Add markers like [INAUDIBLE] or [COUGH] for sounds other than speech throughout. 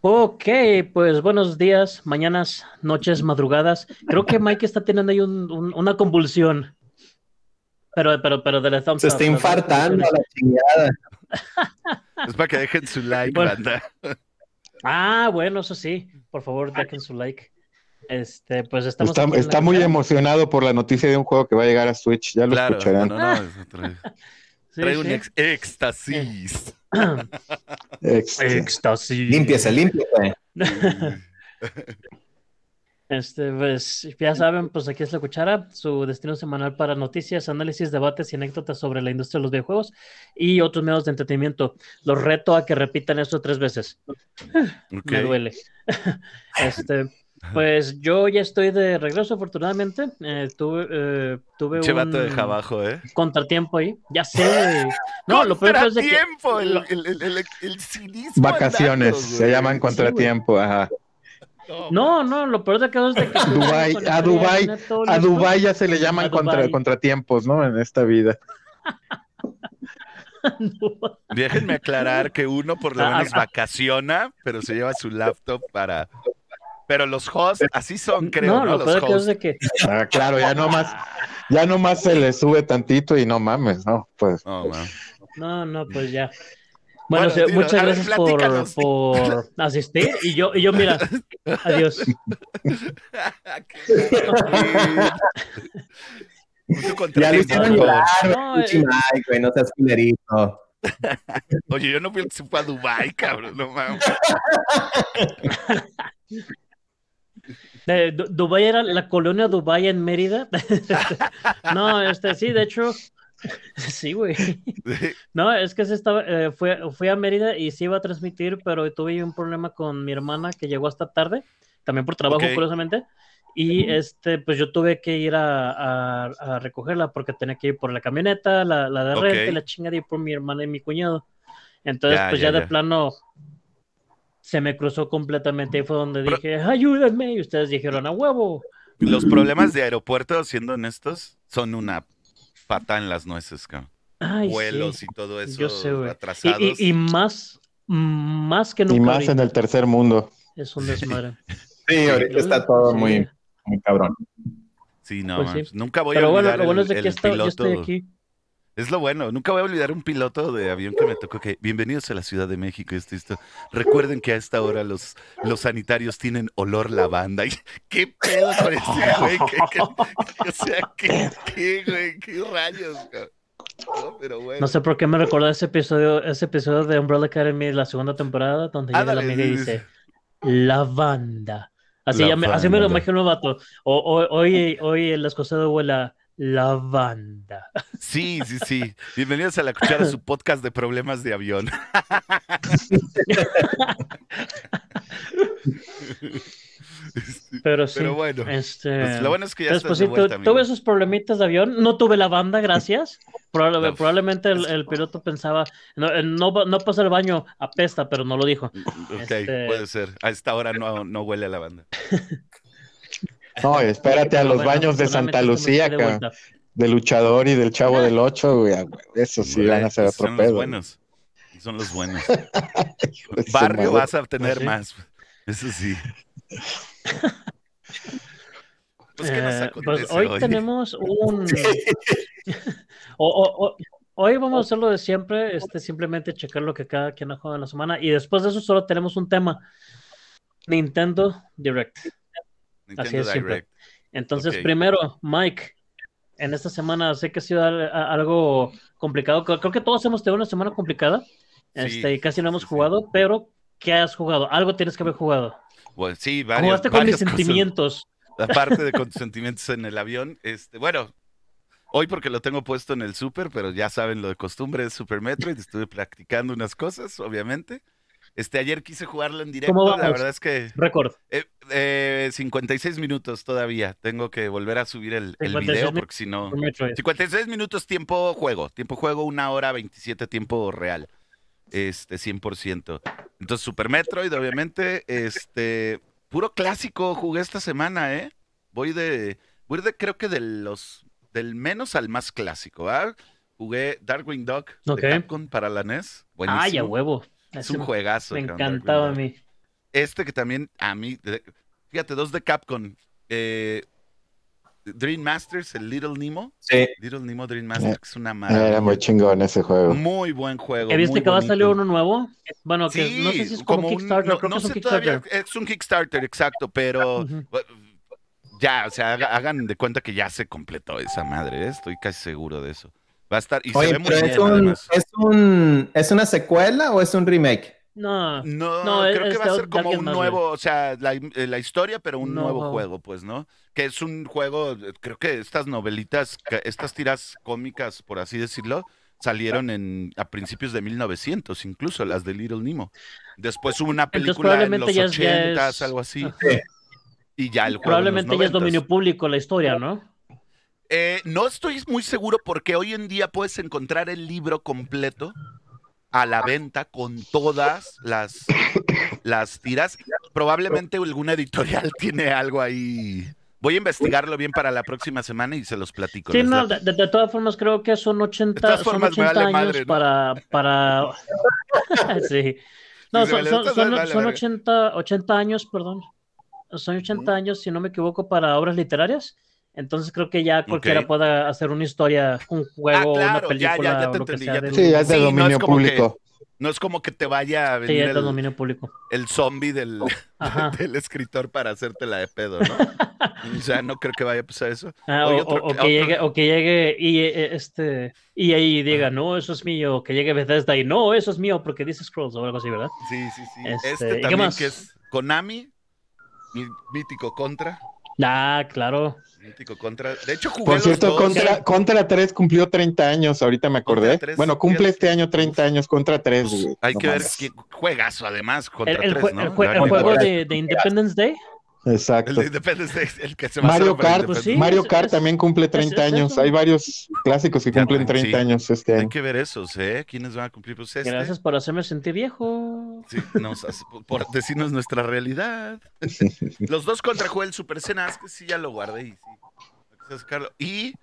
Ok, pues buenos días, mañanas, noches, madrugadas. Creo que Mike está teniendo ahí un- un- una convulsión. Pero, pero, pero de la thumbs Se up, está infartando a la chingada. Es para que dejen su like, Bueno. banda. Ah, bueno, eso sí. Por favor, dejen su like. Este, pues estamos. Está, está muy emocionado por la noticia de un juego que va a llegar a Switch. Ya lo Claro, escucharán. no, no, no, Sí, Trae un ex- éxtasis. Éxtasis. Límpiese, límpiese. [LAUGHS] Este, pues ya saben, pues aquí es la cuchara, su destino semanal para noticias, análisis, debates y anécdotas sobre la industria de los videojuegos y otros medios de entretenimiento. Los reto a que repitan esto tres veces. [LAUGHS] Me duele. [LAUGHS] Este, pues yo ya estoy de regreso, afortunadamente. Eh, tuve, eh, tuve Che un vato deja abajo, ¿eh? contratiempo ahí. Ya sé. [LAUGHS] No, lo peor es de que. Contratiempo, el, lo- el, el, el, el cinismo vacaciones, andando, se llaman contratiempo. Ajá. No, no, lo peor de que es de que. [LAUGHS] Dubai, a Dubai, A. Dubai ya se le llaman contra, contratiempos, ¿no? En esta vida. [LAUGHS] Déjenme aclarar que uno por lo Ah, menos ah. vacaciona, pero se lleva su laptop para. Pero los hosts, así son, creo, no, ¿no? lo Los es hosts. de que. [LAUGHS] Ah, claro, ya nomás, ya nomás se le sube tantito y no mames, ¿no? Pues Oh. No, no, pues ya. Bueno, muchas ver, gracias por, por [LAUGHS] asistir. Y yo, y yo, mira, adiós. Mucho [LAUGHS] Ya lo hicieron llorar, No, eh, Mike, güey, no seas culerito. Oye, yo no fui el que se fue a Dubai, cabrón, no mames. Du- Dubái era la colonia Dubái en Mérida. [LAUGHS] no, este, sí, de hecho, [LAUGHS] sí, güey. No, es que se estaba, eh, fui a Mérida y sí iba a transmitir, pero tuve un problema con mi hermana que llegó hasta tarde, también por trabajo, curiosamente. Y este, pues yo tuve que ir a, a- a recogerla porque tenía que ir por la camioneta, la, la de Ok. renta y la chingada y por mi hermana y mi cuñado. Entonces, Ya, pues ya, ya, de ya. plano se me cruzó completamente y fue donde dije, ayúdenme. Y ustedes dijeron, a huevo. Los problemas de aeropuerto, siendo honestos, son una pata en las nueces, cabrón. Ay, Vuelos sí. y todo eso Yo sé. Y, atrasados. y- y más, más que y nunca más ahorita, en el tercer mundo. es un desmadre. Sí, ahorita está todo Sí. muy, muy cabrón. Sí, no, Pues sí. nunca voy Pero a bueno, lo bueno el, es de que el yo estoy aquí. Es lo bueno, nunca voy a olvidar un piloto de avión que me tocó que, bienvenidos a la Ciudad de México, esto, esto. Recuerden que a esta hora los, los sanitarios tienen olor lavanda. Y, [LAUGHS] ¿Qué pedo con ese güey? ¿Qué, qué- o sea, ¿qué, qué, güey? ¿Qué rayos? cabrón? No, pero bueno. No sé por qué me recordó ese episodio, ese episodio de Umbrella Academy, la segunda temporada, donde llega la amiga y dice, lavanda. Así, ya me, así me lo imagino el vato. O, o- hoy, [LAUGHS] hoy el escocés huele lavanda. Sí, sí, sí. Bienvenidos a la cuchara, su podcast de problemas de avión. Pero sí, Pero bueno, este, pues lo bueno es que ya Entonces, estás pues de vuelta, tuve esos problemitas de avión, no tuve la banda, gracias. Probable- No. probablemente el, el piloto pensaba, no, eh, no, no pasa el baño, apesta, pero no lo dijo. Ok, este- puede ser. A esta hora no, no huele a lavanda. [LAUGHS] No, espérate a [LAUGHS] los bueno, baños de Santa Lucía, de luchador y del chavo del 8, güey. Eso sí Güey, van a ser otro son los buenos. Son los buenos. [LAUGHS] Barrio vas a obtener Pues sí. más. Eso sí. [LAUGHS] Pues, ¿qué nos Eh, pues hoy, hoy? tenemos un... O- o- o- hoy vamos a hacer lo de siempre, este, simplemente checar lo que cada quien ha jugado en la semana y después de eso solo tenemos un tema. Nintendo Direct. Nintendo es. Direct. Entonces, Ok. primero, Mike, en esta semana sé que ha sido algo complicado. Creo que todos hemos tenido una semana complicada. Este, y casi no hemos sí, sí. jugado, pero ¿qué has jugado? Algo tienes que haber jugado. Bueno, sí, varios, Jugaste con mis sentimientos. [LAUGHS] Aparte de con tus sentimientos en el avión, este, bueno, hoy porque lo tengo puesto en el Super, pero ya saben lo de costumbre es Super Metroid, estuve practicando unas cosas, obviamente. Este, ayer quise jugarlo en directo, ¿Cómo la verdad es que Récord. eh, eh, 56 minutos todavía, tengo que volver a subir el, el 56 video porque si no... por Metroid. 56 minutos tiempo juego, tiempo juego, una hora 27 tiempo real, este 100%. Entonces Super Metroid, obviamente, este puro clásico jugué esta semana, ¿eh? Voy de, voy de creo que de los del menos al más clásico, ¿ah? Jugué Darkwing Duck Ok. de Capcom para la NES. Buenísimo. Ay, a huevo. Es Ese un juegazo. Me encantaba a mí. Este que también a mí, fíjate, dos de Capcom. Eh, Dream Masters, el Little Nemo. Sí. Little Nemo Dream Masters, que es una Era maravilla. muy chingón ese juego. Muy buen juego. ¿He visto muy que va a salir uno nuevo? Bueno, que Sí, no sé si es como, un- Kickstarter, no, creo no que es un sé todavía, Kickstarter. es un Kickstarter, exacto, pero ya, o sea, haga- hagan de cuenta que ya se completó esa madre, ¿eh? estoy casi seguro de eso. Va a estar, y se Oye, ve muy bien, es, un, además. es, un, ¿es una secuela o es un remake? No, No, No, creo es que va a ser como un nuevo, o sea, la, eh, la historia, pero un No. nuevo juego, pues, ¿no? Que es un juego, creo que estas novelitas, estas tiras cómicas, por así decirlo, salieron en a principios de 1900, incluso las de Little Nemo. Después hubo una Entonces, película en los ya es- ya 80 es- algo así, Ajá. y ya el juego en los probablemente ya es 90s. dominio público la historia, ¿no? Eh, no estoy muy seguro porque hoy en día puedes encontrar el libro completo a la venta con todas las, las tiras. Probablemente alguna editorial [LAUGHS] tiene algo ahí. Voy a investigarlo bien para la próxima semana y se los platico. Sí, no, de, de- de todas formas creo que son 80, todas son formas, me 80 vale años madre, ¿no? para, para... [LAUGHS] sí. No, son, vale, son, son, vale, son verga. 80, 80 años, perdón. Son 80 años, si no me equivoco, para obras literarias. Entonces creo que ya cualquiera pueda hacer una historia, un juego, Ah, claro, una ya, ya, película, ya te o lo que entendí, sea. ya te del- Sí, ya es de Sí, no es dominio como que- público. No es como que te vaya a Sí, venir es de el, dominio público. el zombie del, [LAUGHS] del escritor para hacértela de pedo, ¿no? o sea, no creo que vaya a pasar eso. Ah, o, otro o- o que- que otro- llegue, o que llegue y eh, este y ahí diga, no, eso es mío, que llegue Bethesda y no, eso es mío, porque dice Scrolls o algo así, ¿verdad? Sí, sí, sí. Este, Este, ¿y qué también más? que es Konami, mi- mítico contra, Ah, claro. Mítico contra. De hecho, jugué Por los cierto, dos. contra, contra 3 cumplió 30 años, ahorita me acordé. 3, Bueno, cumple este año 30 años contra 3. Pues, hay que ver qué juegazo además contra El, el tres, jue- ¿no? el jue- el juego de, de Independence Day. El Exacto. de Independence Day, el que se va a Mario Kart, Pues sí, Mario es- Kart es- también cumple 30 es años. Hay varios clásicos que Ya, cumplen 30 sí. años este Hay año. que ver esos, ¿eh? ¿Quiénes van a cumplir? Pues este. Gracias por hacerme sentir viejo. Sí, nos hace- por decirnos nuestra realidad. [LAUGHS] Los dos contra jugué el Super Cenas, que sí ya lo guardé y sí. Y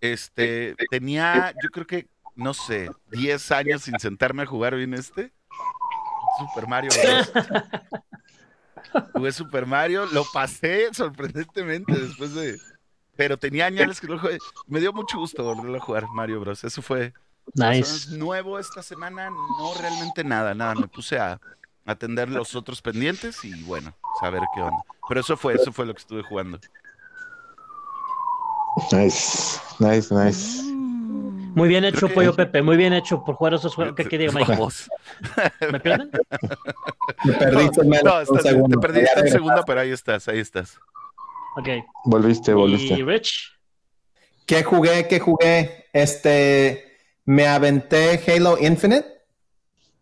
este tenía, yo creo que, no sé, 10 años sin sentarme a jugar bien este. Super Mario Bros. Jugué Super Mario, lo pasé sorprendentemente después de. Pero tenía años que no jugué. Me dio mucho gusto volverlo a jugar Mario Bros. Eso fue o Nice. nuevo esta semana, no realmente nada, nada. Me puse a atender los otros pendientes y bueno, saber qué onda. Pero eso fue, eso fue lo que estuve jugando. Nice, nice, nice. Muy bien hecho, que- Pollo Pepe. Muy bien hecho por jugar esos juegos. ¿Qué, qué diga, Mike? [LAUGHS] ¿Me pierden? Me perdiste No, un estás- te perdiste regresaste. segundo, pero ahí estás, ahí estás. Ok. Volviste, ¿Y volviste. Rich? ¿Qué jugué? ¿Qué jugué? Este, me aventé Halo Infinite,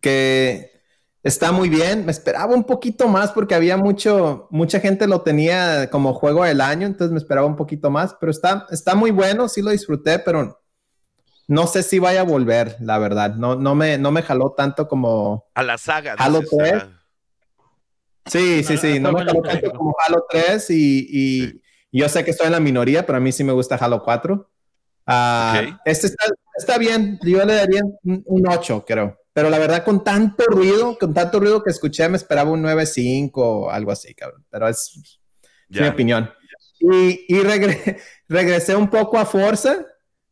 que está muy bien. Me esperaba un poquito más porque había mucho, mucha gente lo tenía como juego del año, entonces me esperaba un poquito más, pero está, está muy bueno, sí lo disfruté, pero no sé si vaya a volver, la verdad. No, no me, no me jaló tanto como, A la saga. Halo dices, 3. a- Sí, sí, sí, no, me jaló tanto como Halo 3 y, y Sí. yo sé que estoy en la minoría, pero a mí sí me gusta Halo 4. Ah, Ok. Este está, está bien, yo le daría un, un 8, creo. Pero la verdad, con tanto ruido, con tanto ruido que escuché, me esperaba un 9.5 o algo así, cabrón. Pero es, es mi opinión. Y, y regre- [LAUGHS] regresé un poco a Forza,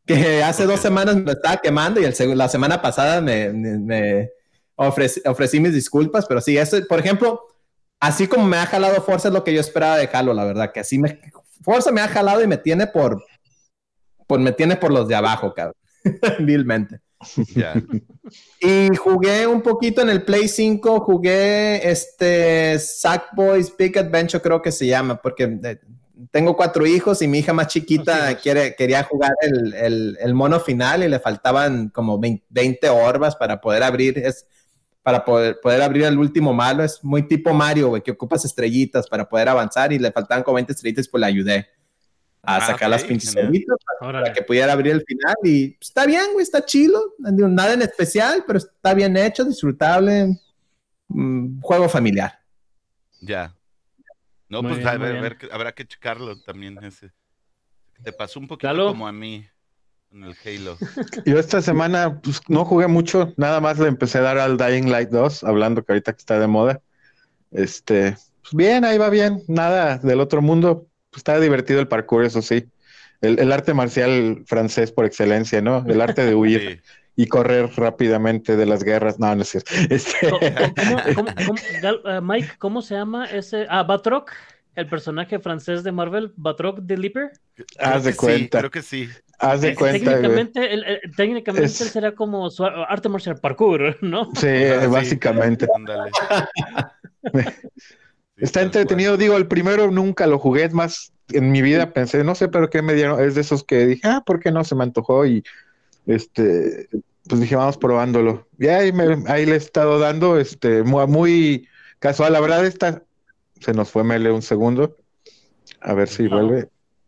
que hace dos Ok. semanas me estaba quemando y el la semana pasada me, me- me ofrecí, ofrecí mis disculpas, pero sí, eso, por ejemplo, así como me ha jalado Forza es lo que yo esperaba de Halo, la verdad, que así me... Forza me ha jalado y me tiene por... por me tiene por los de abajo, cabrón. [LAUGHS] Vilmente. [LAUGHS] Y jugué un poquito en el Play 5, jugué este Sackboys Big Adventure, creo que se llama, porque eh, tengo cuatro hijos y mi hija más chiquita quiere, quería jugar el, el- el mono final y le faltaban como 20, 20 orbas para poder abrir, es, para poder, poder abrir el último malo. Es muy tipo Mario, güey, que ocupas estrellitas para poder avanzar y le faltaban como 20 estrellitas, pues le ayudé a Ah, sacar ok, las pinches para Órale. que pudiera abrir el final y pues, está bien, güey, está chilo, nada en especial, pero está bien hecho, disfrutable, mm, juego familiar. Ya. No, Muy pues bien, a ver, bien. ver habrá que checarlo también ese. Te pasó un poquito Lalo. como a mí. En el Halo. [LAUGHS] Yo esta semana pues, no jugué mucho, nada más le empecé a dar al Dying Light 2, hablando que ahorita que está de moda. Este, pues bien, ahí va bien, nada del otro mundo. Pues, está divertido el parkour, eso sí. El, el arte marcial francés por excelencia, ¿no? El arte de huir [LAUGHS] Sí. y correr rápidamente de las guerras. No, no es cierto. [LAUGHS] Este, ¿Cómo- cómo- [LAUGHS] cómo- cómo- Gal- eh, Mike, ¿cómo se llama ese? Ah, Batroc, el personaje francés de Marvel, Batroc the Leaper. Haz de sí, cuenta, creo que sí. haz de Eh, cuenta, técnicamente, él, eh, técnicamente Es- él será como su ar- arte marcial parkour, ¿no? Sí, Ah, sí. básicamente. Ándale. Está entretenido, digo, el primero nunca lo jugué, es más, en mi vida pensé, no sé, pero qué me dieron, es de esos que dije, ah, ¿por qué no? Se me antojó y, este, pues dije, vamos probándolo. Y ahí, me- ahí le he estado dando, este, muy, muy casual, la verdad, esta, se nos fue Mele un segundo, a ver si vuelve.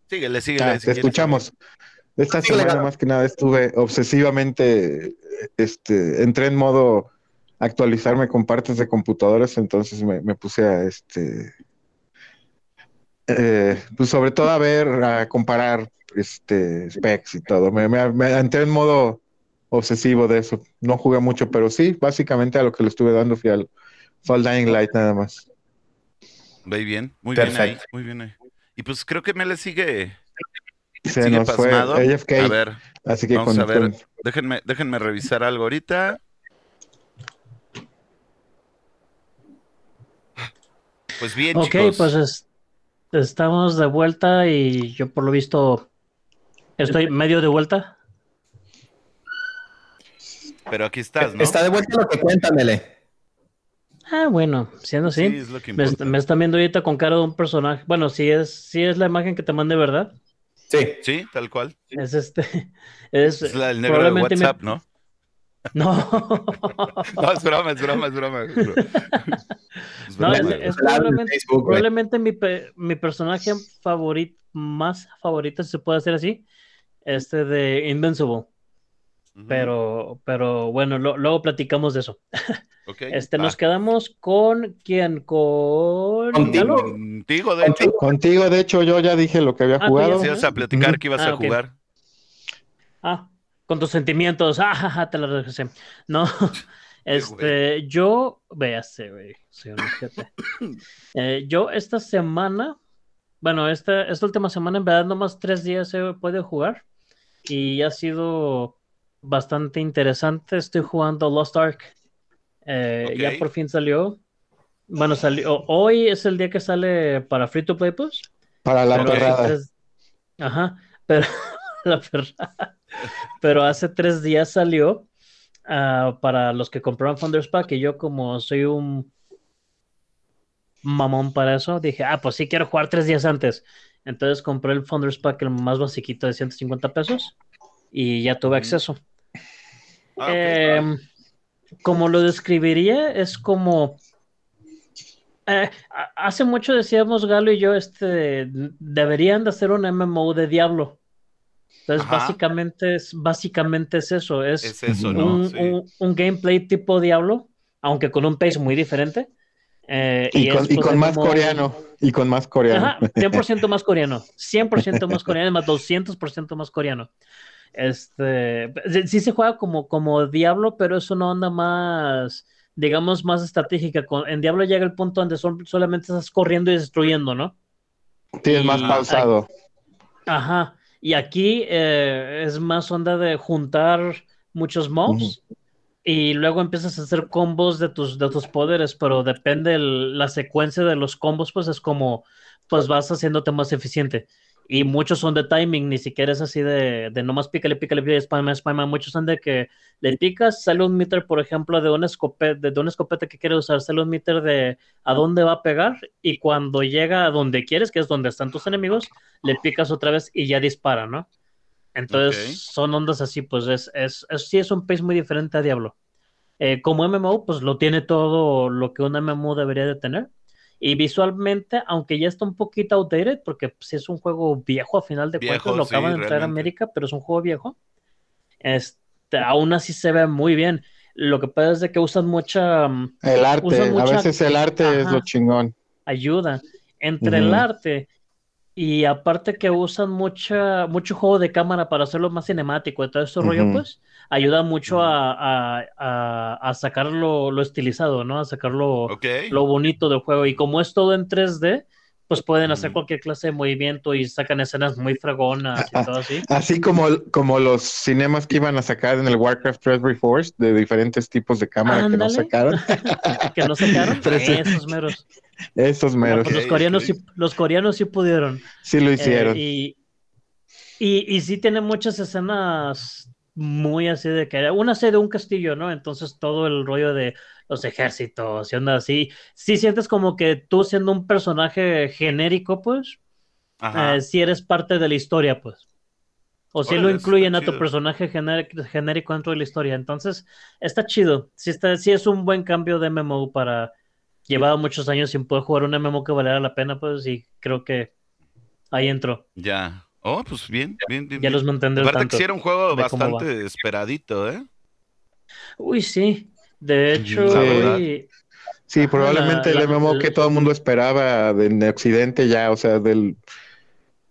Síguele, síguele. Ah, si te escuchamos. Esta Síguele, semana más que nada estuve obsesivamente, este, entré en modo actualizarme con partes de computadoras, entonces me, me puse a, este, eh, pues sobre todo a ver, a comparar, este, specs y todo. Me, me- me entré en modo obsesivo de eso. No jugué mucho, pero sí, básicamente a lo que le estuve dando fui al, fue al Dying Light nada más. Ve bien, muy bien ahí, Perfecto. muy bien ahí. Y pues creo que Mele sigue, Se sigue nos fue. AFK, A ver, así que vamos con- a ver. con- déjenme, déjenme revisar algo ahorita. Pues bien, Ok, chicos. pues es- estamos de vuelta y yo por lo visto estoy medio de vuelta. Pero aquí estás, ¿no? Está de vuelta lo que cuéntamele. Ah, bueno, siendo así. Sí, es lo que Me, me están viendo ahorita con cara de un personaje. Bueno, si es, si es la imagen que te mandé, ¿verdad? Sí. Sí, tal cual. Es este. [LAUGHS] Es, Es la, el negro de probablemente mi- WhatsApp, ¿no? [LAUGHS] No. No, es broma, es broma, es broma. Es broma, Es No, broma, es, güey. es probablemente, Facebook, probablemente mi, pe- mi personaje favorito, más favorito, si se puede hacer así, este de Invincible. Pero, pero bueno, lo- luego platicamos de eso. [LAUGHS] Ok, Este, nos quedamos con quién, con Contigo. Contigo, de hecho. Contigo, de hecho, yo ya dije lo que había Ah, jugado. Si ibas a platicar Ujú. que ibas Ah, a ok. jugar. Ah, con tus sentimientos. Ah, ja, ja, te lo regresé. No, [LAUGHS] [LAUGHS] este, yo, véase, güey, soy un ojete. [COUGHS] Eh, yo esta semana, bueno, esta, esta última semana, en verdad, nomás tres días he podido jugar y ha sido bastante interesante. Estoy jugando Lost Ark. Eh. Ya por fin salió. Bueno, salió. Hoy es el día que sale para Free to Play Plus. Para la perrada. tres- Ajá, pero [LAUGHS] la perrada. Pero hace tres días salió ah, para los que compraron Founders Pack y yo como soy un mamón para eso, dije, ah, pues sí quiero jugar tres días antes. Entonces compré el Founders Pack, el más basiquito de 150 pesos y ya tuve acceso. Ah, Em, como lo describiría, es como. eh, hace mucho decíamos Galo y yo, este, deberían de hacer un MMO de Diablo. Entonces, Ajá. básicamente es, básicamente es eso, es, Es eso, un, ¿no? Sí. un- un gameplay tipo Diablo, aunque con un pace muy diferente. Eh, Y, con, es, y pues, con más coreano. Y con más coreano. Ajá, 100% más coreano, 100% más coreano, más 200% más coreano. Este, sí- se juega como, como Diablo, pero es una onda más, digamos, más estratégica. Con- En Diablo llega el punto donde son, solamente estás corriendo y destruyendo, ¿no? Sí, es más y- pausado. Ajá. Y aquí eh, es más onda de juntar muchos mobs y luego empiezas a hacer combos de tus, de tus poderes, pero depende el- la secuencia de los combos, pues es como, pues vas haciéndote más eficiente. Y muchos son de timing, ni siquiera es así de, de nomás pícale, pícale, pícale, spama, spama. Muchos son de que le picas, sale un meter, por ejemplo, de una escopeta, de una escopeta que quieres usar, sale un meter de a dónde va a pegar y cuando llega a donde quieres, que es donde están tus enemigos, le picas otra vez y ya dispara, ¿no? Entonces Ok. son ondas así, pues es, es, es- sí es un pace muy diferente a Diablo. Eh, como MMO, pues lo tiene todo lo que un MMO debería de tener. Y visualmente, aunque ya está un poquito outdated, porque sí es un juego viejo a final de Viejo, cuentas, lo sí, acaban de entrar a. América, pero es un juego viejo. Este, aún así se ve muy bien. Lo que pasa es de que usan mucha mm, El arte. usan A veces el arte es lo chingón. ayuda entre el arte Y aparte que usan mucha, mucho juego de cámara para hacerlo más cinemático y todo ese rollo, pues ayuda mucho a, a, a, a sacar lo, lo estilizado, ¿no? A sacar lo bonito del juego. Y como es todo en 3D, pues pueden hacer cualquier clase de movimiento y sacan escenas muy fragonas y todo así. Así como, como los cinemas que iban a sacar en el Warcraft 3 Reforged de diferentes tipos de cámara que no sacaron. [LAUGHS] Que no sacaron Pero sí. esos meros. Esos No, meros. pues los coreanos sí, los coreanos sí pudieron. Sí lo Eh, hicieron. y, y, y sí tiene muchas escenas muy así de que una sede de un castillo, ¿no? Entonces todo el rollo de los ejércitos y onda así. Sí sientes como que tú siendo un personaje genérico, pues, eh, si eres parte de la historia, pues. O si lo incluyen a tu personaje genérico, dentro de la historia. Entonces, está chido. Sí, está, sí es un buen cambio de MMO para... Llevaba muchos años sin poder jugar un MMO que valiera la pena, pues, y creo que ahí entró. Ya. Oh, pues bien, bien, bien. Ya bien. los mantendré al Aparte que tanto. sí era un juego bastante esperadito, ¿eh? Uy, sí. De hecho, Sí, probablemente la- el MMO la- que todo el mundo esperaba de, en Occidente ya, o sea, del...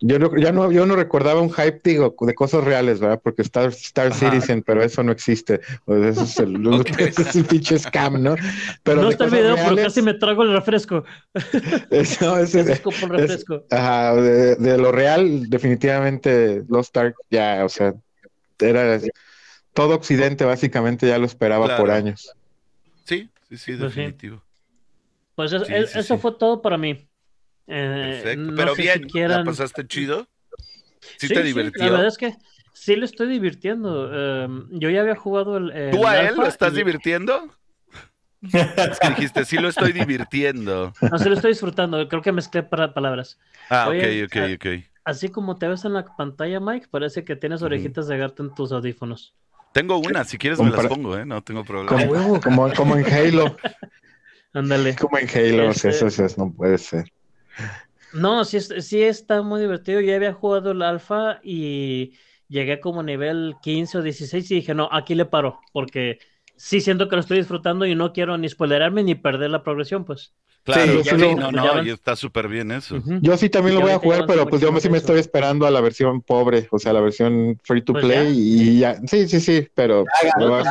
Yo no, ya no, yo no recordaba un hype, digo, de cosas reales, ¿verdad? Porque Star, Star Ajá. Citizen, pero eso no existe. O sea, Eso es, el, [LAUGHS] eso es pinche scam, ¿no? Pero no está el video, pero reales, casi me trago el refresco. [LAUGHS] es- el ajá, de, de lo real, definitivamente Lost Ark ya, o sea, era todo Occidente básicamente ya lo esperaba Claro. por años. Sí, sí, sí, Pues sí. definitivo. Pues es- Sí, es- sí, eso fue todo para mí. Eh, Perfecto. no Pero bien, si quieran- ¿la pasaste chido? ¿Sí, te sí, divirtió? la verdad es que sí lo estoy divirtiendo. Eh, yo ya había jugado el. el ¿Tú a él lo estás y- divirtiendo? Es que dijiste, sí lo estoy divirtiendo. No, sí lo estoy disfrutando. Creo que mezclé para palabras. Ah, Oye, ok, ok, ok. Así como te ves en la pantalla, Mike, parece que tienes orejitas de gato en tus audífonos. Tengo una, si quieres me las pongo, ¿eh? No tengo problema. Como, como, [LAUGHS] como en Halo, Ándale. como en Halo, Este- eso, eso no puede ser. No, sí, es- sí está muy divertido. Yo ya había jugado el alfa y llegué como a nivel 15 o 16 y dije, no, aquí le paro, porque sí siento que lo estoy disfrutando y no quiero ni spoilerarme ni perder la progresión, pues. Claro, Sí, sí, sí no, no, y está súper bien eso. Yo sí también Y lo voy a jugar, pero pues yo sí me 800. estoy esperando a la versión pobre, o sea, la versión free to Pues play ya. y ya. Sí, sí, sí, pero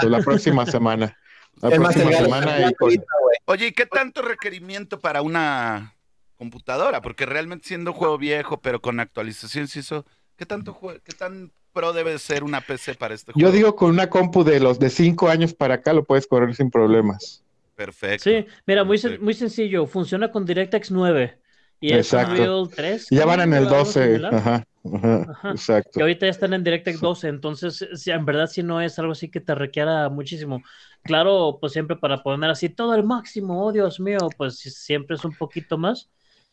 la próxima semana. La Es próxima semana y con-. Oye, ¿y qué tanto requerimiento para una computadora? Porque realmente siendo un juego viejo, pero con actualizaciones y eso, ¿qué tanto jue- qué tan pro debe ser una PC para este juego? Yo digo con una compu de los de cinco años para acá lo puedes correr sin problemas. Perfecto. Sí, mira, muy, sen- muy sencillo. Funciona con DirectX 9 y es Exacto. Unreal 3. Y ya van en el algo 12, similar. ajá, ajá, Ajá. exacto. Y ahorita ya están en DirectX 12, entonces sí, en verdad sí no es algo así que te requiera muchísimo. Claro, pues siempre para poner así todo el máximo, oh Dios mío, pues siempre es un poquito más.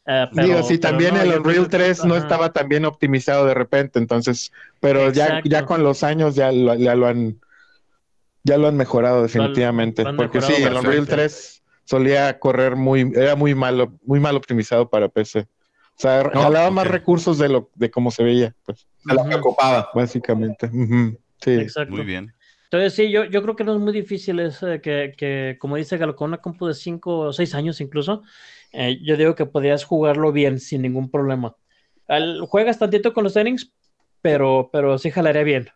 eh, pero- Digo, sí, pero también no, el Unreal creo que- 3 no estaba tan bien optimizado de repente, entonces, pero ya, ya con los años ya lo, ya lo han ya lo han mejorado definitivamente, han porque mejorado sí, el Unreal bastante. 3 solía correr muy, era muy malo, muy mal optimizado para PC. O sea, No, jalaba más recursos de lo de cómo se veía, pues, De lo que ocupaba. básicamente. Sí. Exacto. Muy bien. Entonces, sí, yo, yo creo que no es muy difícil es, eh, que, que, como dice Galo, con una compu de 5 o 6 años incluso, eh, yo digo que podrías jugarlo bien sin ningún problema. Al- juegas tantito con los settings, pero, pero sí jalaría bien,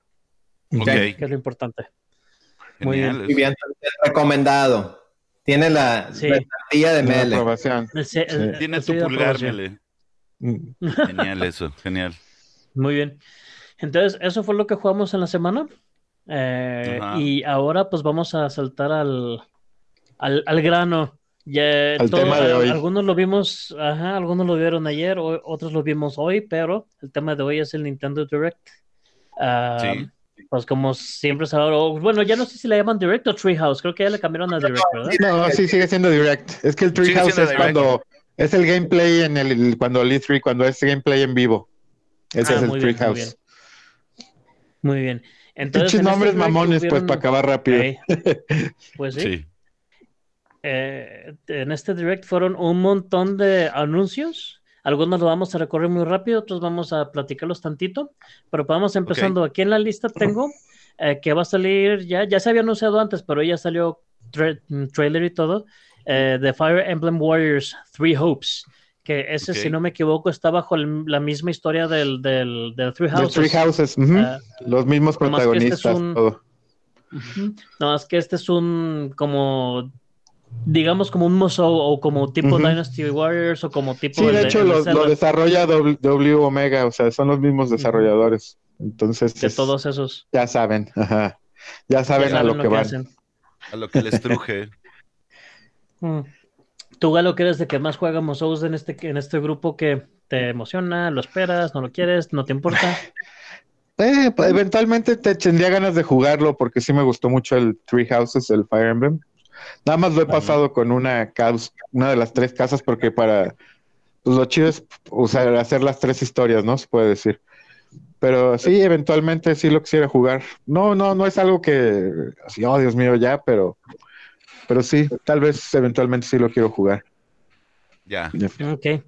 Ok. que es lo importante. Muy. Muy bien, entonces, recomendado. Tiene la, Sí. de Mele. aprobación. El se- Sí. el- Tiene tu de pulgar. Mele. Mm. Genial eso, genial. Muy bien. Entonces, eso fue lo que jugamos en la semana. Eh, y ahora pues vamos a saltar al, al, al grano. Ya Al tema de hoy. Algunos lo vimos, ajá, algunos lo vieron ayer, o- otros lo vimos hoy, pero el tema de hoy es el Nintendo Direct. Ah, Sí. Pues como siempre se bueno, ya no sé si le llaman Direct o Treehouse, creo que ya le cambiaron a Direct, ¿verdad? No, sí, sigue siendo direct. Es que el Treehouse es direct. cuando es el gameplay en el cuando el E3, cuando es gameplay en vivo. Ese Ah, es el bien, muy Treehouse. Muy bien. Entonces, Pinches en este nombres mamones, pues, para acabar rápido. Pues sí. Sí. Eh, en este direct fueron un montón de anuncios. Algunos los vamos a recorrer muy rápido, otros vamos a platicarlos tantito. Pero vamos empezando. Aquí en la lista tengo eh, que va a salir, ya, ya se había anunciado antes, pero ya salió tra- trailer y todo, eh, de Fire Emblem Warriors Three Hopes, que ese, si no me equivoco, está bajo el- la misma historia del, del, del Three The Houses. Three Houses, ujú. Ah, los mismos este es protagonistas, un- todo. Ujú. No, es que este es un como digamos como un musou o como tipo. Dynasty Warriors o como tipo Sí, de hecho lo, desarrolla W, W Omega, o sea, son los mismos desarrolladores. Entonces, de es- todos esos. ya saben, ajá. Ya saben, Ya a lo que, van. hacen. A lo que les truje. [LAUGHS] Mm. Tú, Galo, que eres de que más juega musous en este, en este grupo que te emociona, lo esperas, no lo quieres, no te importa. [LAUGHS] Eh, pues, eventualmente te tendría ganas de jugarlo porque sí me gustó mucho el Three Houses, el Fire Emblem. Nada más lo he pasado con una una de las tres casas porque para pues lo chido es usar, hacer las tres historias, ¿no? Se puede decir. Pero sí, eventualmente sí lo quisiera jugar. No, no, no es algo que así, oh Dios mío, ya, pero pero sí, tal vez eventualmente sí lo quiero jugar. Ya. Ok,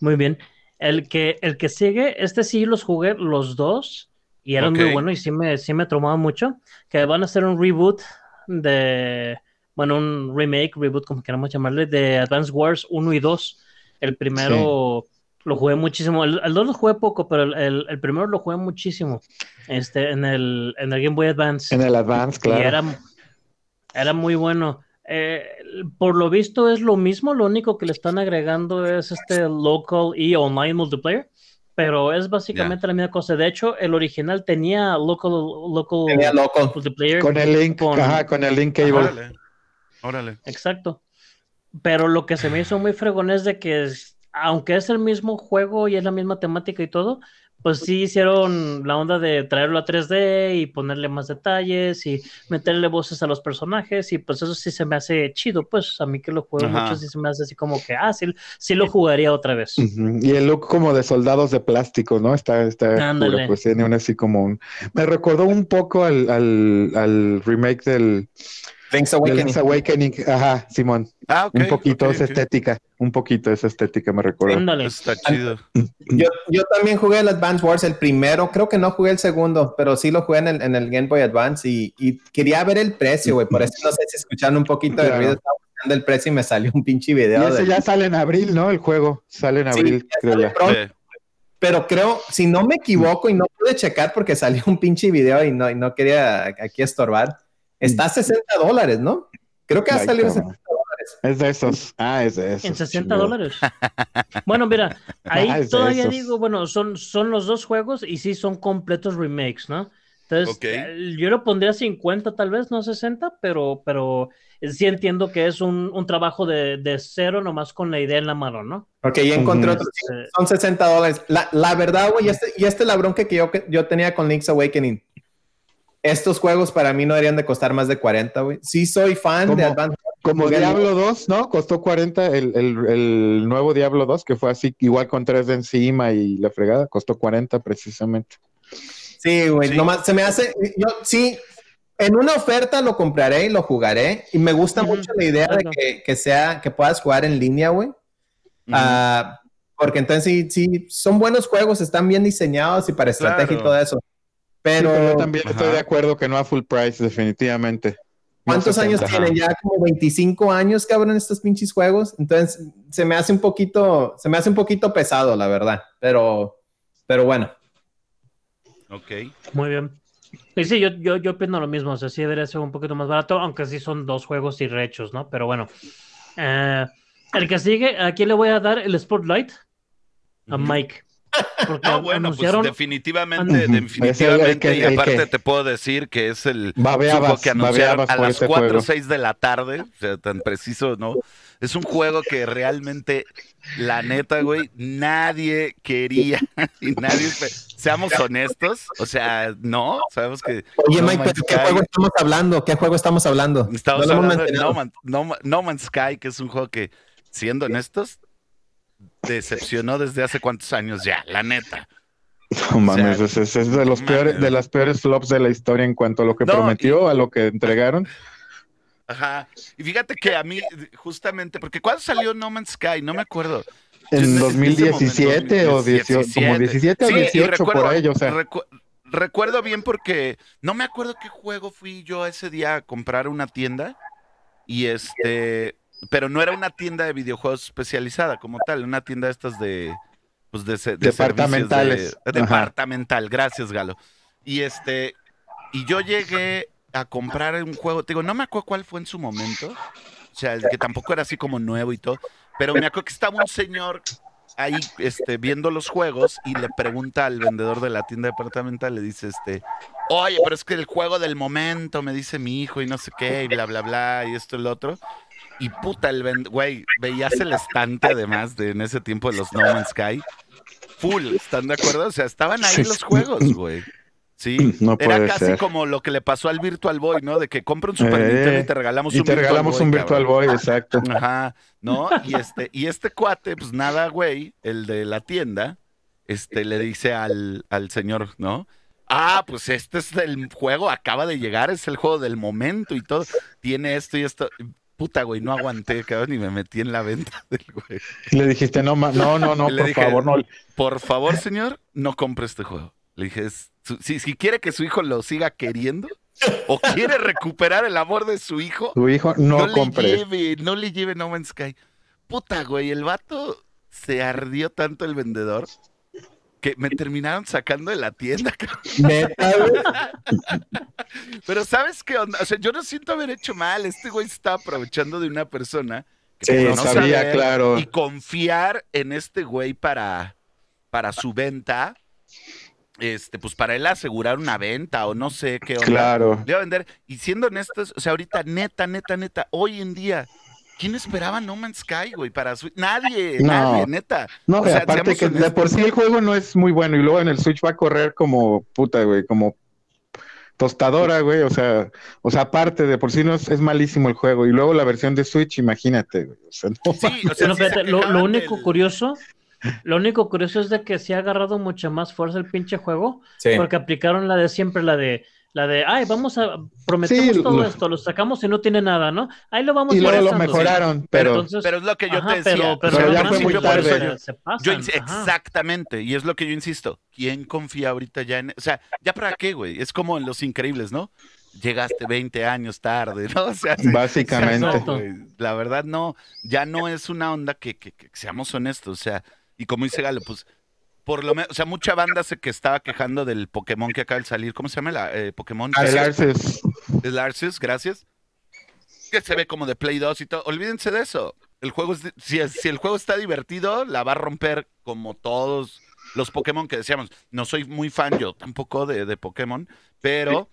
muy bien. El que, el que sigue, este sí los jugué los dos y eran muy buenos y sí me, sí me tromaba mucho. Que van a hacer un reboot de, bueno, un remake, reboot, como queramos llamarle, de Advance Wars 1 y 2. El primero lo jugué muchísimo. El, el 2 lo jugué poco, pero el, el- el primero lo jugué muchísimo. Este, en el, en el Game Boy Advance. En el Advance, Y claro. era, era muy bueno. Eh, por lo visto es lo mismo, lo único que le están agregando es este local y online multiplayer, pero es básicamente la misma cosa. De hecho, el original tenía local, local Tenía loco. multiplayer. Con el link, con- ajá, con el link cable. Órale. Exacto. Pero lo que se me hizo muy fregón es de que, es- aunque es el mismo juego y es la misma temática y todo, pues sí hicieron la onda de traerlo a 3D y ponerle más detalles y meterle voces a los personajes y pues eso sí se me hace chido, pues a mí que lo juego Ajá. mucho sí se me hace así como que, ah, sí, sí lo jugaría otra vez. Y el look como de soldados de plástico, ¿no? Está, está pues tiene un así como un... Me recordó un poco al, al, al remake del, Link's Awakening. Link's Awakening. Ajá, Simón. Ah, un poquito ok, esa ok. estética, un poquito esa estética me recordó. Ándale. Está chido. Yo, yo también jugué el Advance Wars, el primero, creo que no jugué el segundo, pero sí lo jugué en el, en el Game Boy Advance y, y quería ver el precio, güey. Por eso no sé si escucharon un poquito de Claro. ruido, estaba buscando el precio y me salió un pinche Y video. ese de- ya sale en abril, ¿no? El juego sale en abril, creo ya. pronto. Pero creo, si no me equivoco y no pude checar porque salió un pinche video y no, y no quería aquí estorbar, está a 60 dólares, ¿no? Creo que ha salido a cabrón. 60 dólares. Es de esos. Ah, es de esos. En 60 chingado. dólares. Bueno, mira, [LAUGHS] ahí Ah, todavía digo, bueno, son, son los dos juegos y sí son completos remakes, ¿no? Entonces, eh, yo lo pondría 50 tal vez, no 60, pero, pero sí entiendo que es un, un trabajo de, de cero nomás con la idea en la mano, ¿no? Ok, ya encontré otro. Eh, son 60 dólares. La, la verdad, güey, y este, y este es la bronca que yo, que yo tenía con Link's Awakening. Estos juegos para mí no deberían de costar más de 40, güey. Sí soy fan ¿Cómo? de Advance Wars. Como Diablo 2, ¿no? Costó 40 el, el, el nuevo Diablo 2, que fue así, igual con 3 de encima y la fregada, costó 40 precisamente. Sí, güey, Sí. nomás se me hace, yo sí, en una oferta lo compraré y lo jugaré y me gusta mucho la idea de que, que sea, que puedas jugar en línea, güey. Ah, porque entonces sí, sí, son buenos juegos, están bien diseñados y para estrategia y todo eso. Pero, Pero, yo también estoy Ajá. de acuerdo que no a full price, definitivamente. ¿cuántos 60. años tienen? Ya como 25 años, cabrón, estos pinches juegos. Entonces se me hace un poquito, se me hace un poquito pesado, la verdad. Pero, pero bueno. Ok. muy bien. Y sí, yo, yo, yo opino lo mismo, o sea, sí debería ser un poquito más barato, aunque sí son dos juegos y rechos, ¿no? Pero bueno. Eh, el que sigue, ¿a quién le voy a dar el Spotlight? A. Mike. Porque No, bueno, anunciaron... pues definitivamente, definitivamente, que- y aparte que- te puedo decir que es el Babeabas, juego que anunciaron a las ese 4 o juego. 6 de la tarde, o sea, tan preciso, ¿no? Es un juego que realmente, la neta, güey, nadie quería [LAUGHS] y nadie, seamos honestos, o sea, no, sabemos que Oye, No Mike, Man's pero ¿qué Sky- juego estamos hablando? ¿Qué juego estamos hablando? Estamos No hablando de no, Man- no No Man's Sky, que es un juego que, siendo honestos, decepcionó desde hace cuántos años ya, la neta. No mames, O es, es- es de los peores, de las peores flops de la historia en cuanto a lo que No, prometió, a lo que entregaron. Ajá. Y fíjate que a mí, justamente, porque ¿cuándo salió No Man's Sky? No me acuerdo. En ese- ese 2017 o 18, como 17 o Sí, y 18 por ahí, o sea. recu- recuerdo bien porque no me acuerdo qué juego fui yo ese día a comprar una tienda y este pero no era una tienda de videojuegos especializada como tal, una tienda de estas de, pues de, de departamentales. de- departamental, gracias Galo. Y este, y yo llegué a comprar un juego, te digo, no me acuerdo cuál fue en su momento, o sea, el que tampoco era así como nuevo y todo, pero me acuerdo que estaba un señor ahí este, viendo los juegos y le pregunta al vendedor de la tienda departamental, le dice, este, oye, pero es que el juego del momento, me dice mi hijo y no sé qué, y bla, bla, bla, y esto y lo otro. Y puta, el vend- güey, veías el estante además de en ese tiempo de los No Man's Sky. Full, ¿están de acuerdo? O sea, estaban ahí Sí. los juegos, güey. Sí, [CLEARS THROAT] No era casi ser. como lo que le pasó al Virtual Boy, ¿no? De que compra un Super Eh, Nintendo y te regalamos Y un te regalamos un Virtual cabrón. Boy, exacto. Ajá, ¿no? Y este, y este cuate, pues nada, güey, el de la tienda, este, le dice al, al señor, ¿no? Ah, pues este es el juego, acaba de llegar, es el juego del momento y todo. Tiene esto y esto. Puta, güey, no aguanté, cabrón, y me metí en la venta [LAUGHS] del güey. Le dijiste, no, ma- no, no, no, [LAUGHS] Le por dije, favor, no. Por favor, señor, no compre este juego. Le dije, su- si, si quiere que su hijo lo siga queriendo o quiere recuperar el amor de su hijo, Tu hijo no, no, le compres. lleve, no le lleve No Man's Sky. Puta, güey, el vato se ardió tanto el vendedor que me terminaron sacando de la tienda. [LAUGHS] Pero ¿sabes qué onda? O sea, yo no siento haber hecho mal. Este güey se estaba aprovechando de una persona que Sí, no sabía, claro. y confiar en este güey para, para su venta. Este, pues para él asegurar una venta o no sé qué onda. Claro. Le iba a vender. Y siendo honestos, o sea, ahorita, neta, neta, neta, hoy en día, ¿quién esperaba No Man's Sky, güey? Para su... Nadie, No. nadie, neta. No, O sea, aparte que de por sí el juego no es muy bueno y luego en el Switch va a correr como puta, güey, como tostadora, güey, o sea, o sea, aparte de por sí no es, es malísimo el juego y luego la versión de Switch, imagínate, güey, o sea, no Sí, o sea, Bueno, sí se fíjate, lo, único del- curioso, lo único curioso es de que se ha agarrado mucha más fuerza el pinche juego, Sí. porque aplicaron la de siempre, la de, la de, ay, vamos a, prometemos Sí, todo lo- esto, lo sacamos y no tiene nada, ¿no? Ahí lo vamos y luego lo mejoraron, pero Entonces, Pero es lo que yo ajá, te decía. pero, pero, Pero ya no fue muy tarde. yo- se pasan, Yo exactamente, y es lo que yo insisto. ¿Quién confía ahorita ya en.? O sea, ¿ya para qué, güey? Es como en Los Increíbles, ¿no? Llegaste 20 años tarde, [LAUGHS] ¿no? O sea, sí, básicamente. o sea, no, Exacto. güey, la verdad, no. Ya no es una onda que, que- que seamos honestos. O sea, y como dice Galo, pues. Por lo menos, o sea, mucha banda se que estaba quejando del Pokémon que acaba de salir. ¿Cómo se llama la eh, Pokémon? El Arceus, El Arceus, gracias. Que se ve como de Play 2 y todo. Olvídense de eso. El juego es, di- si, es- si el juego está divertido, la va a romper como todos los Pokémon que decíamos. No soy muy fan yo tampoco de, de Pokémon, pero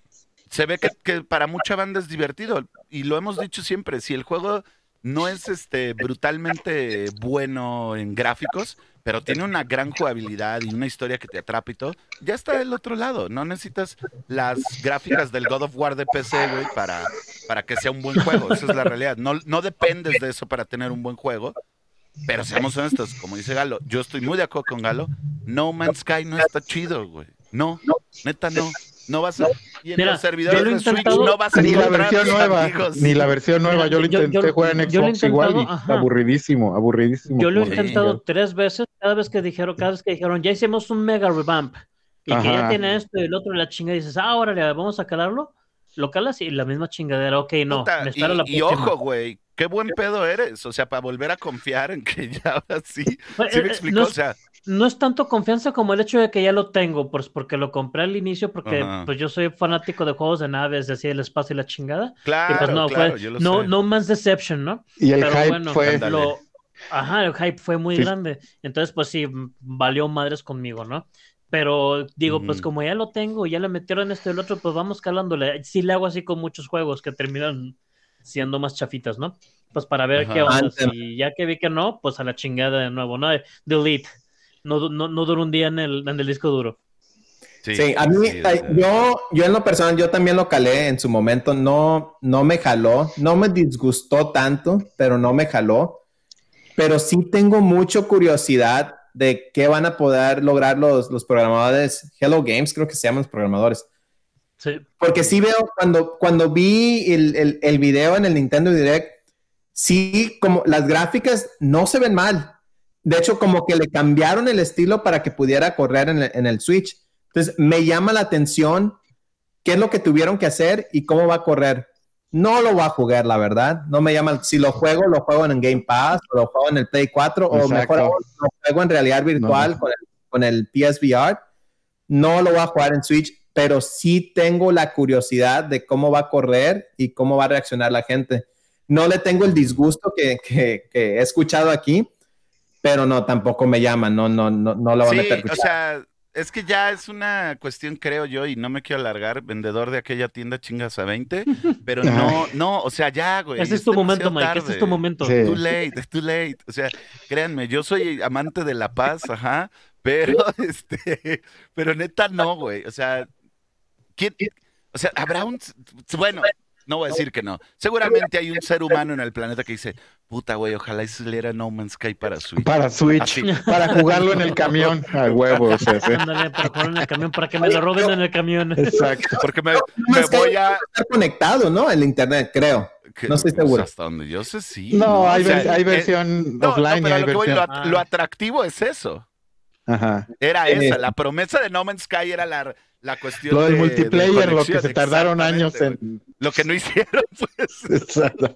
se ve que, que para mucha banda es divertido. Y lo hemos dicho siempre, si el juego no es este brutalmente bueno en gráficos, pero tiene una gran jugabilidad y una historia que te atrapa y todo, ya está del otro lado. No necesitas las gráficas del God of War de PC, güey, para, para que sea un buen juego. Esa es la realidad. No, no dependes de eso para tener un buen juego. Pero seamos honestos, como dice Galo, yo estoy muy de acuerdo con Galo. No Man's Sky no está chido, güey. No, neta no. No vas a. Y en Mira, los servidores yo lo he de Switch no vas a ni la versión nueva, amigos. ni la versión nueva, Mira, yo lo intenté yo- jugar en Xbox igual y ajá. aburridísimo, aburridísimo. Yo lo he intentado tres veces, cada vez que dijeron, cada vez que dijeron, ya hicimos un mega revamp y que ya tiene esto y el otro y la chinga, dices, ah, órale, vamos a calarlo, lo calas y la misma chingadera, ok, no, Puta, me espero la y, ojo, güey, qué buen pedo eres. O sea, para volver a confiar en que [LAUGHS] ya ahora sí. Pues, ¿Sí eh, me eh, explicó? no, o sea, no es tanto confianza como el hecho de que ya lo tengo, pues porque lo compré al inicio, porque Ajá. pues yo soy fanático de juegos de naves, así el espacio y la chingada. Y claro, pues no, claro, fue yo lo no, sé. no Man's Deception, ¿no? Y el Pero hype bueno, fue lo, ajá, el hype fue muy Sí. grande. Entonces, pues sí, valió madres conmigo, ¿no? Pero digo, pues como ya lo tengo, ya le metieron esto y el otro, pues vamos calándole. Sí le hago así con muchos juegos que terminan siendo más chafitas, ¿no? Pues para ver Ajá. qué onda. Si ya que vi que no, pues a la chingada de nuevo, ¿no? Delete. No, no, no dura un día en el, en el disco duro. Sí, a mí, sí, yo, yo en lo personal, yo también lo calé en su momento, no, no me jaló, no me disgustó tanto, pero no me jaló. Pero sí tengo mucha curiosidad de qué van a poder lograr los, los programadores, Hello Games, creo que se llaman los programadores. Sí. Porque sí veo, cuando, cuando vi el, el, el video en el Nintendo Direct, sí, como las gráficas no se ven mal. De hecho, como que le cambiaron el estilo para que pudiera correr en el, en el Switch. Entonces, me llama la atención qué es lo que tuvieron que hacer y cómo va a correr. no lo voy a jugar, la verdad. No me llaman. Si lo juego, lo juego en Game Pass, o lo juego en el Play 4, o mejor aún, lo juego en realidad virtual Con, el, con el PSVR. No lo voy a jugar en Switch, pero sí tengo la curiosidad de cómo va a correr y cómo va a reaccionar la gente. No le tengo el disgusto que, que, que he escuchado aquí, pero no, tampoco me llaman, no, no, no, no lo van a meter. O sea, es que ya es una cuestión, creo yo, y no me quiero alargar, vendedor de aquella tienda chingas a 20, [LAUGHS] pero no, no, o sea, ya, güey. Ese es tu momento, Mike, ese es tu momento. Sí. Too late, es too late. O sea, créanme, yo soy amante de la paz, ajá, pero, [LAUGHS] este, pero neta no, güey. O sea, ¿quién, o sea, habrá un, bueno, no voy a decir que no. Seguramente hay un ser humano en el planeta que dice, puta, güey, ojalá saliera No Man's Sky para Switch. Para Switch, para jugarlo en el camión, [LAUGHS] a huevo. O sea, sí. Ándale, para jugarlo en el camión, para que me lo roben en el camión. Exacto. Porque me, me voy a... Estar conectado, ¿no? El internet, creo. No estoy seguro. Hasta donde yo sé, sí. No, no hay, o sea, hay, versión eh, offline. No, pero hay lo, que versión... voy, lo, lo, atractivo es eso. Ajá. Era esa, la promesa de No Man's Sky era la, la cuestión lo del de, multiplayer, de lo que se tardaron años en. Lo que no hicieron, [LAUGHS] pues. Exacto.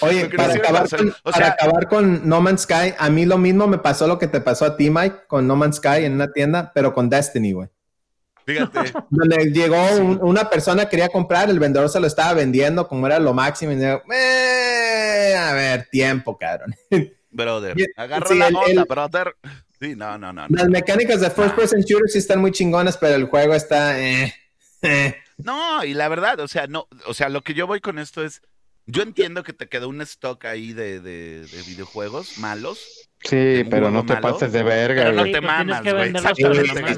Oye, para, no acabar con, o para sea, acabar con No Man's Sky, a mí lo mismo me pasó lo que te pasó a ti, Mike, con No Man's Sky en una tienda, pero con Destiny, güey. Fíjate. Donde llegó un, una persona quería comprar, el vendedor se lo estaba vendiendo como era lo máximo y dijo, eh, a ver, tiempo, cabrón. Brother, agarra sí, la el, onda, el, brother. Sí, no, no, no. Las no. mecánicas de first person shooter sí están muy chingonas, pero el juego está. Eh, eh. No, y la verdad, o sea, no, o sea, lo que yo voy con esto es. Yo entiendo que te quedó un stock ahí de, de, de videojuegos malos. Sí, pero no te malo, pases de verga, Pero no te mamas, güey.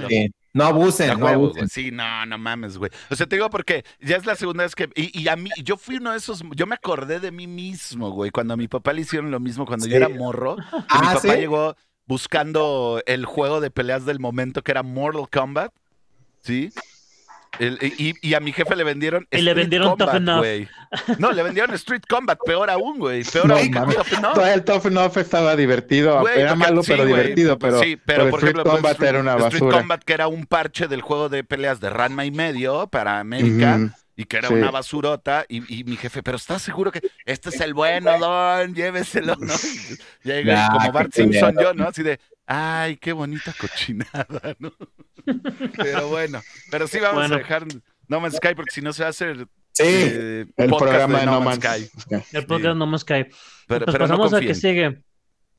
Sí, no abusen, no, no abusen. Güey. Sí, no, no mames, güey. O sea, te digo porque ya es la segunda vez que. Y, y, a mí, yo fui uno de esos. Yo me acordé de mí mismo, güey. Cuando a mi papá le hicieron lo mismo cuando sí. yo era morro. Ah, mi papá ¿sí? llegó buscando el juego de peleas del momento que era Mortal Kombat. ¿Sí? El, y, y, a mi jefe le vendieron. Y le vendieron Combat, Tough Enough. güey. No, le vendieron Street Combat, peor aún, güey. Peor No, aún. Tough Enough. Todo el Tough Enough estaba divertido. Güey, era malo, sí, pero güey, divertido. Pero, sí, pero, pero por Street ejemplo, Combat era una Street basura. Combat, que era un parche del juego de peleas de Ranma y medio para América. Ujú. Y que era Sí. una basurota, y, y mi jefe, pero ¿estás seguro que este es el bueno, Don? Lléveselo, ¿no? Y [LAUGHS] llega Nah, como Bart Simpson yo, ¿no? Así de, ay, qué bonita cochinada, [LAUGHS] ¿no? Pero bueno, pero sí vamos Bueno. a dejar No Man's Sky porque si no se va a hacer Sí, eh, El programa de No Man's Sky. El podcast no más cae. Pero, Pues pero no pasamos a que sigue.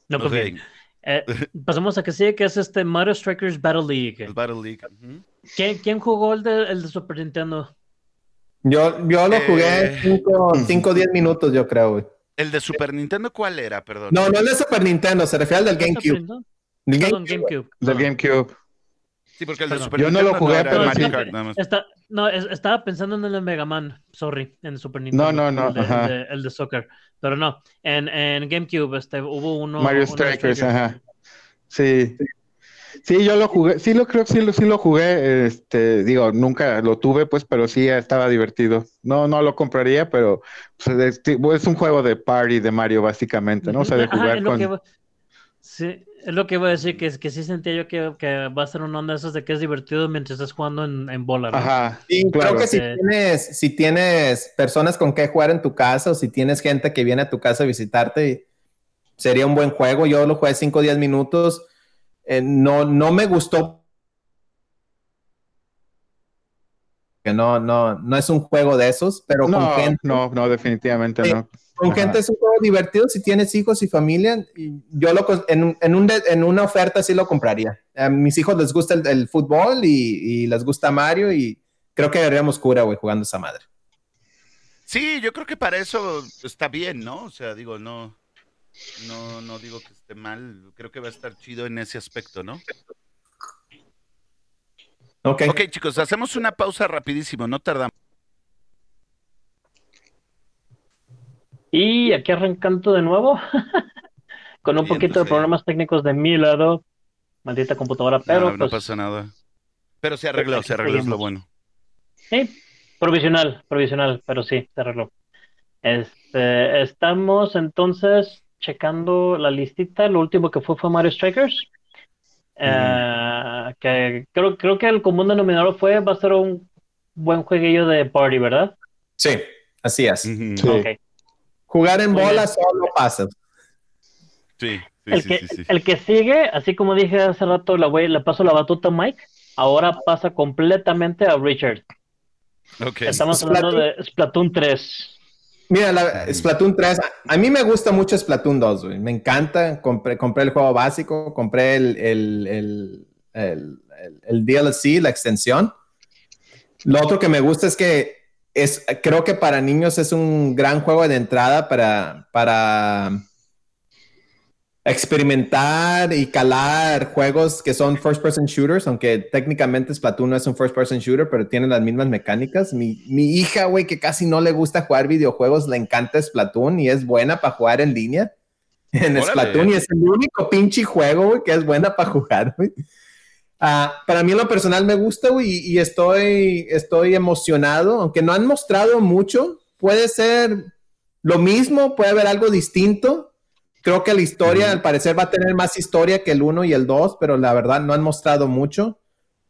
No confíen. Eh, pasamos a que sigue, que es este Mario Strikers Battle League. el Battle League. ¿Quién, quién jugó el de, el de Super Nintendo? Yo, yo lo jugué 5 o 10 minutos, yo creo, güey. ¿El de Super Nintendo cuál era? Perdón. No, no es de Super Nintendo, se refiere al del GameCube. El Perdón, GameCube. GameCube. Del. GameCube. Sí, porque el de. Super Yo no lo jugué, pero Mario. Kart, nada más. Está, no, es- estaba pensando en el de Mega Man, sorry, en el Super Nintendo. no, no, el de, ajá. el de, el de soccer. Pero no, en, en GameCube este, hubo uno. Mario uno Strikers, ajá. Sí. Sí, yo lo jugué, sí lo creo, sí lo, sí lo jugué, este, digo, nunca lo tuve, pues, pero sí estaba divertido. No, no lo compraría, pero pues, es, es un juego de party de Mario, básicamente, ¿no? O sea, de jugar con... que sí, es lo que voy a decir, que, que sí sentía yo que, que va a ser una onda de esas de que es divertido mientras estás jugando en, en bola. ¿no? Ajá, Sí, claro. creo que si tienes, si tienes personas con que jugar en tu casa o si tienes gente que viene a tu casa a visitarte, sería un buen juego. Yo lo jugué 5 o 10 minutos. Eh, no, no me gustó. Que no, no, no es un juego de esos, pero No, con gente, no, no, definitivamente no. con Ajá. gente es un juego divertido si tienes hijos y familia. y yo lo en, un- en, un en una oferta sí lo compraría. A mis hijos les gusta el, el fútbol y, y les gusta Mario y creo que haríamos cura, güey, jugando esa madre. Sí, yo creo que para eso está bien, ¿no? O sea, digo, no, no, no digo que esté mal. Creo que va a estar chido en ese aspecto, ¿no? Ok. Ok, chicos, hacemos una pausa rapidísimo, no tardamos. Y aquí arrancando de nuevo, [LAUGHS] con un Bien, poquito de problemas técnicos de mi lado. Maldita computadora, pero no, no pues, pasa nada. Pero se arregló, se arregló, es lo bueno. Sí, provisional, provisional, pero sí, se arregló. Este, estamos entonces checando la listita. Lo último que fue fue Mario Strikers. Eh, que creo, creo que el común denominador fue va a ser un buen jueguillo de party, ¿verdad? Sí, Así es. Sí. Jugar en bola solo pasa. Sí, sí, El, sí, que, sí, sí. el que sigue, así como dije hace rato, la voy- le paso la batuta a Mike, ahora pasa completamente a Richard. Estamos hablando de Splatoon 3. Mira, la, Splatoon 3, a, a mí me gusta mucho Splatoon 2, güey. Me encanta. Compré, compré el juego básico, compré el, el, el, el, el- el DLC, la extensión. Lo otro que me gusta es que es, creo que para niños es un gran juego de entrada para, para experimentar y calar juegos que son first person shooters, aunque técnicamente Splatoon no es un first person shooter, pero tiene las mismas mecánicas. Mi, mi hija, güey, que casi no le gusta jugar videojuegos, le encanta Splatoon y es buena para jugar en línea. [LAUGHS] En Órale. Splatoon y es el único pinche juego, güey, que es buena para jugar, güey. Ah, para mí en lo personal me gusta, güey, y, y estoy, estoy emocionado, aunque no han mostrado mucho, puede ser lo mismo, puede haber algo distinto. Creo que la historia, al parecer, va a tener más historia que el 1 y el 2, pero la verdad no han mostrado mucho.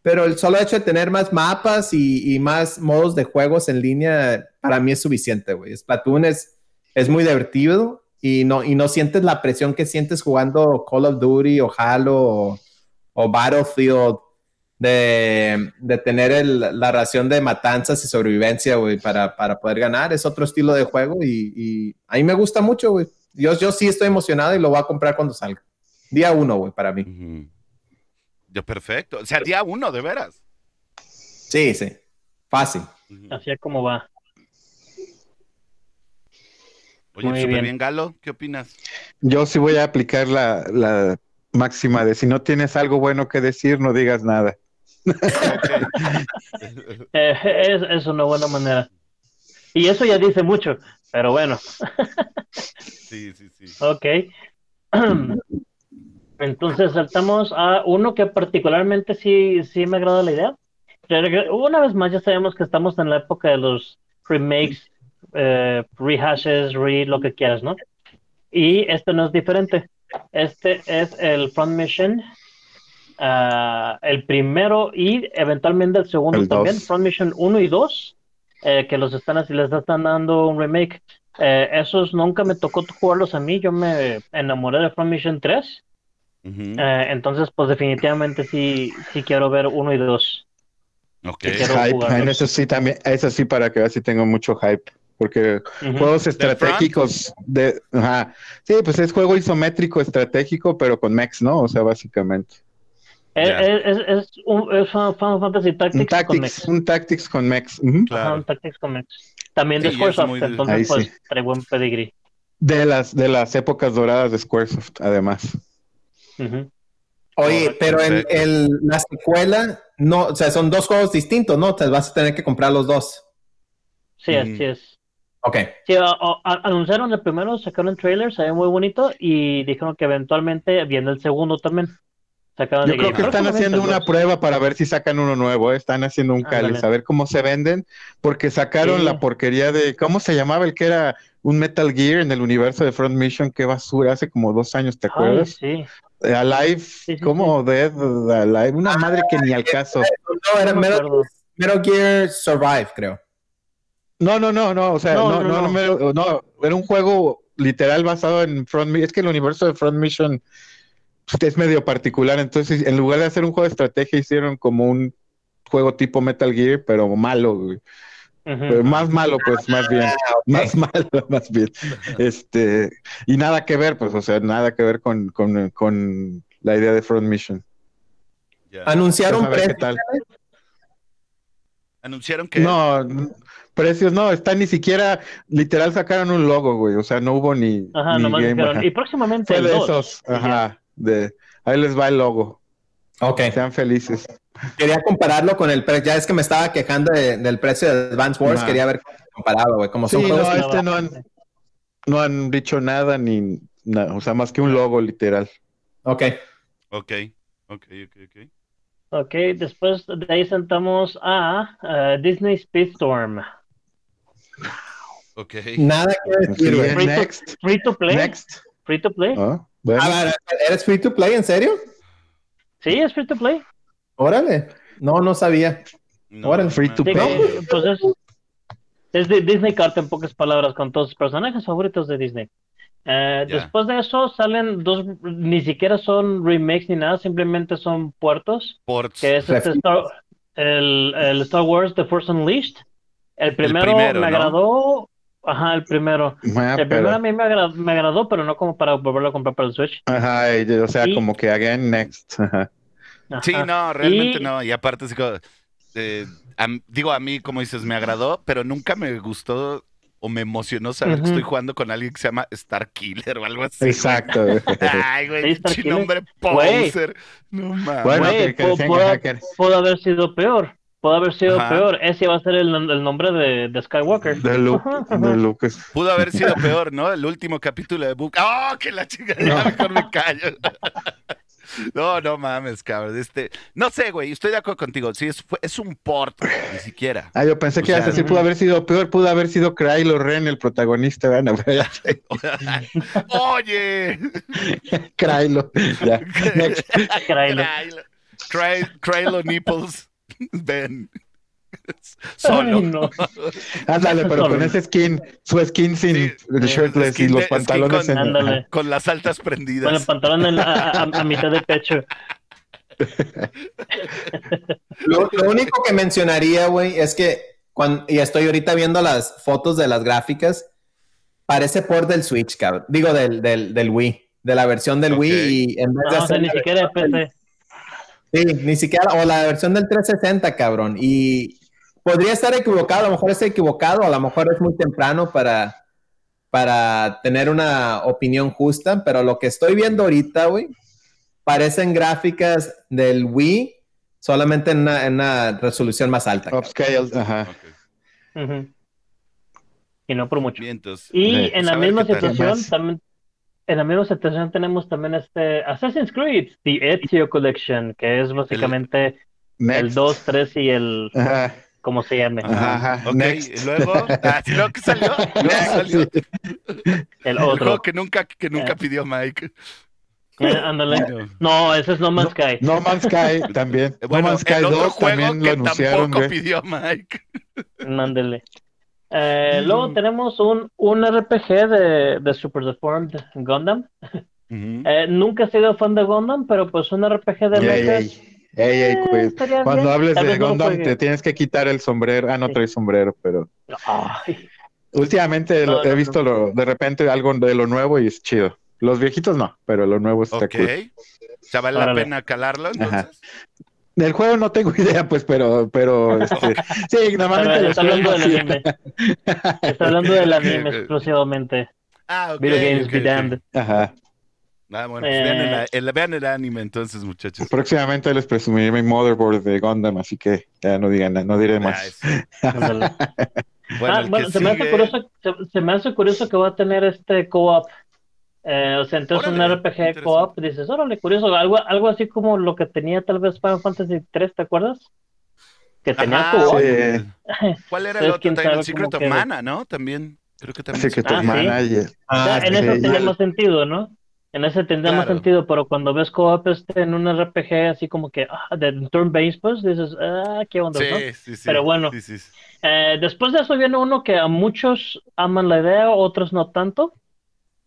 Pero el solo hecho de tener más mapas y, y más modos de juegos en línea, para mí es suficiente, güey. Splatoon es, es muy divertido y no, y no sientes la presión que sientes jugando Call of Duty o Halo o, o Battlefield de, de tener el- la ración de matanzas y sobrevivencia, güey, para, para poder ganar. Es otro estilo de juego y, y a mí me gusta mucho, güey. Yo, yo sí estoy emocionado y lo voy a comprar cuando salga. Día uno, güey, para mí. Ujú. Ya, perfecto. O sea, día uno, de veras. Sí, sí. Fácil. Así es como va. Oye, Muy súper bien. bien. Galo. ¿Qué opinas? Yo sí voy a aplicar la, la máxima de si no tienes algo bueno que decir, no digas nada. [LAUGHS] Eh, es, es una buena manera. Y eso ya dice mucho, pero bueno, Sí, sí, sí. ok. Entonces saltamos a uno que particularmente sí, sí me agrada la idea. Una vez más, ya sabemos que estamos en la época de los remakes, eh, rehashes, re lo que quieras, ¿no? Y este no es diferente. Este es el Front Mission, ah, el primero y eventualmente el segundo El también, dos. Front Mission 1 y 2, eh, que los están así, les están dando un remake. Eh, esos nunca me tocó jugarlos a mí, yo me enamoré de Front Mission 3. Ujú. Eh, entonces, pues definitivamente sí, sí quiero ver uno y dos. Ok. quiero Hype, en eso sí también, eso sí para que veas si tengo mucho hype, porque juegos estratégicos de, ajá, sí, pues es juego isométrico estratégico, pero con mechs, ¿no? O sea, básicamente. Es, Ya. es, es, es un es Final Fantasy Un Tactics con tactics, mechs. un tactics con Claro. un Tactics con mechs. También de Sí, Squaresoft, entonces Ahí pues sí. trae buen pedigrí. De las, de las épocas doradas de Squaresoft, además. Oye, pero en el, la secuela, no, o sea, son dos juegos distintos, ¿no? Te vas a tener que comprar los dos. Sí, Ujú. así es. Ok. Sí, a- a- anunciaron el primero, sacaron trailer, se ve muy bonito y dijeron que eventualmente viene el segundo también. Sacaron Yo creo que están haciendo una dos. prueba para ver si sacan uno nuevo, ¿eh? están haciendo un Ándale. cáliz, a ver cómo se venden, porque sacaron Sí. la porquería de, ¿cómo se llamaba el que era un Metal Gear en el universo de Front Mission? Qué basura, hace como dos años, ¿te Ay, acuerdas? sí. Eh, Alive, sí, ¿cómo? Dead, Alive, una madre que ni al caso. No, era Metal, Gear Survive, creo. No, no, no, no, o sea, No, no, no, no, no. no, era un juego literal basado en Front Mission, es que el universo de Front Mission [LAUGHS] es medio particular, entonces en lugar de hacer un juego de estrategia hicieron como un juego tipo Metal Gear, pero malo, güey. Pero más malo, pues, más bien. Más [LAUGHS] malo, más bien. Este, y nada que ver, pues, o sea, nada que ver con, con, con la idea de Front Mission. Anunciaron precios. Anunciaron que. No, precios no, está ni siquiera, literal sacaron un logo, güey, o sea, no hubo ni, Ajá, ni nomás game, dijeron. ajá. Y próximamente Fue el de 2. esos, ajá, de, ahí les va el logo, Ok. sean felices. Quería compararlo con el precio. Ya es que me estaba quejando de- del precio de Advance Wars. Nah. Quería ver cómo se comparaba, güey. Como son Sí, no, este no han, no han dicho nada ni, nada, o sea, más que un logo literal. Ok. Ok, ok, ok, ok. Ok, después de ahí sentamos a Disney Speedstorm. Ok. Nada que decir. Free to- next, Free to play. next. Free to play. Ah, bueno. A ver, ¿eres free to play? ¿En serio? Sí, es free to play. Órale. No, no sabía. No, Órale, free to play. que, pues es, Es de Disney Carta en pocas palabras con todos los personajes favoritos de Disney. Eh. Después de eso salen dos, ni siquiera son remakes ni nada, simplemente son puertos, Ports. que es este Star, el, el Star Wars The Force Unleashed. El primero, primero, me ¿no? agradó, ajá, el primero. Ah, El pero- primero a mí me agra- me agradó, pero no como para volverlo a comprar para el Switch. Ajá, y- o sea, Y- como que again, next. Ajá. Sí, no, realmente Y- no. Y aparte, eh, am- digo, a mí, como dices, me agradó, pero nunca me gustó o me emocionó saber que estoy jugando con alguien que se llama Star Killer o algo así. güey. Exacto. [LAUGHS] Ay, güey, nombre Güey. poser. No mames. Bueno. Pudo haber sido peor. Pudo haber sido Ajá. peor. Ese va a ser el, el nombre de, de Skywalker. De Luke, [LAUGHS] de Luke. Pudo haber sido peor, ¿no? El último capítulo de Book. ¡Oh, que la chica! Mejor me callo. [LAUGHS] No, no mames, cabrón. Este, no sé, güey, estoy de acuerdo contigo. Sí, es, un port, güey, ni siquiera. Ah, yo pensé O que ibas a sea, decir, pudo haber sido peor, pudo haber sido Kylo Ren el protagonista, ¿verdad? [LAUGHS] Oye, Kylo. Kylo. Krylo Nipples, ven. [LAUGHS] Ay, Solo. no. Ándale, pero con ese skin, su skin sin Sí, el shirtless skin y los de- pantalones con- en Ándale. [LAUGHS] Con las altas Con el prendidas. pantalón en la- a, a- a mitad de pecho. [LAUGHS] Lo, lo único que mencionaría, güey, es que cuando, y estoy ahorita viendo las fotos de las gráficas, parece por del Switch, cabrón. Digo, del, del, del Wii, de la versión del. Wii y en vez de No, o hacer sea, ni siquiera de PC. Sí, ni siquiera, o la versión del 360, cabrón. Y podría estar equivocado, a lo mejor estoy equivocado, a lo mejor es muy temprano para, para tener una opinión justa, pero lo que estoy viendo ahorita, güey, parecen gráficas del Wii, solamente en una, en una resolución más alta. upscale. Ajá. Y no por mucho. Y Sí, en la saber misma situación también en la misma situación tenemos también este Assassin's Creed, The Ezio Collection, que es básicamente el, Next. 2, 3 y el Ajá. como se llame, Ajá, Ajá, ok, next. y luego, ah, ¿sí, luego que salió? [LAUGHS] Luego salió. Sí. el El otro. que nunca, que nunca Eh. pidió Mike. Eh, ándale. Bueno, No, ese es No Man's Sky. No Man's Sky también. Bueno, no Man's Sky el otro 2 juego también lo que anunciaron, tampoco güey. pidió Mike. Mándele. Eh, Mm. Luego tenemos un, un RPG de, de Super Deformed Gundam. Eh, nunca he sido fan de Gundam, pero pues un RPG de Ey, mechas, ey, ey, ey, eh, estaría Cuando bien. hables de vez no te tienes que quitar el sombrero. Ah, no Sí. traes sombrero, pero Ay, últimamente No, lo- no, he no. visto lo- de repente algo de lo nuevo y es chido. Los viejitos no, pero lo nuevo está Ok. cool. Sea, ¿vale la pena calarlo Ajá. Del juego no tengo [LAUGHS] idea, pues, pero, pero, este, [LAUGHS] sí, normalmente pero los está hablando del anime. Está hablando del anime exclusivamente. Ah, ok. Video games ok, be. Ajá. Ah, bueno, pues vean, Eh. el, el- vean el anime entonces, muchachos. Próximamente les presumiré mi motherboard de Gundam, así que ya no digan, no diré más. [LAUGHS] Bueno, Ah, el bueno, que se me, hace sigue- curioso, se, se me hace curioso que va a tener este co-op. Eh, o sea, entonces Órale, un RPG co-op, dices, órale, curioso, algo, algo así como lo que tenía tal vez Final Fantasy 3, ¿te acuerdas? Que tenía Ajá, co-op. Sí. [LAUGHS] ¿Cuál era el otro? el Secret of. Mana, ¿no? También. Creo que también. Secret of sí. Mana Ah, en sí, eso sí. más sentido, ¿no? En ese tendría más sentido, pero cuando ves co-op este en un RPG así como que ah, de turn-based, pues dices, ah, qué onda, ¿no? Sí, sí, sí. Pero bueno. Sí, sí, sí. Eh, después de eso viene uno que a muchos aman la idea, otros no tanto.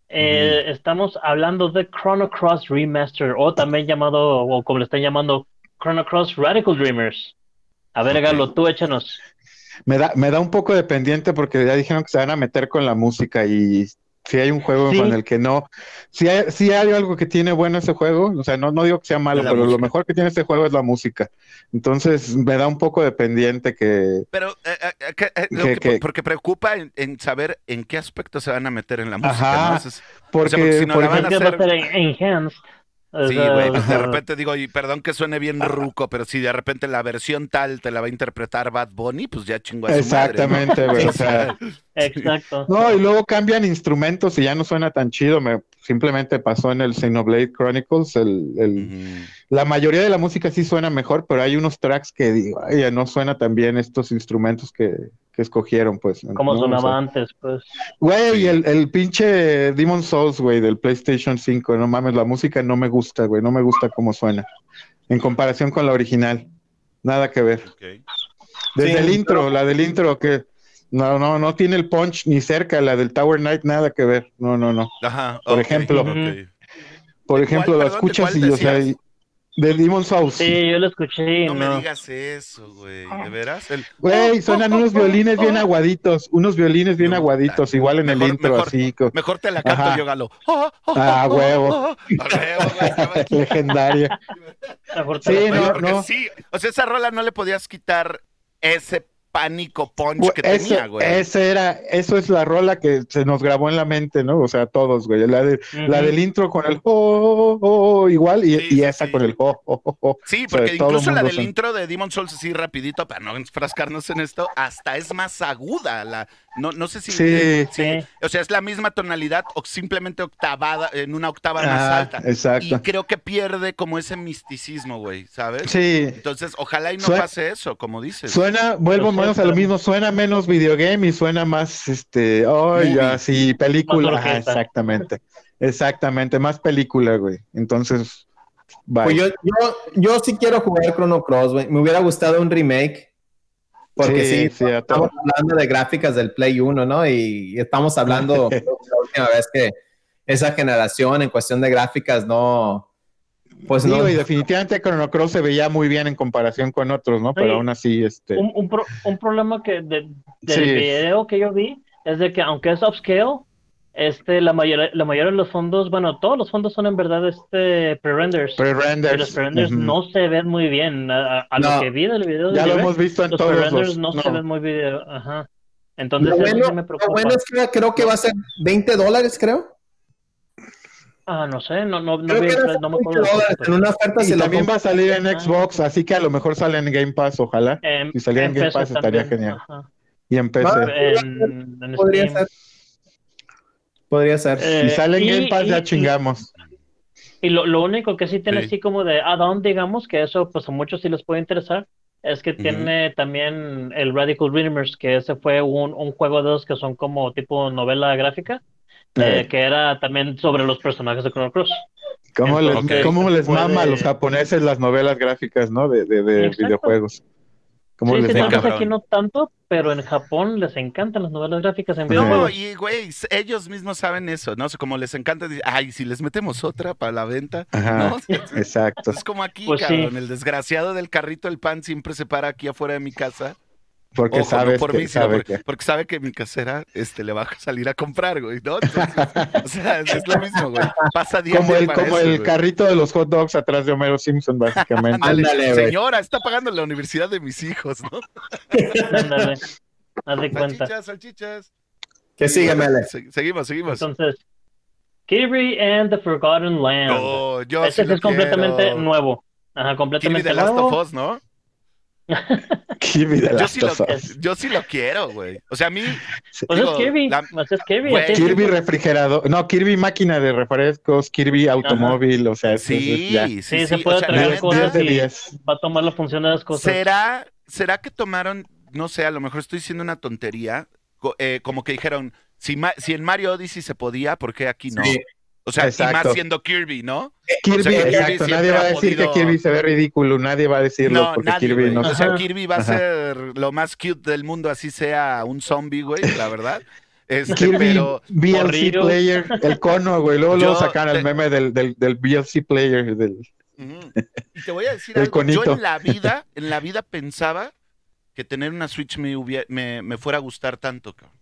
Eh, Estamos hablando de Chrono Cross Remaster, o también llamado, o como le están llamando, Chrono Cross Radical Dreamers. A ver. Galo, tú échanos. Me da, me da un poco de pendiente porque ya dijeron que se van a meter con la música y si hay un juego Sí. con el que no, si hay, si hay algo que tiene bueno ese juego, o sea, no, no digo que sea malo, pero lo mejor que tiene este juego es la música. Entonces me da un poco de pendiente que Pero, eh, eh, que- eh, Que- que- que- porque preocupa en, en saber en qué aspecto se van a meter en la música, Ajá. porque, porque si no por la van a hacer- ser en- enhanced. O Sí, sea, güey, pues de repente digo, y perdón que suene bien ruco, pero si de repente la versión tal te la va a interpretar Bad Bunny, pues ya chingo a su madre, ¿no? exactamente, güey, o sea, [LAUGHS] Exacto. no, y luego cambian instrumentos y ya no suena tan chido, me simplemente pasó en el Xenoblade Chronicles, el. La mayoría de la música sí suena mejor, pero hay unos tracks que digo, "Ay, ya no suena tan bien estos instrumentos que, que escogieron, pues. Como ¿no? O sonaba sea, antes, pues. Güey, Sí. y el, el pinche Demon Souls, güey, del PlayStation 5, no mames, la música no me gusta, güey, no me gusta cómo suena. En comparación con la original, nada que ver. Desde Sí, el intro, la del intro, que No, no, no tiene el punch ni cerca, la del Tower Knight, nada que ver. No, no, no. Ajá. Por ejemplo. Por ¿De ejemplo, cuál, la escuchas y, o sea, y- de Demon Souls. Sí, yo lo escuché. No, me digas eso, güey. ¿De veras? El- Güey, suenan unos violines bien aguaditos, unos violines bien aguaditos, igual en el mejor- intro, mejor- así. Mejor te la canto Ajá. yo, Galo. [LAUGHS] Ah, huevo. A [LAUGHS] huevo, güey, estaba- [LAUGHS] Legendaria. Sí, no, no. sí, o sea, esa rola no le podías quitar ese pánico punch Güey, que eso, tenía, güey. ese era, eso es la rola que se nos grabó en la mente, ¿no? O sea, todos, güey. La, de, la del intro con el oh, oh, oh, igual, y, Sí, y sí, esa sí. con el oh, oh, oh. Sí, O sea, porque incluso la del son- intro de Demon Souls, así rapidito, para no enfrascarnos en esto, hasta es más aguda. La, no, no sé si, Sí. Sí. O sea, es la misma tonalidad o simplemente octavada, en una octava más Ah, alta. Y exacto. creo que pierde como ese misticismo, güey, ¿sabes? Sí, Entonces, ojalá y no pase eso, como dices. Suena, vuelvo sé, menos a lo pero- mismo, suena menos videogame y suena más, este, oh, ya, sí, película, orquesta. exactamente, exactamente, más película, güey. Entonces, bye. Pues yo, yo, yo sí quiero jugar Chrono Cross, güey. Me hubiera gustado un remake. Porque sí, sí, estamos hablando de gráficas del Play 1, ¿no? Y estamos hablando [LAUGHS] la última vez que esa generación en cuestión de gráficas no. Pues Digo, no. y definitivamente Chrono Cross se veía muy bien en comparación con otros, ¿no? Pero Sí. aún así, este, Un, un, pro- un problema que de- del Sí. video que yo vi es de que aunque es upscale, este, la mayoría, la mayoría de los fondos, bueno, todos los fondos son en verdad este pre-renders. Y los pre-renders. pre-renders no se ven muy bien. A, a- a No. lo que vi del video Ya de lo hemos visto en los todos pre-renders los. no, no. se ven muy video. Ajá. Entonces Lo eso bueno, me lo preocupa. bueno es que creo que va a ser 20 dólares, creo. Ah, no sé, no, no, no, Creo vi no me 20 acuerdo. En una oferta Y lo también va a salir en Ah. Xbox, así que a lo mejor sale en Game Pass, ojalá. En- Si saliera en Game Pass estaría también, genial. ajá. Y en PC. En, en Podría ser. Podría ser. Eh, si sale en y- Game Pass, y- ya y- chingamos. Y lo, lo único que sí tiene Sí. así como de add-on, digamos, que eso pues a muchos sí les puede interesar, es que tiene también el Radical Redeemers, que ese fue un, un juego de esos que son como tipo novela gráfica, eh, Eh, que era también sobre los personajes de Chrono Cross. ¿Cómo les, cómo les puede- mama a los japoneses las novelas gráficas, ¿no? De, de, de Exacto. videojuegos. ¿Cómo Sí, les sí, aquí no tanto, pero en Japón les encantan las novelas gráficas en No, y güey, ellos mismos saben eso, ¿no? O sea, como les encanta, decir, ay, si les metemos otra para la venta, Ajá, ¿no? [LAUGHS] exacto. Es como aquí, Pues sí. cabrón, el desgraciado del carrito del pan siempre se para aquí afuera de mi casa. Porque Ojo, no por que, mí, sino sabe por- que- porque sabe que mi casera este, le va a salir a comprar, güey, ¿no? Entonces, o sea, es lo mismo, güey. Pasa día Como el, como eso, el güey. carrito de los hot dogs atrás de Homero Simpson, básicamente. Ándale, señora, está pagando la universidad de mis hijos, ¿no? Ándale, haz de cuenta. Salchichas, salchichas. Que sigue, Mele. Se- seguimos, seguimos. Entonces, Kirby and the Forgotten Land. Oh, yo sí lo es completamente quiero. nuevo. Ajá, Kirby completamente de Last nuevo. of Us, ¿no? [LAUGHS] Kirby de Yo Last sí, lo, of Us. yo sí lo quiero, güey. O sea, a mí, Pues Digo, es Kirby, la- pues es Kirby. Güey, Kirby refrigerador, no, Kirby máquina de refrescos, Kirby automóvil, o sea, es sí, sí, Sí, sí. se puede o sea, traer cosas de y- 10. Va a tomar la función de las cosas. ¿Será, ¿Será que tomaron, no sé, a lo mejor estoy diciendo una tontería, eh, como que dijeron, si, Ma- si en Mario Odyssey se podía, ¿por qué aquí no? Sí. O sea, y más siendo Kirby, ¿no? Kirby, O sea, que Kirby exacto, nadie va a decir podido- que Kirby se ve ridículo, nadie va a decirlo No, porque nadie, Kirby güey. no O sea, Ajá. Kirby va a Ajá. ser lo más cute del mundo, así sea un zombie, güey, la verdad. Este, Kirby pero VLC Corrido. player, el cono, güey. Luego, luego sacan te- el meme del, del, del VLC player. Del... Y te voy a decir [LAUGHS] algo. Yo en la vida, en la vida pensaba que tener una Switch me, hubie- me, me fuera a gustar tanto, cabrón.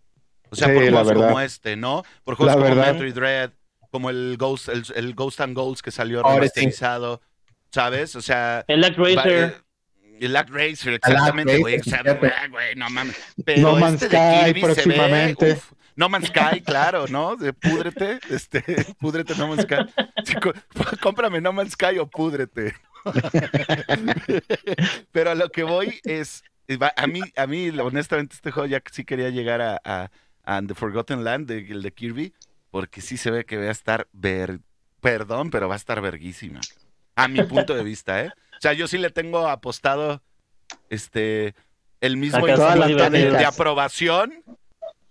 O sea, Sí, por juegos como este, ¿no? Por juegos La como verdad. Metroid Dread, como el Ghost, el, el Ghost and Goals que salió Ahora sí. remasterizado, ¿sabes? O sea, El Lack va- Racer. eh, el Lag Racer, exactamente, Racer, güey. O sea, fíjate. ah, güey, no mames. Pero No Man's este de Sky Kirby se ve, próximamente. uf. No Man's Sky, claro, ¿no? De púdrete, este, [LAUGHS] púdrete No Man's Sky. [LAUGHS] Cómprame No Man's Sky o púdrete. [LAUGHS] Pero a lo que voy es, va- a mí, a mí, honestamente, este juego ya sí quería llegar a, a, a The Forgotten Land, de- el de Kirby, porque sí se ve que va a estar ver, perdón, pero va a estar verguísima. A mi punto de vista, ¿eh? O sea, yo sí le tengo apostado, este, el mismo de, de aprobación,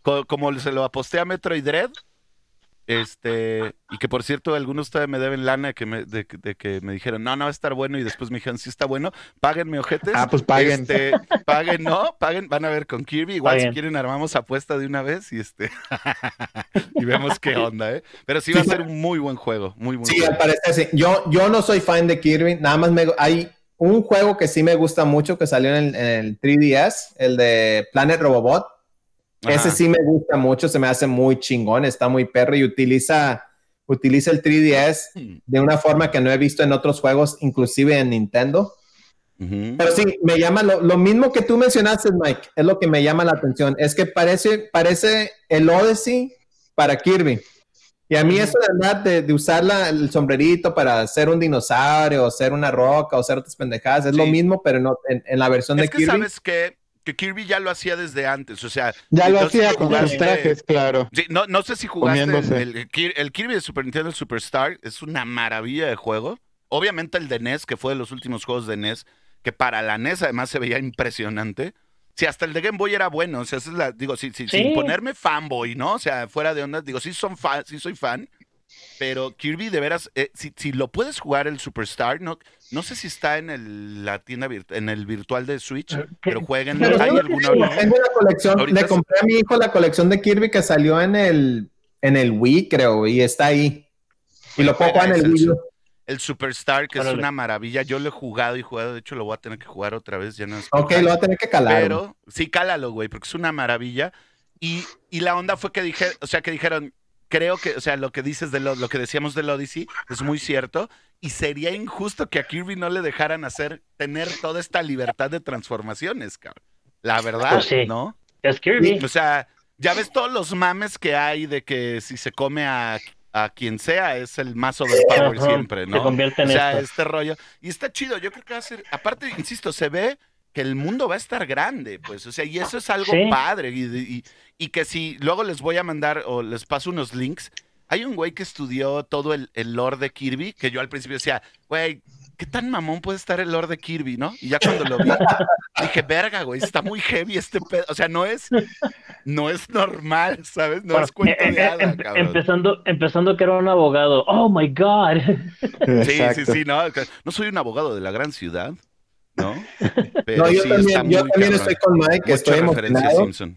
co- como se lo aposté a Metroid Dread, Este, y que por cierto, algunos todavía me deben lana que me, de, de que me dijeron, no, no va a estar bueno, y después me dijeron, sí está bueno, páguenme, ojetes. Ah, pues paguen. Este, paguen, no, paguen, van a ver con Kirby. Igual Paguen. si quieren armamos apuesta de una vez y este [LAUGHS] y vemos qué onda, ¿eh? Pero sí va a ser un muy buen juego, muy buen Sí, juego. al parecer sí. Yo, yo no soy fan de Kirby, nada más me, hay un juego que sí me gusta mucho que salió en el, en el 3DS, el de Planet Robobot. Ese Ajá. sí me gusta mucho, se me hace muy chingón, está muy perro y utiliza, utiliza el 3DS de una forma que no he visto en otros juegos, inclusive en Nintendo. Ujú. Pero sí, me llama lo, lo mismo que tú mencionaste, Mike, es lo que me llama la atención. Es que parece, parece el Odyssey para Kirby. Y a mí eso de verdad de, de usar la- el sombrerito para ser un dinosaurio, o ser una roca, o ser otras pendejadas, es lo Sí. mismo, pero no, en, en la versión Es de que Kirby. sabes que, que Kirby ya lo hacía desde antes, o sea, Ya lo hacía si con sus trajes, claro. Sí, no, no sé si jugaste el, Comiéndose. el- el Kir- el Kirby de Super Nintendo el Superstar, es una maravilla de juego. Obviamente el de NES, que fue de los últimos juegos de NES, que para la NES además se veía impresionante. Sí, hasta el de Game Boy era bueno, o sea, esa es la, digo, sí, sí, Sí. sin ponerme fanboy, ¿no? O sea, fuera de onda, digo, sí, son fan, sí soy fan, pero Kirby de veras, eh, si, si lo puedes jugar el Superstar, no, no sé si está en el, la tienda, virt- en el virtual de Switch, ¿Qué? pero jueguen, Pero ¿hay alguna tengo, tengo una colección, Ahorita le es- compré a mi hijo la colección de Kirby que salió en el, en el Wii, creo, y está ahí. Y lo puedo jugar en el Wii. U. El Superstar, que es Órale. una maravilla. Yo lo he jugado y jugado. De hecho, lo voy a tener que jugar otra vez. Ya no es Ok, lo voy a tener que calar. Pero sí, cálalo, güey, porque es una maravilla. Y, y la onda fue que dije, o sea, que dijeron, creo que, o sea, lo que dices de lo, lo que decíamos del Odyssey es muy cierto. Y sería injusto que a Kirby no le dejaran hacer, tener toda esta libertad de transformaciones, cabrón. La verdad, Pues sí. ¿no? Es Kirby. O sea, ya ves todos los mames que hay de que si se come a, a quien sea es el más overpower siempre, Se ¿no? convierte en O sea, esto. este rollo. Y está chido, yo creo que va a ser, aparte, insisto, se ve que el mundo va a estar grande, pues, o sea, y eso es algo Sí. padre, y, y- y que si luego les voy a mandar o les paso unos links, hay un güey que estudió todo el, el lore de Kirby, que yo al principio decía, güey, ¿qué tan mamón puede estar el lore de Kirby, no? Y ya cuando lo vi, [LAUGHS] dije, verga, güey, está muy heavy este pedo, o sea, no es, no es normal, ¿sabes? No Bueno, es cuento eh, de eh, hada, em- cabrón. empezando, empezando que era un abogado. Oh my God. Sí, sí, Exacto. sí, no, no soy un abogado de la gran ciudad, ¿no? [LAUGHS] Pero No, yo sí también, está yo muy también estoy con Mike, que Mucha estoy referencia a emocionado. Simpson.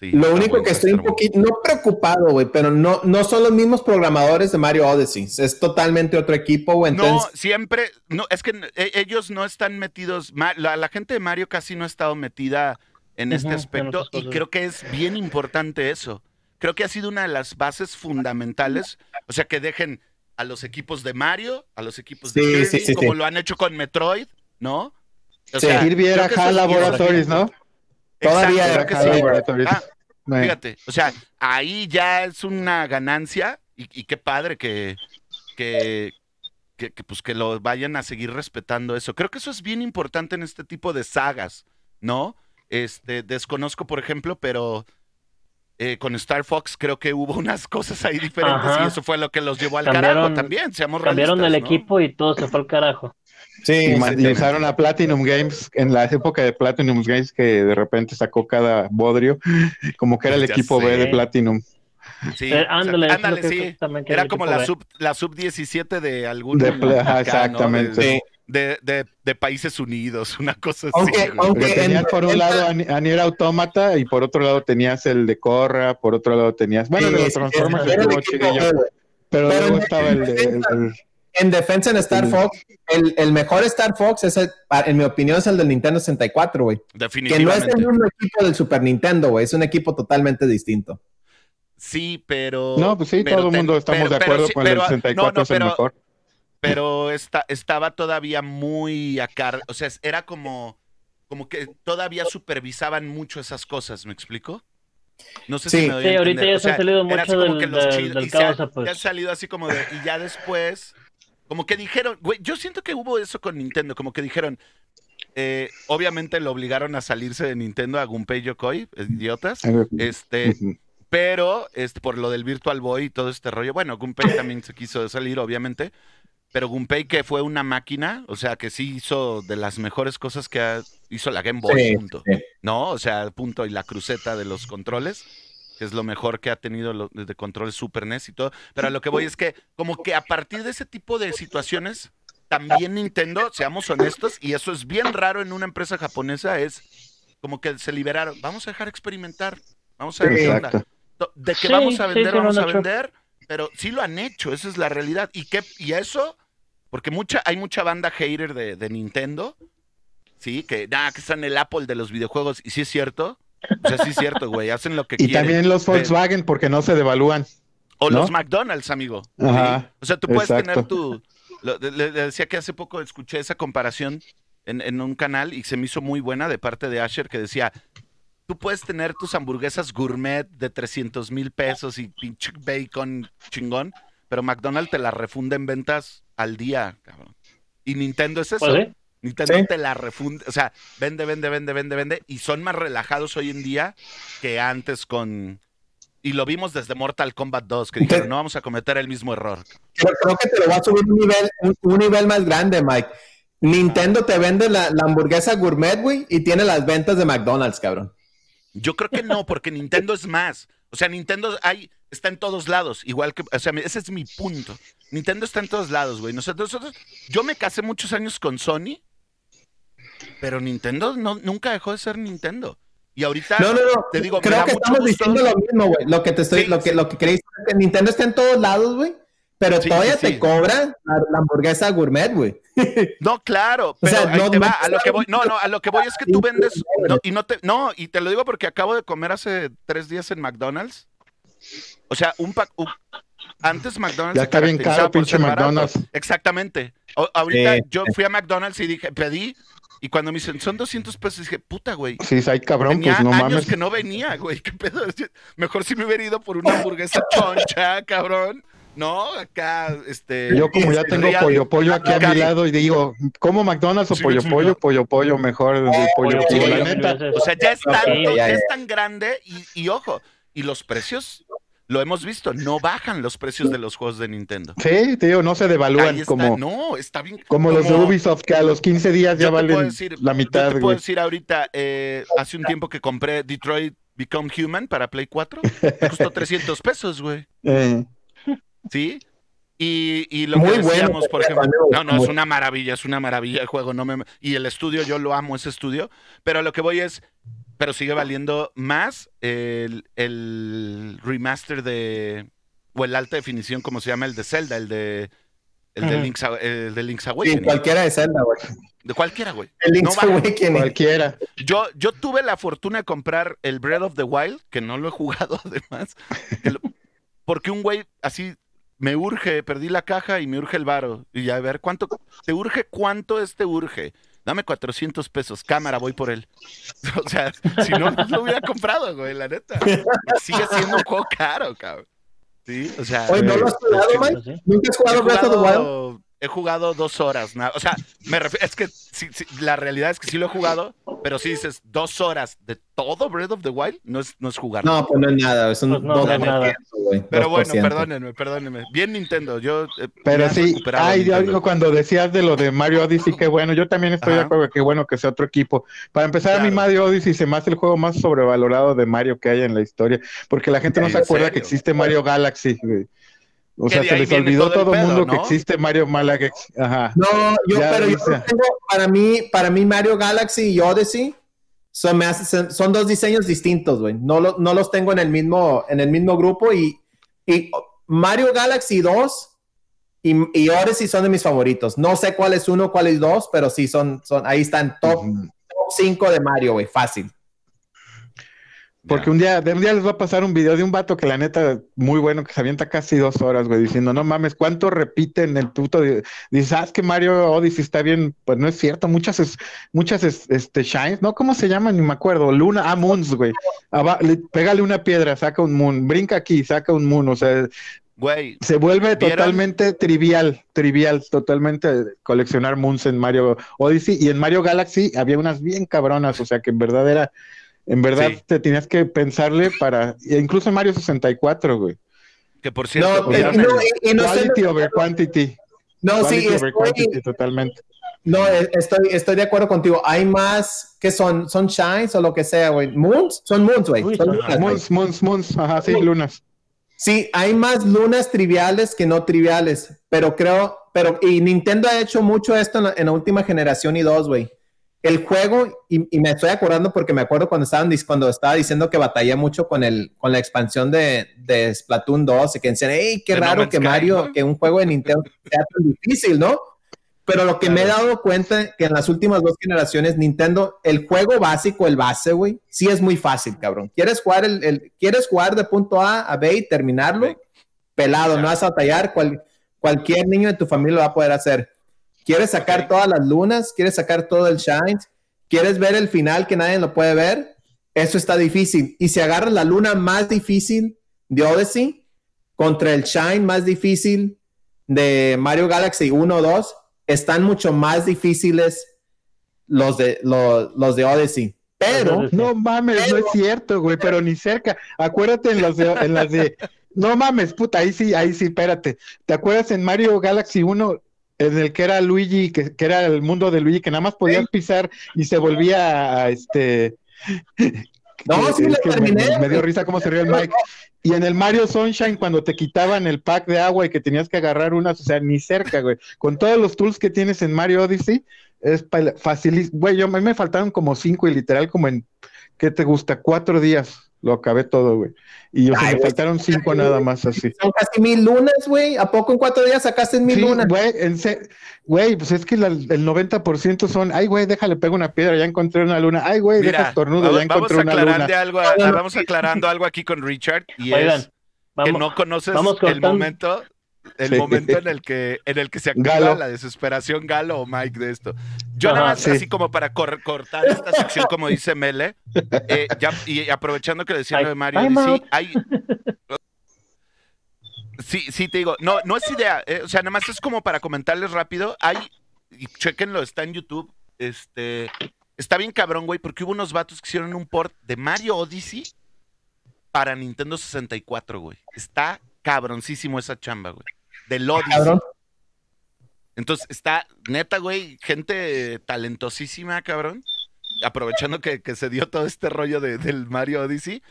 Sí, Lo único que estoy un poquito, no preocupado, güey, pero no, no son los mismos programadores de Mario Odyssey. Es totalmente otro equipo, güey. No, Entonces, siempre, no, es que e- ellos no están metidos, la, la gente de Mario casi no ha estado metida en este aspecto y creo que es bien importante eso. Creo que ha sido una de las bases fundamentales, o sea, que dejen a los equipos de Mario, a los equipos de Sí, Kirby, sí, sí, como sí. lo han hecho con Metroid, ¿no? O Sí. Kirby era HAL Laboratories, ¿no? Todavía Exacto, era creo que HAL Laboratories. Ah, Fíjate, o sea, ahí ya es una ganancia y, y qué padre que, que, que, que, pues que lo vayan a seguir respetando eso. Creo que eso es bien importante en este tipo de sagas, ¿no? Este, desconozco, por ejemplo, pero eh, con Star Fox creo que hubo [LAUGHS] unas cosas ahí diferentes Ajá. y eso fue lo que los llevó al Cambiaron- carajo también, seamos Cambiaron el equipo y todo se fue al carajo. Sí, Y, usaron a Platinum Games en la época de Platinum Games que de repente sacó cada bodrio, como que era el Ya equipo B de Platinum. Sí, Eh, ándale, exacto. ándale, sí. Era como la B. sub, la sub 17 de algún De exactamente. De- de, de, de países unidos, una cosa Aunque- así. aunque- tenías en- por un en- lado a, Ni- a Nier Automata y por otro lado tenías el de Corra, por otro lado tenías, bueno, de los Transformers el pero, pero luego estaba el de el- el- En defensa en Star Sí. Fox, el, el mejor Star Fox es, el- en mi opinión, es el del Nintendo 64, güey. Que no es Definitivamente. el mismo equipo del Super Nintendo, güey. Es un equipo totalmente distinto. Sí, pero. No, pues sí, pero todo el mundo estamos pero- de pero acuerdo sí, con el pero- 64 no, no, es el pero- mejor. Pero esta, estaba todavía muy acá. O sea, era como. Como que todavía supervisaban mucho esas cosas, ¿me explico? No sé Sí. si me doy Sí, a ahorita ya O se han salido mucho como del- que los del- del se causa, pues. ya han salido así como de. Y ya después. Como que dijeron. Güey, yo siento que hubo eso con Nintendo. Como que dijeron. eh, obviamente lo obligaron a salirse de Nintendo a Gunpei Yokoi, idiotas. Este, pero este, por lo del Virtual Boy y todo este rollo, bueno, Gunpei también se quiso salir, obviamente, pero Gunpei que fue una máquina, o sea, que sí hizo de las mejores cosas que ha- hizo la Game Boy, Sí, punto. sí. ¿No? O sea, punto y la cruceta de los controles. Que es lo mejor que ha tenido lo- de control Super NES y todo. Pero a lo que voy es que, como que a partir de ese tipo de situaciones, también Nintendo, seamos honestos, y eso es bien raro en una empresa japonesa, es como que se liberaron. Vamos a dejar experimentar. Vamos a ver qué De que Sí, vamos a vender, sí vamos a vender, pero sí lo han hecho, esa es la realidad. Y que, y eso, porque mucha, hay mucha banda hater de, de Nintendo, sí, que nada, que están en el Apple de los videojuegos, y sí es cierto. O sea, sí es cierto, güey, hacen lo que Y quieren. también los Pero- Volkswagen porque no se devalúan. O ¿no? los McDonald's, amigo. O sea, tú puedes exacto. tener tu. lo- le, le decía que hace poco escuché esa comparación en, en un canal y se me hizo muy buena de parte de Asher que decía: Tú puedes tener tus hamburguesas gourmet de 300 mil pesos y pinche bacon chingón, pero McDonald's te la refunde en ventas al día, cabrón. Y Nintendo es eso. Pues sí. Nintendo Sí. te la refunde, o sea, vende, vende, vende, vende, vende, y son más relajados hoy en día que antes con... Y lo vimos desde Mortal Kombat 2, que dijeron, no vamos a cometer el mismo error. Creo, creo que te lo va a subir un nivel, un, un nivel más grande, Mike. Nintendo te vende la, la hamburguesa gourmet, güey, y tiene las ventas de McDonald's, cabrón. Yo creo que no, porque Nintendo es más. O sea, Nintendo hay, está en todos lados, igual que, o sea, ese es mi punto. Nintendo está en todos lados, güey. Nosotros, nosotros, yo me casé muchos años con Sony, pero Nintendo no, nunca dejó de ser Nintendo. Y ahorita, No, no, no. te digo, creo que estamos gusto. diciendo lo mismo, güey. Lo que te estoy, Sí, lo que, sí. lo que creéis es que Nintendo está en todos lados, güey. Pero Sí, todavía sí, sí. te cobra la, la hamburguesa gourmet, güey. [LAUGHS] No, claro, pero sea, ahí no- te no va, a lo que voy, no, no, a lo que voy es que tú vendes, no, y no te, no, y te lo digo porque acabo de comer hace tres días en McDonald's. O sea, un pack, antes McDonald's Ya está bien caro, pinche. McDonald's. Exactamente. O- ahorita yo fui a McDonald's y dije, pedí, y cuando me dicen, son 200 pesos, dije, puta, güey. Sí, hay cabrón, Tenía pues no años mames. que no venía, güey. ¿Qué pedo? Mejor si me hubiera ido por una hamburguesa choncha, cabrón. No, acá, este. Yo como ya tengo Real- pollo pollo aquí a mi lado y digo, ¿cómo McDonald's o Sí, pollo sí, pollo? ¿no? Pollo pollo mejor el pollo Pollo, la neta. O sea, ya es tanto, ya, ya es tan grande y, y ojo, y los precios, lo hemos visto, no bajan los precios de los juegos de Nintendo. Sí, te digo, no se devalúan está, como, no, está bien. como los de Ubisoft que a los 15 días ya valen decir- la mitad, Yo te puedo decir ahorita, eh, hace un tiempo que compré Detroit Become Human para Play 4, me costó [LAUGHS] 300 pesos, güey. Eh, ¿Sí? Y, y lo Muy que bueno, decíamos, por ejemplo, no, no, es una maravilla, es una maravilla el juego, no me, y el estudio, yo lo amo ese estudio, pero lo que voy es, pero sigue valiendo más el, el remaster de, o el alta definición, como se llama, el de Zelda, el de, el de. Link's, el de Link's Sí, cualquiera de Zelda, güey. de cualquiera, güey. El Link's No baja. Awakening. cualquiera. Yo, yo tuve la fortuna de comprar el Breath of the Wild, que no lo he [LAUGHS] jugado además, porque un güey así me urge, perdí la caja y me urge el varo. Y a ver, ¿cuánto te urge? ¿Cuánto es te urge? Dame 400 pesos, cámara, voy por él. [LAUGHS] O sea, si no, no lo hubiera comprado, güey, la neta. Sigue siendo un juego caro, cabrón. Sí, o sea. Oye, ¿no lo has jugado, Sí, Mike? ¿Nunca has jugado Breath of the Wild? He jugado dos horas. O sea, me es que sí, sí, la realidad es que sí lo he jugado, pero si dices dos horas de todo Breath of the Wild, no es, no es jugar. No, pues no es nada, es un Pues no, no es 2%, nada. pero bueno, 2%. perdónenme, perdónenme. Bien Nintendo, yo. eh, Pero sí, ay, yo Nintendo. digo, cuando decías de lo de Mario Odyssey, qué bueno, yo también estoy de acuerdo, qué bueno que sea otro equipo. Para empezar, a mí Claro. Mario Odyssey se me hace el juego más sobrevalorado de Mario que hay en la historia, porque la gente no ¿En se acuerda que existe Mario Galaxy, güey. O sea, se les olvidó todo el todo el pedo, mundo que ¿no? existe Mario Malagex. Ajá. No, yo, Ya pero yo tengo, para mí, para mí Mario Galaxy y Odyssey son, me hace- son- dos diseños distintos, güey. No, lo- no los tengo en el mismo, en el mismo grupo y, y Mario Galaxy 2 y, y Odyssey son de mis favoritos. No sé cuál es uno, cuál es dos, pero sí son, son ahí están top, 5 de Mario, güey, fácil. Porque un día, de un día les va a pasar un video de un vato que la neta, muy bueno, que se avienta casi dos horas, güey, diciendo, no mames, ¿cuánto repiten el puto? de-?" Dices, ah, es que Mario Odyssey está bien, pues no es cierto, muchas, es- muchas, es- este, shines, ¿no? ¿Cómo se llaman? Ni me acuerdo, Luna, ah, Moons, güey. Aba- le- pégale una piedra, saca un Moon, brinca aquí, saca un Moon, o sea, Güey, se vuelve ¿Vieron? totalmente trivial, trivial, totalmente coleccionar Moons en Mario Odyssey y en Mario Galaxy había unas bien cabronas, o sea que en verdad era, en verdad Sí. te tenías que pensarle para, e incluso Mario 64, güey. que por cierto. No, y, no, y- y no sé- Quality over quantity, no, sí, quality over estoy, quantity totalmente. No, eh, estoy, estoy de acuerdo contigo. Hay más que son, son shines o lo que sea, güey. Moons, son moons, güey. Uy, Son son- lunas, güey. Moons, Moons, Moons, ajá, sí, lunas. Sí, hay más lunas triviales que no triviales, pero creo, pero, y Nintendo ha hecho mucho esto en la, en la última generación y dos, güey. El juego, y, y me estoy acordando porque me acuerdo cuando, estaban, cuando estaba diciendo que batallé mucho con, el, con la expansión de, de Splatoon 2 y que decían, hey, qué raro que Sky, Mario, ¿no? que un juego de Nintendo sea tan difícil, ¿no? Pero lo que me he dado cuenta que en las últimas dos generaciones, Nintendo, el juego básico, el base, güey, sí es muy fácil, cabrón. ¿Quieres jugar, el, el- ¿quieres jugar de punto A a B y terminarlo? Pelado, no vas a batallar. cual- cualquier niño de tu familia lo va a poder hacer. ¿Quieres sacar todas las lunas? ¿Quieres sacar todo el shines? ¿Quieres ver el final que nadie lo puede ver? Eso está difícil. Y si agarras la luna más difícil de Odyssey contra el shine más difícil de Mario Galaxy 1 o 2, están mucho más difíciles los de, los, los de Odyssey. Pero, Los No mames, no es cierto, güey, pero ni cerca. Acuérdate en las de, en las de, no mames, puta, ahí sí, ahí sí, espérate. ¿Te acuerdas en Mario Galaxy 1 en el que era Luigi, que, que era el mundo de Luigi, que nada más podías pisar y se volvía a este. No, que- sí, es lo que me- terminé. Me, dio risa cómo se rió el Mike. Y en el Mario Sunshine, cuando te quitaban el pack de agua y que tenías que agarrar unas, o sea, ni cerca, güey. Con todos los tools que tienes en Mario Odyssey, es facilísimo. Güey, yo, a mí me faltaron como cinco y literal como en, ¿qué te gusta? Cuatro días lo acabé todo, güey. Y o sea, Ay, me faltaron cinco nada más así. son casi mil lunas, güey. ¿A poco en cuatro días sacaste mil Sí, lunas? güey, pues es que la- el 90% son, ay, güey, déjale, pego una piedra, ya encontré una luna. Ay, güey, deja estornudo, ya encontré una luna. algo, a- vamos aclarando algo aquí con Richard y Oigan, es que vamos, no conoces vamos el momento, el Sí. momento en el que en el que se activa Galo. la desesperación Galo o Mike de esto. Yo Ajá, nada más sí. así como para cor- cortar esta sección como dice Mele eh, ya- y aprovechando que decía lo de Mario out. hay Sí, sí, te digo, no, no es idea, eh, o sea, nada más es como para comentarles rápido, hay, y chequenlo, está en YouTube, este, está bien cabrón, güey, porque hubo unos vatos que hicieron un port de Mario Odyssey para Nintendo 64, güey. Está cabroncísimo esa chamba, güey. Del Odyssey. Cabrón. Entonces, está, neta, güey, gente talentosísima, cabrón. Aprovechando que, que se dio todo este rollo de- del Mario Odyssey.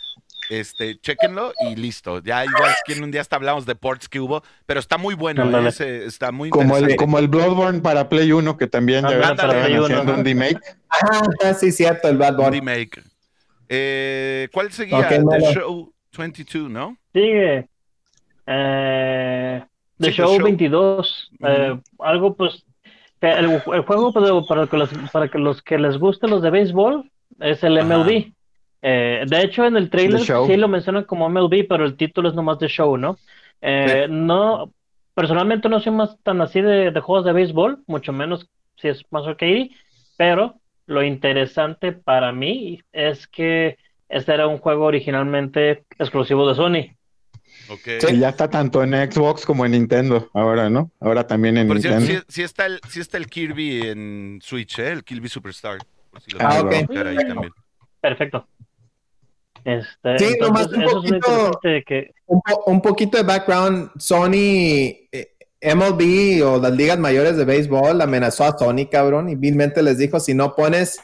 Este, chéquenlo y listo. Ya igual si quieren un día hasta hablamos de ports que hubo, pero está muy bueno. ¿eh? Ese- está muy Como el, como el Bloodborne para Play 1, que también ya ves, para estaban haciendo un remake. Ah, sí, cierto, el Bunny. remake. Eh, ¿Cuál seguía? Ok, The. Show 22, ¿no? Sigue. Eh, The Sí, The Show, Show. 22. eh, algo, pues. El, el juego pues, para, que los, para que los que les gusten los de béisbol es el. MLB. Eh, de hecho, en el trailer sí lo mencionan como MLB, pero el título es nomás The Show, ¿no? Eh, No, personalmente no soy más tan así de, de juegos de béisbol, mucho menos si es más arcade, pero lo interesante para mí es que este era un juego originalmente exclusivo de Sony. Ok. Y ya está tanto en Xbox como en Nintendo ahora, ¿no? Ahora también en Por cierto, Nintendo. sí, sí está el, sí está el Kirby en Switch, ¿eh? El Kirby Superstar. Por si lo Ah, quieren ok. buscar ahí también. Perfecto. Este, Sí, nomás un poquito- que Un, po- un poquito de background. Sony, eh, MLB o las ligas mayores de béisbol amenazó a Sony, cabrón, y vilmente les dijo, si no pones,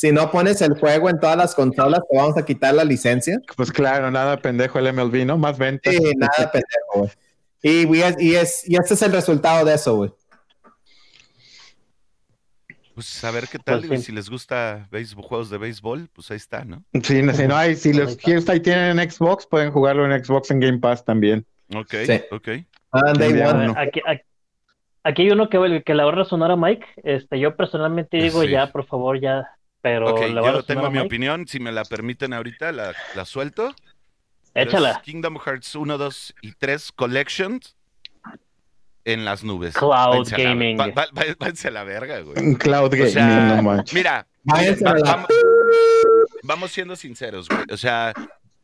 si no pones el juego en todas las consolas, te vamos a quitar la licencia. Pues claro, nada pendejo el MLB, ¿no? Más ventas. Sí, nada pendejo, güey. Y, y, es, y este es el resultado de eso, güey. Pues a ver qué tal, Pues güey, sí. si les gusta béisbol, juegos de béisbol, pues ahí está, ¿no? Sí, no, si no hay, si los Ahí está. quieres ahí tienen en Xbox, pueden jugarlo en Xbox en Game Pass también. Ok, Sí. ok. Ah, aquí, aquí, aquí hay uno que, que le va a resonar a Mike. Este, yo personalmente digo Sí. ya, por favor, ya, pero Ok, le va a yo tengo a mi Mike. opinión, si me la permiten ahorita, la, la suelto. Échala. Kingdom Hearts 1, 2 y 3 Collections en las nubes. Cloud Váyanse a la- Gaming. va- va- va- váyanse a la verga, güey. Cloud O Gaming, sea, no manches. Mira, va- vamos siendo sinceros, güey. O sea,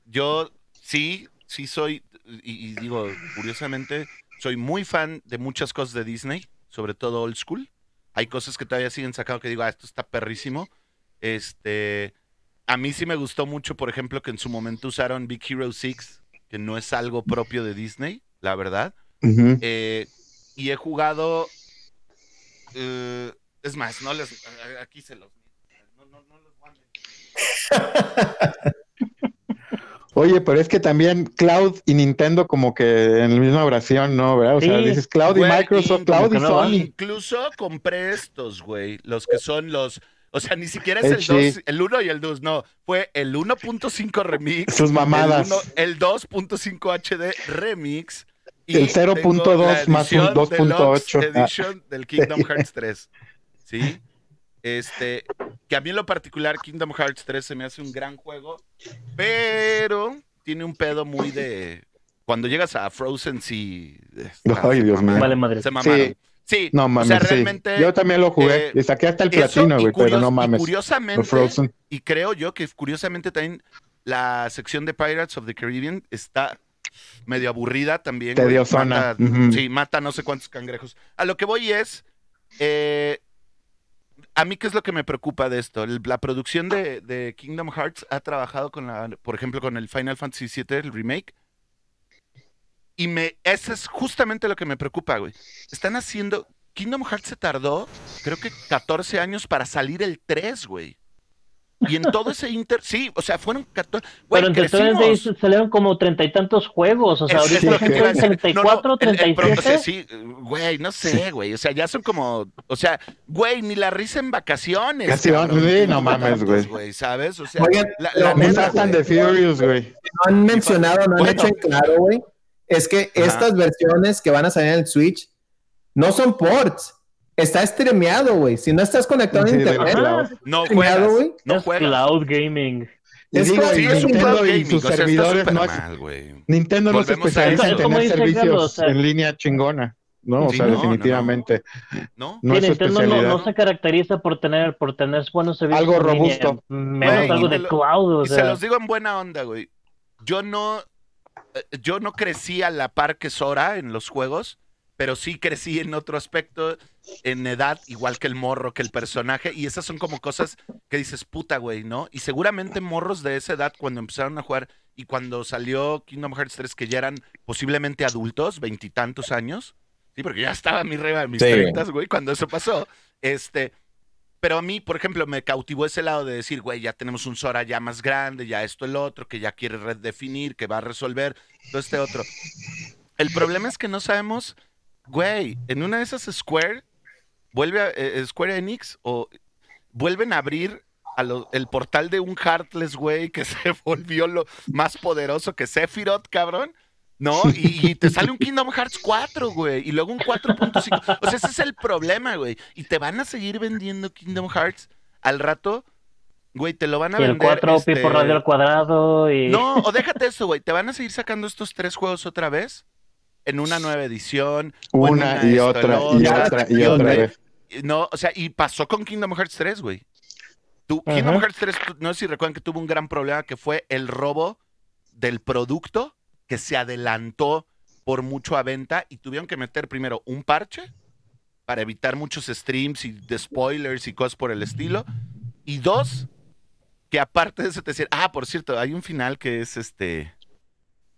yo sí, sí soy, y, y digo, curiosamente, soy muy fan de muchas cosas de Disney, sobre todo old school. Hay cosas que todavía siguen sacando que digo, ah, esto está perrísimo. Este, a mí sí me gustó mucho, por ejemplo, que en su momento usaron Big Hero 6, que no es algo propio de Disney, la verdad. Eh, y he jugado. eh, Es más, no les. Aquí se los. No, no, no los manden. [LAUGHS] Oye, pero es que también Cloud y Nintendo como que en la misma oración, ¿no? ¿verdad? O sea, dices Cloud y Microsoft, Cloud y. Sony. Incluso compré estos, güey. Los que son los. O sea, ni siquiera es el HD. 2, el 1 y el 2, no. Fue el 1.5 remix. Sus mamadas. El, uno- el 2.5 HD remix. El tengo 0.2 la más un edición 2.8. deluxe Edition del Kingdom Hearts 3. ¿Sí? Este, que a mí en lo particular Kingdom Hearts 3 se me hace un gran juego, pero tiene un pedo muy de cuando llegas a Frozen sí Ay, Dios mío. Vale madre. Se mamaron. Sí. Sí, No o mames, sí. Yo también lo jugué eh, y saqué hasta el platino, y güey, pero no y mames. curiosamente, Por Frozen. y creo yo que curiosamente también la sección de Pirates of the Caribbean está medio aburrida también. Mata- ujú. Sí, mata no sé cuántos cangrejos. A lo que voy es, eh, a mí qué es lo que me preocupa de esto. El- la producción de, de Kingdom Hearts ha trabajado con la, por ejemplo, con el Final Fantasy VII, el remake. Y me, ese es justamente lo que me preocupa, güey. Están haciendo, Kingdom Hearts se tardó, creo que 14 años para salir el 3, güey. Y en todo ese inter, sí, o sea, fueron 14. Güey, Pero entre crecimos. de ahí salieron como treinta y tantos juegos. O sea, Es- es ahorita lo que te iba a son decir. 34, No, no, el- el pro- 37. o sea, sí, güey, no sé, güey. O sea, ya son como. O sea, güey, ni la risa en vacaciones. Casi, sí, que no mames, tantos, güey. ¿Sabes? O sea, Oigan, la, la no Como neta, güey. the Furious, güey. no han mencionado, no han Bueno. hecho en claro, güey, es que Ajá. estas versiones que van a salir en el Switch no son ports. Está streameado, güey. Si no estás conectado a Sí, internet. No juegas. No es juegas. cloud gaming. Es digo, Sí, es un Nintendo cloud y gaming. sus o sea, servidores no es- mal, güey. Nintendo no se especializa en tener servicios o sea- en línea chingona. No, o sea, no, definitivamente. ¿No? No Sí, Nintendo no, se caracteriza por tener, por tener buenos servicios. Algo en línea, robusto. menos algo de lo- cloud. O Y se sea, los digo en buena onda, güey. Yo no, yo no crecí a la par que Sora en los juegos, pero sí crecí en otro aspecto, en edad, igual que el morro, que el personaje. Y esas son como cosas que dices, puta, güey, ¿no? Y seguramente morros de esa edad, cuando empezaron a jugar y cuando salió Kingdom Hearts 3, que ya eran posiblemente adultos, veintitantos años. Sí, porque ya estaba mi reba en mis Sí, güey, cuando eso pasó. Este, pero a mí, por ejemplo, me cautivó ese lado de decir, güey, ya tenemos un Sora ya más grande, ya esto, el otro, que ya quiere redefinir, que va a resolver, todo este otro. El problema es que no sabemos, güey, en una de esas Square, vuelve a eh, Square Enix o vuelven a abrir a lo- el portal de un Heartless, güey, que [LAUGHS] se volvió lo más poderoso que Sephiroth, cabrón. ¿No? [LAUGHS] Y, y te sale un Kingdom Hearts 4, güey. Y luego un 4.5. O sea, ese es el problema, güey. Y te van a seguir vendiendo Kingdom Hearts al rato. Güey, te lo van a y el vender. 4 este, pi por radio al cuadrado. Y... No, o déjate eso, güey. Te van a seguir sacando estos tres juegos otra vez. En una nueva edición. Una y esto, otra, el y otra, y Y otra otra. vez. No, o sea, y pasó con Kingdom Hearts 3, güey. Kingdom Hearts 3, tu- no sé si recuerdan que tuvo un gran problema que fue el robo del producto que se adelantó por mucho a venta y tuvieron que meter primero un parche para evitar muchos streams y de spoilers y cosas por el estilo. Y dos, que aparte de eso te decían, ah, por cierto, hay un final que es este,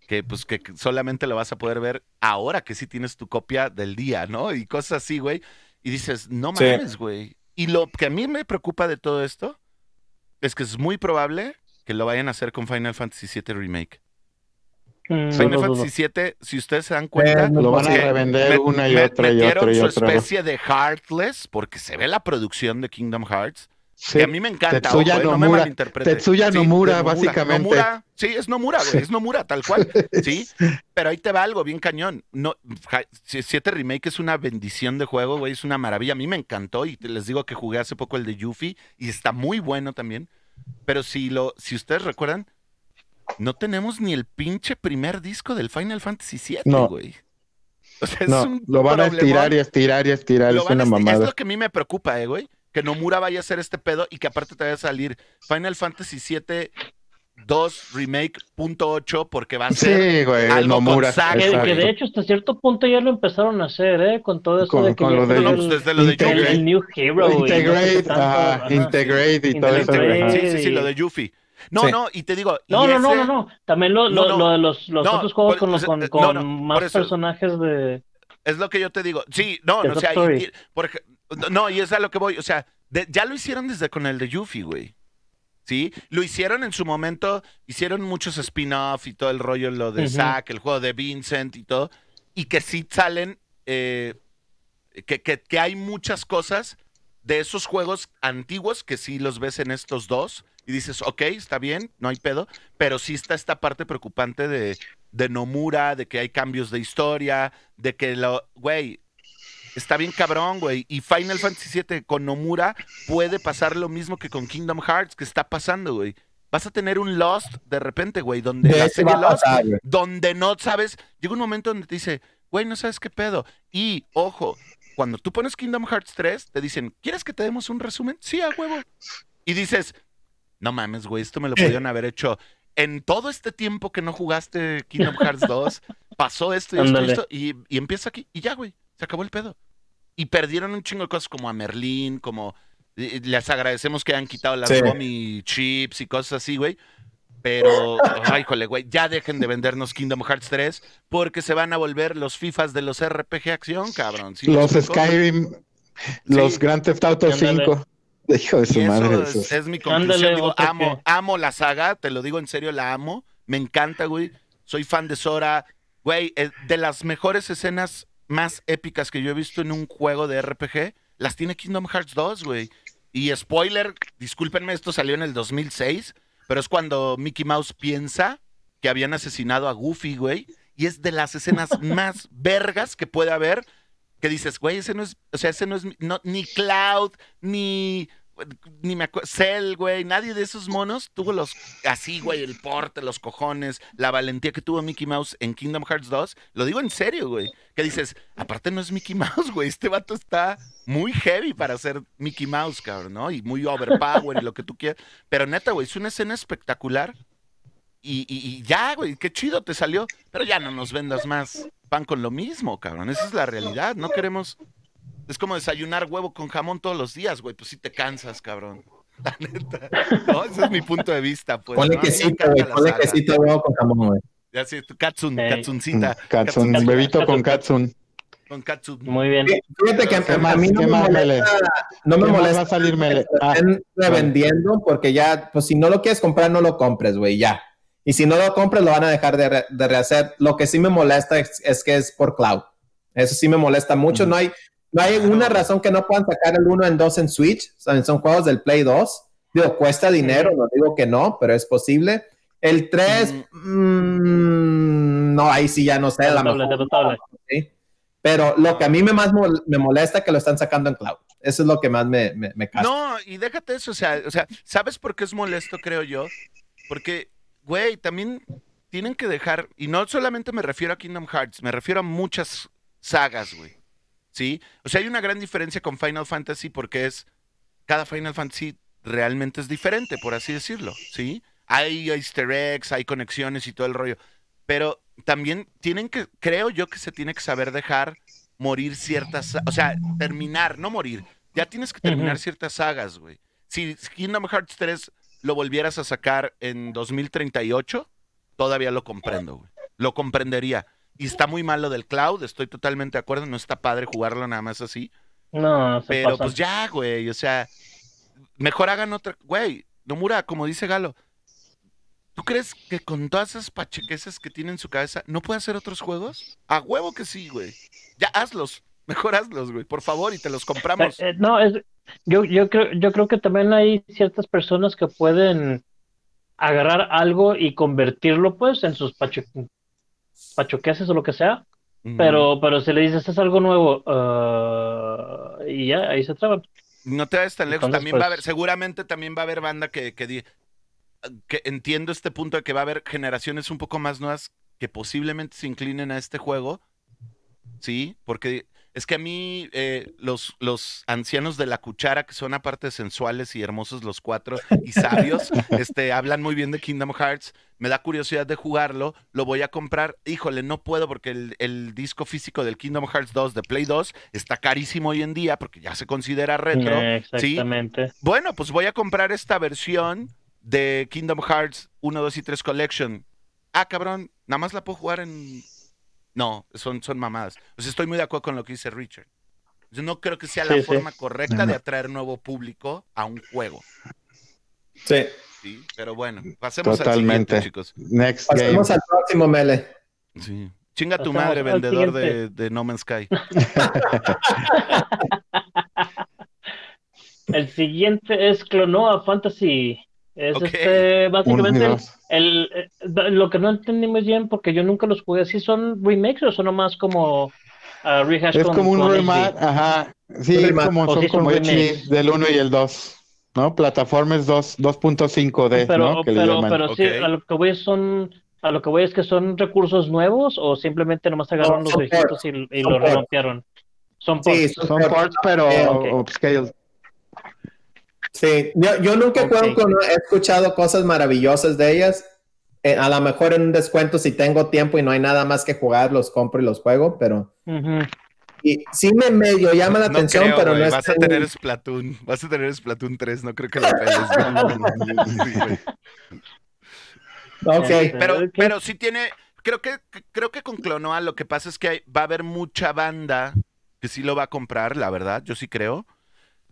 que pues que solamente lo vas a poder ver ahora que sí tienes tu copia del día, ¿no? Y cosas así, güey. Y dices, no Sí. mames, güey. Y lo que a mí me preocupa de todo esto es que es muy probable que lo vayan a hacer con Final Fantasy VII Remake. Final. Fantasy VII, si ustedes se dan cuenta, Eh, Lo van a revender me- una y me- otra y otra y su especie de Heartless, porque se ve la producción de Kingdom Hearts, Sí. que a mí me encanta. Tetsuya ojo, eh, no me Nomura. Tetsuya Nomura, de básicamente. Nomura, sí, es Nomura, güey, es Nomura, tal cual. [LAUGHS] Sí, pero ahí te va algo bien cañón. No, ja- si- Siete Remake es una bendición de juego, güey, es una maravilla. A mí me encantó y les digo que jugué hace poco el de Yuffie y está muy bueno también. Pero si lo, si ustedes recuerdan, no tenemos ni el pinche primer disco del Final Fantasy VII, No. güey. O sea, es No, un lo van a problemón. estirar y estirar y estirar. Lo Es a una esti- Es mamada. lo que a mí me preocupa, eh, güey. Que Nomura vaya a hacer este pedo y que aparte te vaya a salir Final Fantasy VII 2 Remake punto .8 porque va a ser Sí, güey, el algo con Nomura. saga. Que, que de hecho hasta cierto punto ya lo empezaron a hacer, ¿eh? Con todo eso Con- de que con lo de- el, desde lo de el- Integrate. el New Hero. y no qué Integrate, tanto, Integrate y todo eso. Integrate. Sí, sí, sí, lo de Yuffie. No, Sí. no, y te digo. No, no, no, ese- no, no. También lo, No, lo, no. lo de los, los otros juegos por- con, los, con, no, más personajes de... Es lo que yo te digo. Sí, no, no, o sea, y- Story. y- por ej- No, y es a lo que voy. O sea, de- ya lo hicieron desde con el de Yuffie, güey. ¿Sí? Lo hicieron en su momento, hicieron muchos spin-off y todo el rollo, lo de. Zack, el juego de Vincent y todo. Y que sí salen, eh, que, que- que hay muchas cosas de esos juegos antiguos que sí los ves en estos dos. Y dices, ok, está bien, no hay pedo. Pero sí está esta parte preocupante de, de Nomura, de que hay cambios de historia, de que lo, güey, está bien cabrón, güey. Y Final Fantasy VII con Nomura puede pasar lo mismo que con Kingdom Hearts, que está pasando, güey. Vas a tener un Lost de repente, güey, donde De la serie Lost, pasar, donde no sabes, llega un momento donde te dice, güey, no sabes qué pedo. Y, ojo, cuando tú pones Kingdom Hearts 3, te dicen, ¿quieres que te demos un resumen? Sí, a huevo. Y dices, no mames, güey, esto me lo pudieron haber hecho. En todo este tiempo que no jugaste Kingdom Hearts [LAUGHS] 2, pasó esto y esto esto, y, y empieza aquí, y ya, güey, se acabó el pedo. Y perdieron un chingo de cosas como a Merlín, como les agradecemos que hayan quitado las Sí. Chips y cosas así, güey. Pero, [LAUGHS] ay, jole, güey, ya dejen de vendernos Kingdom Hearts 3 porque se van a volver los FIFAs de los RPG acción, cabrón. ¿sí me Los? Skyrim, los Grand Theft Auto Ándale. 5. [LAUGHS] Hijo de su Y eso madre. es, mi conclusión. Ándale, Digo, amo, que- amo la saga, te lo digo en serio, la amo. Me encanta, güey. Soy fan de Sora. Güey, eh, de las mejores escenas más épicas que yo he visto en un juego de RPG, las tiene Kingdom Hearts 2, güey. Y spoiler, discúlpenme, esto salió en el 2006, pero es cuando Mickey Mouse piensa que habían asesinado a Goofy, güey. Y es de las escenas [LAUGHS] más vergas que puede haber que dices, güey, ese no es, o sea, ese no es no, ni Cloud, ni, ni me acuerdo, Cell, güey, nadie de esos monos tuvo los, así, güey, el porte, los cojones, la valentía que tuvo Mickey Mouse en Kingdom Hearts 2, lo digo en serio, güey, que dices, aparte no es Mickey Mouse, güey, este vato está muy heavy para ser Mickey Mouse, cabrón, ¿no? Y muy overpower y lo que tú quieras, pero neta, güey, es una escena espectacular. Y, y- y ya, güey, qué chido te salió. Pero ya no nos vendas más pan con lo mismo, cabrón. Esa es la realidad. No queremos. Es como desayunar huevo con jamón todos los días, güey. Pues sí te cansas, cabrón. [LAUGHS] La neta. No, ese es mi punto de vista, pues. Ponle ¿no? Quesito, güey. Ponle quesito huevo con jamón, güey. Ya sí, tu Katsun, Ey. Katsuncita. Mm, Katsun, Katsun- bebito con Katsun. Con Katsun. Muy bien. Fíjate que ¿Qué a, más? mí no ¿Qué me Mele? molesta, no me ¿Qué más molesta va a salir, Mele? Ah, estén revendiendo porque ya, pues si no lo quieres comprar, no lo compres, güey, ya. Y si no lo compres, lo van a dejar de, re- de rehacer. Lo que sí me molesta es, es que es por cloud. Eso sí me molesta mucho. No hay, no hay una razón que no puedan sacar el 1 en 2 en Switch. Son, son juegos del Play 2. Digo, cuesta dinero, no digo que no, pero es posible. El 3, mm, no, ahí sí ya no sé. a lo Debatable, mejor- debatable. ¿sí? Pero lo que a mí me más mol- me molesta es que lo están sacando en cloud. Eso es lo que más me, me. No, y déjate eso, o sea, o sea, ¿sabes por qué es molesto, creo yo? Porque, güey, también tienen que dejar, y no solamente me refiero a Kingdom Hearts, me refiero a muchas sagas, güey. ¿Sí? O sea, hay una gran diferencia con Final Fantasy porque es, cada Final Fantasy realmente es diferente, por así decirlo, ¿sí? Hay easter eggs, hay conexiones y todo el rollo, pero también tienen que, creo yo que se tiene que saber dejar morir ciertas, o sea, terminar, no morir, ya tienes que terminar ciertas sagas, güey. Si Kingdom Hearts 3 lo volvieras a sacar en 2038, todavía lo comprendo, güey. Lo comprendería. Y está muy mal lo del cloud, estoy totalmente de acuerdo, no está padre jugarlo nada más así. No, se Pero pues ya, güey, o sea, mejor hagan otra, güey, Nomura, como dice Galo, ¿tú crees que con todas esas pachequeses que tiene en su cabeza no puede hacer otros juegos? A huevo que sí, güey. Ya hazlos, [LAUGHS] mejor hazlos, güey, por favor, y te los compramos. Eh, eh, no, es, yo, yo, creo, yo creo que también hay ciertas personas que pueden agarrar algo y convertirlo pues en sus pacho, pachoqueses o lo que sea, pero, pero si le dices es algo nuevo ah, y ya, ahí se traban. No te vayas tan lejos, Entonces, también va a pues- haber, seguramente también va a haber banda que, que, di- que entiendo este punto de que va a haber generaciones un poco más nuevas que posiblemente se inclinen a este juego, ¿sí? Porque es que a mí eh, los, los ancianos de la cuchara, que son aparte sensuales y hermosos los cuatro y sabios, [LAUGHS] este, hablan muy bien de Kingdom Hearts, me da curiosidad de jugarlo, lo voy a comprar, híjole, no puedo porque el, el disco físico del Kingdom Hearts 2 de Play 2 está carísimo hoy en día porque ya se considera retro. Eh, Exactamente. Bueno, pues voy a comprar esta versión de Kingdom Hearts 1, 2 y 3 Collection. Ah, cabrón, nada más la puedo jugar en... No, son, son mamadas. Pues estoy muy de acuerdo con lo que dice Richard. Yo no creo que sea la Sí, sí. forma correcta de atraer nuevo público a un juego. Sí. ¿sí? Pero bueno, pasemos Totalmente. al siguiente, chicos. Next game. Pasemos al próximo, Mele. Sí. Chinga tu Pasemos madre, vendedor de, de No Man's Sky. [LAUGHS] El siguiente es Clonoa Fantasy. Es este, básicamente el, eh, lo que no entendí muy bien porque yo nunca los jugué. ¿Sí son remakes o son nomás como ah, rehash Es con- como un remake, ajá. Sí, como son sí son como. HD del 1 y el 2, ¿no? Plataformas 2 2.5D, Pero, ¿no? Que le pero, llaman. pero sí, a lo que voy son, a lo que voy es que son recursos nuevos o simplemente nomás agarraron No, los viejitos y, y los ports. remapearon. Son Sí, ports. son Son ports. pero ok. upscale. Sí, yo, yo nunca he Ok. jugado con- he escuchado cosas maravillosas de ellas. Eh, a lo mejor en un descuento, si tengo tiempo y no hay nada más que jugar, los compro y los juego, pero y sí me medio llama la No atención, creo, pero no es Vas a tener Splatoon. Vas a tener Splatoon 3. No creo que la güey. [LAUGHS] Ok, Pero, pero sí tiene. Creo que, creo que con Clonoa lo que pasa es que hay- va a haber mucha banda que sí lo va a comprar, la verdad. Yo sí creo.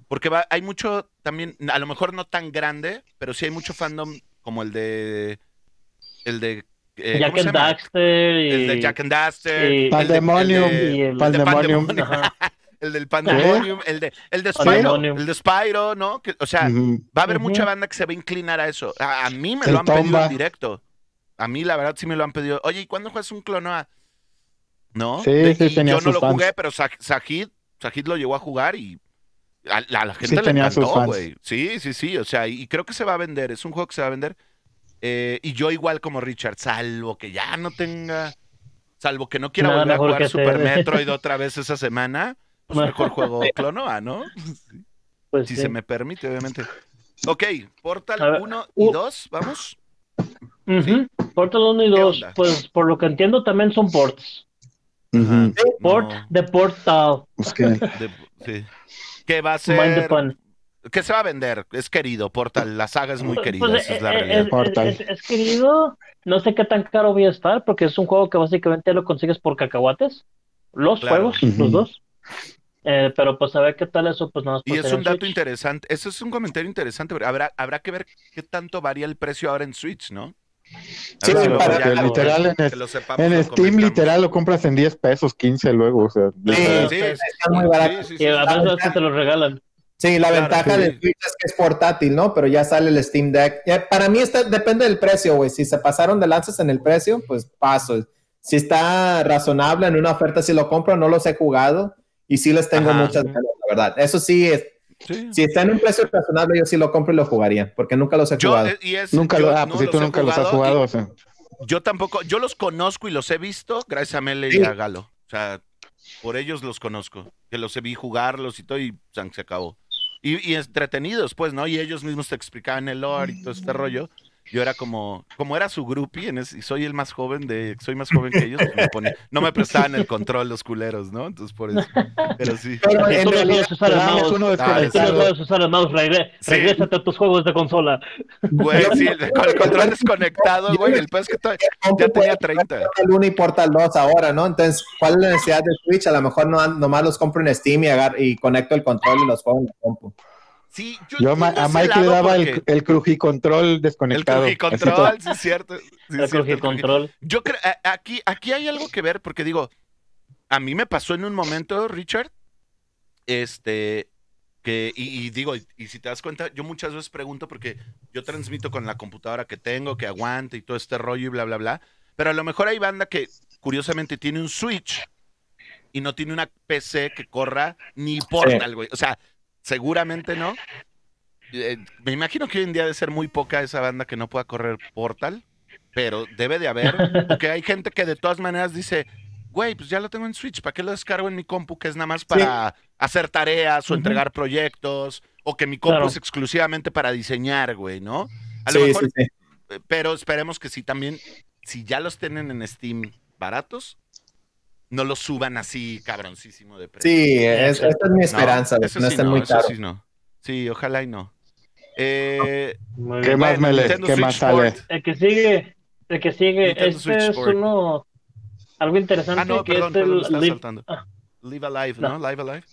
Porque va, hay mucho también, a lo mejor no tan grande, pero sí hay mucho fandom como el de. El de. eh, Jack ¿cómo se and? Daxter y, El de Jack and Daxter. y- el de- Pandemonium. el de- y el- el de Pandemonium. Pandemonium, Ajá. [LAUGHS] el del Pandemonium, el de, el de Spyro, Pandemonium. el de Spyro, ¿no? Que, o sea. Va a haber mucha banda que se va a inclinar a eso. A, a mí me El lo han pedido en directo. A mí, la verdad, sí me lo han pedido. Oye, ¿y cuándo juegas un Clonoa? ¿No? Sí, De- sí, tenía yo no lo fans. jugué, pero Sa- Sajid, Sajid lo llegó a jugar y a, a la gente Sí, le encantó, güey. Sí, sí, sí. O sea, y, creo que se va a vender. Es un juego que se va a vender. Eh, y yo igual como Richard, salvo que ya no tenga... Salvo que no quiera volver a jugar Super hacer. Metroid otra vez esa semana, pues mejor juego Clonoa, ¿no? pues Si sí. se me permite, obviamente. Ok, Portal A ver, 1 y uh. 2, vamos. Portal 1 y ¿Qué 2, onda? pues por lo que entiendo también son ports. Port No, de Portal. Es que de- sí. ¿Qué va a ser? ¿Qué se va a vender? Es querido, Portal. La saga es muy querida, Pues, esa es la eh, realidad. es, Portal. es- es querido. No sé qué tan caro voy a estar porque es un juego que básicamente lo consigues por cacahuates. Los Claro. juegos, los dos. Eh, pero pues a ver qué tal eso, pues nada más Y es un dato Switch. interesante. Eso es un comentario interesante. Habrá, habrá que ver qué tanto varía el precio ahora en Switch, ¿no? Sí, luego para- lo- literal en, que en Steam literal lo compras en 10 pesos, 15 luego, o sea, literal. Sí, Está muy barato. sí, sí, sí. Y a veces hasta te lo regalan. Sí, la Claro, ventaja sí. de Switch es que es portátil, ¿no? Pero ya sale el Steam Deck. Ya, para mí está, depende del precio, güey. Si se pasaron de lanzas en el precio, pues paso. Si está razonable en una oferta, si lo compro, no los he jugado. Y sí les tengo Ajá. muchas ganas, la verdad. Eso sí, es- Sí. si está en un precio razonable, yo sí lo compro y lo jugaría, porque nunca los he Yo, jugado. eh, y es, Nunca yo lo, ah, no pues si tú he nunca los has y- jugado, o sea, Yo tampoco, yo los conozco y los he visto gracias a Mele Sí. y a Galo. O sea, por ellos los conozco. Que los vi jugarlos y todo y se acabó. Y, y entretenidos, pues, ¿no? Y ellos mismos te explicaban el lore y todo este rollo. Yo era como, como era su groupie en ese- y soy el más joven de, soy más joven que ellos, pues me ponía- no me prestaban el control los culeros, ¿no? Entonces por eso. Pero sí. [LAUGHS] Pero en realidad, sabes usar el mouse. uno Ah, desconectado. usar el mouse. regre- Sí. Regrésate a tus juegos de consola. Güey, sí, el- con el control desconectado, güey. El peor es que todavía- ya tenía 30. Portal 1 y Portal 2 ahora, ¿no? Entonces, ¿cuál es la necesidad de Switch? A lo mejor no, nomás los compro en Steam y, agar- y conecto el control y los juego en la compu. Sí, yo, yo a, Ma- Mike le daba porque- el, el crujicontrol El desconectado. Así todo. control, sí es cierto. Sí, El cierto, el control. Yo creo, aquí, aquí hay algo que ver, porque digo, a mí me pasó en un momento, Richard, este, que, y, y digo, y, y si te das cuenta, yo muchas veces pregunto porque yo transmito con la computadora que tengo, que aguante y todo este rollo y bla, bla, bla, pero a lo mejor hay banda que curiosamente tiene un Switch y no tiene una PC que corra ni Portal, güey. O sea, seguramente no. Eh, me imagino que hoy en día debe ser muy poca esa banda que no pueda correr Portal, pero debe de haber, porque hay gente que de todas maneras dice, güey, pues ya lo tengo en Switch, ¿para qué lo descargo en mi compu? Que es nada más para hacer tareas o entregar proyectos, o que mi compu Claro. es exclusivamente para diseñar, güey, ¿no? A Sí, lo mejor, sí, sí. eh, pero esperemos que sí también, si ya los tienen en Steam baratos, no los suban así cabroncísimo de precio. Sí, es, esa es mi esperanza, no, eso no sí estén no, muy eso sí no. Sí, ojalá y no. Eh, ¿Qué más? Nintendo ¿Qué Switch más sale? Sport. El que sigue, el que sigue, Nintendo este Switch es Sport. uno, algo interesante Ah, no, que perdón, es perdón, el me Live- saltando. ah. Live Alive, No. ¿no? Live Alive.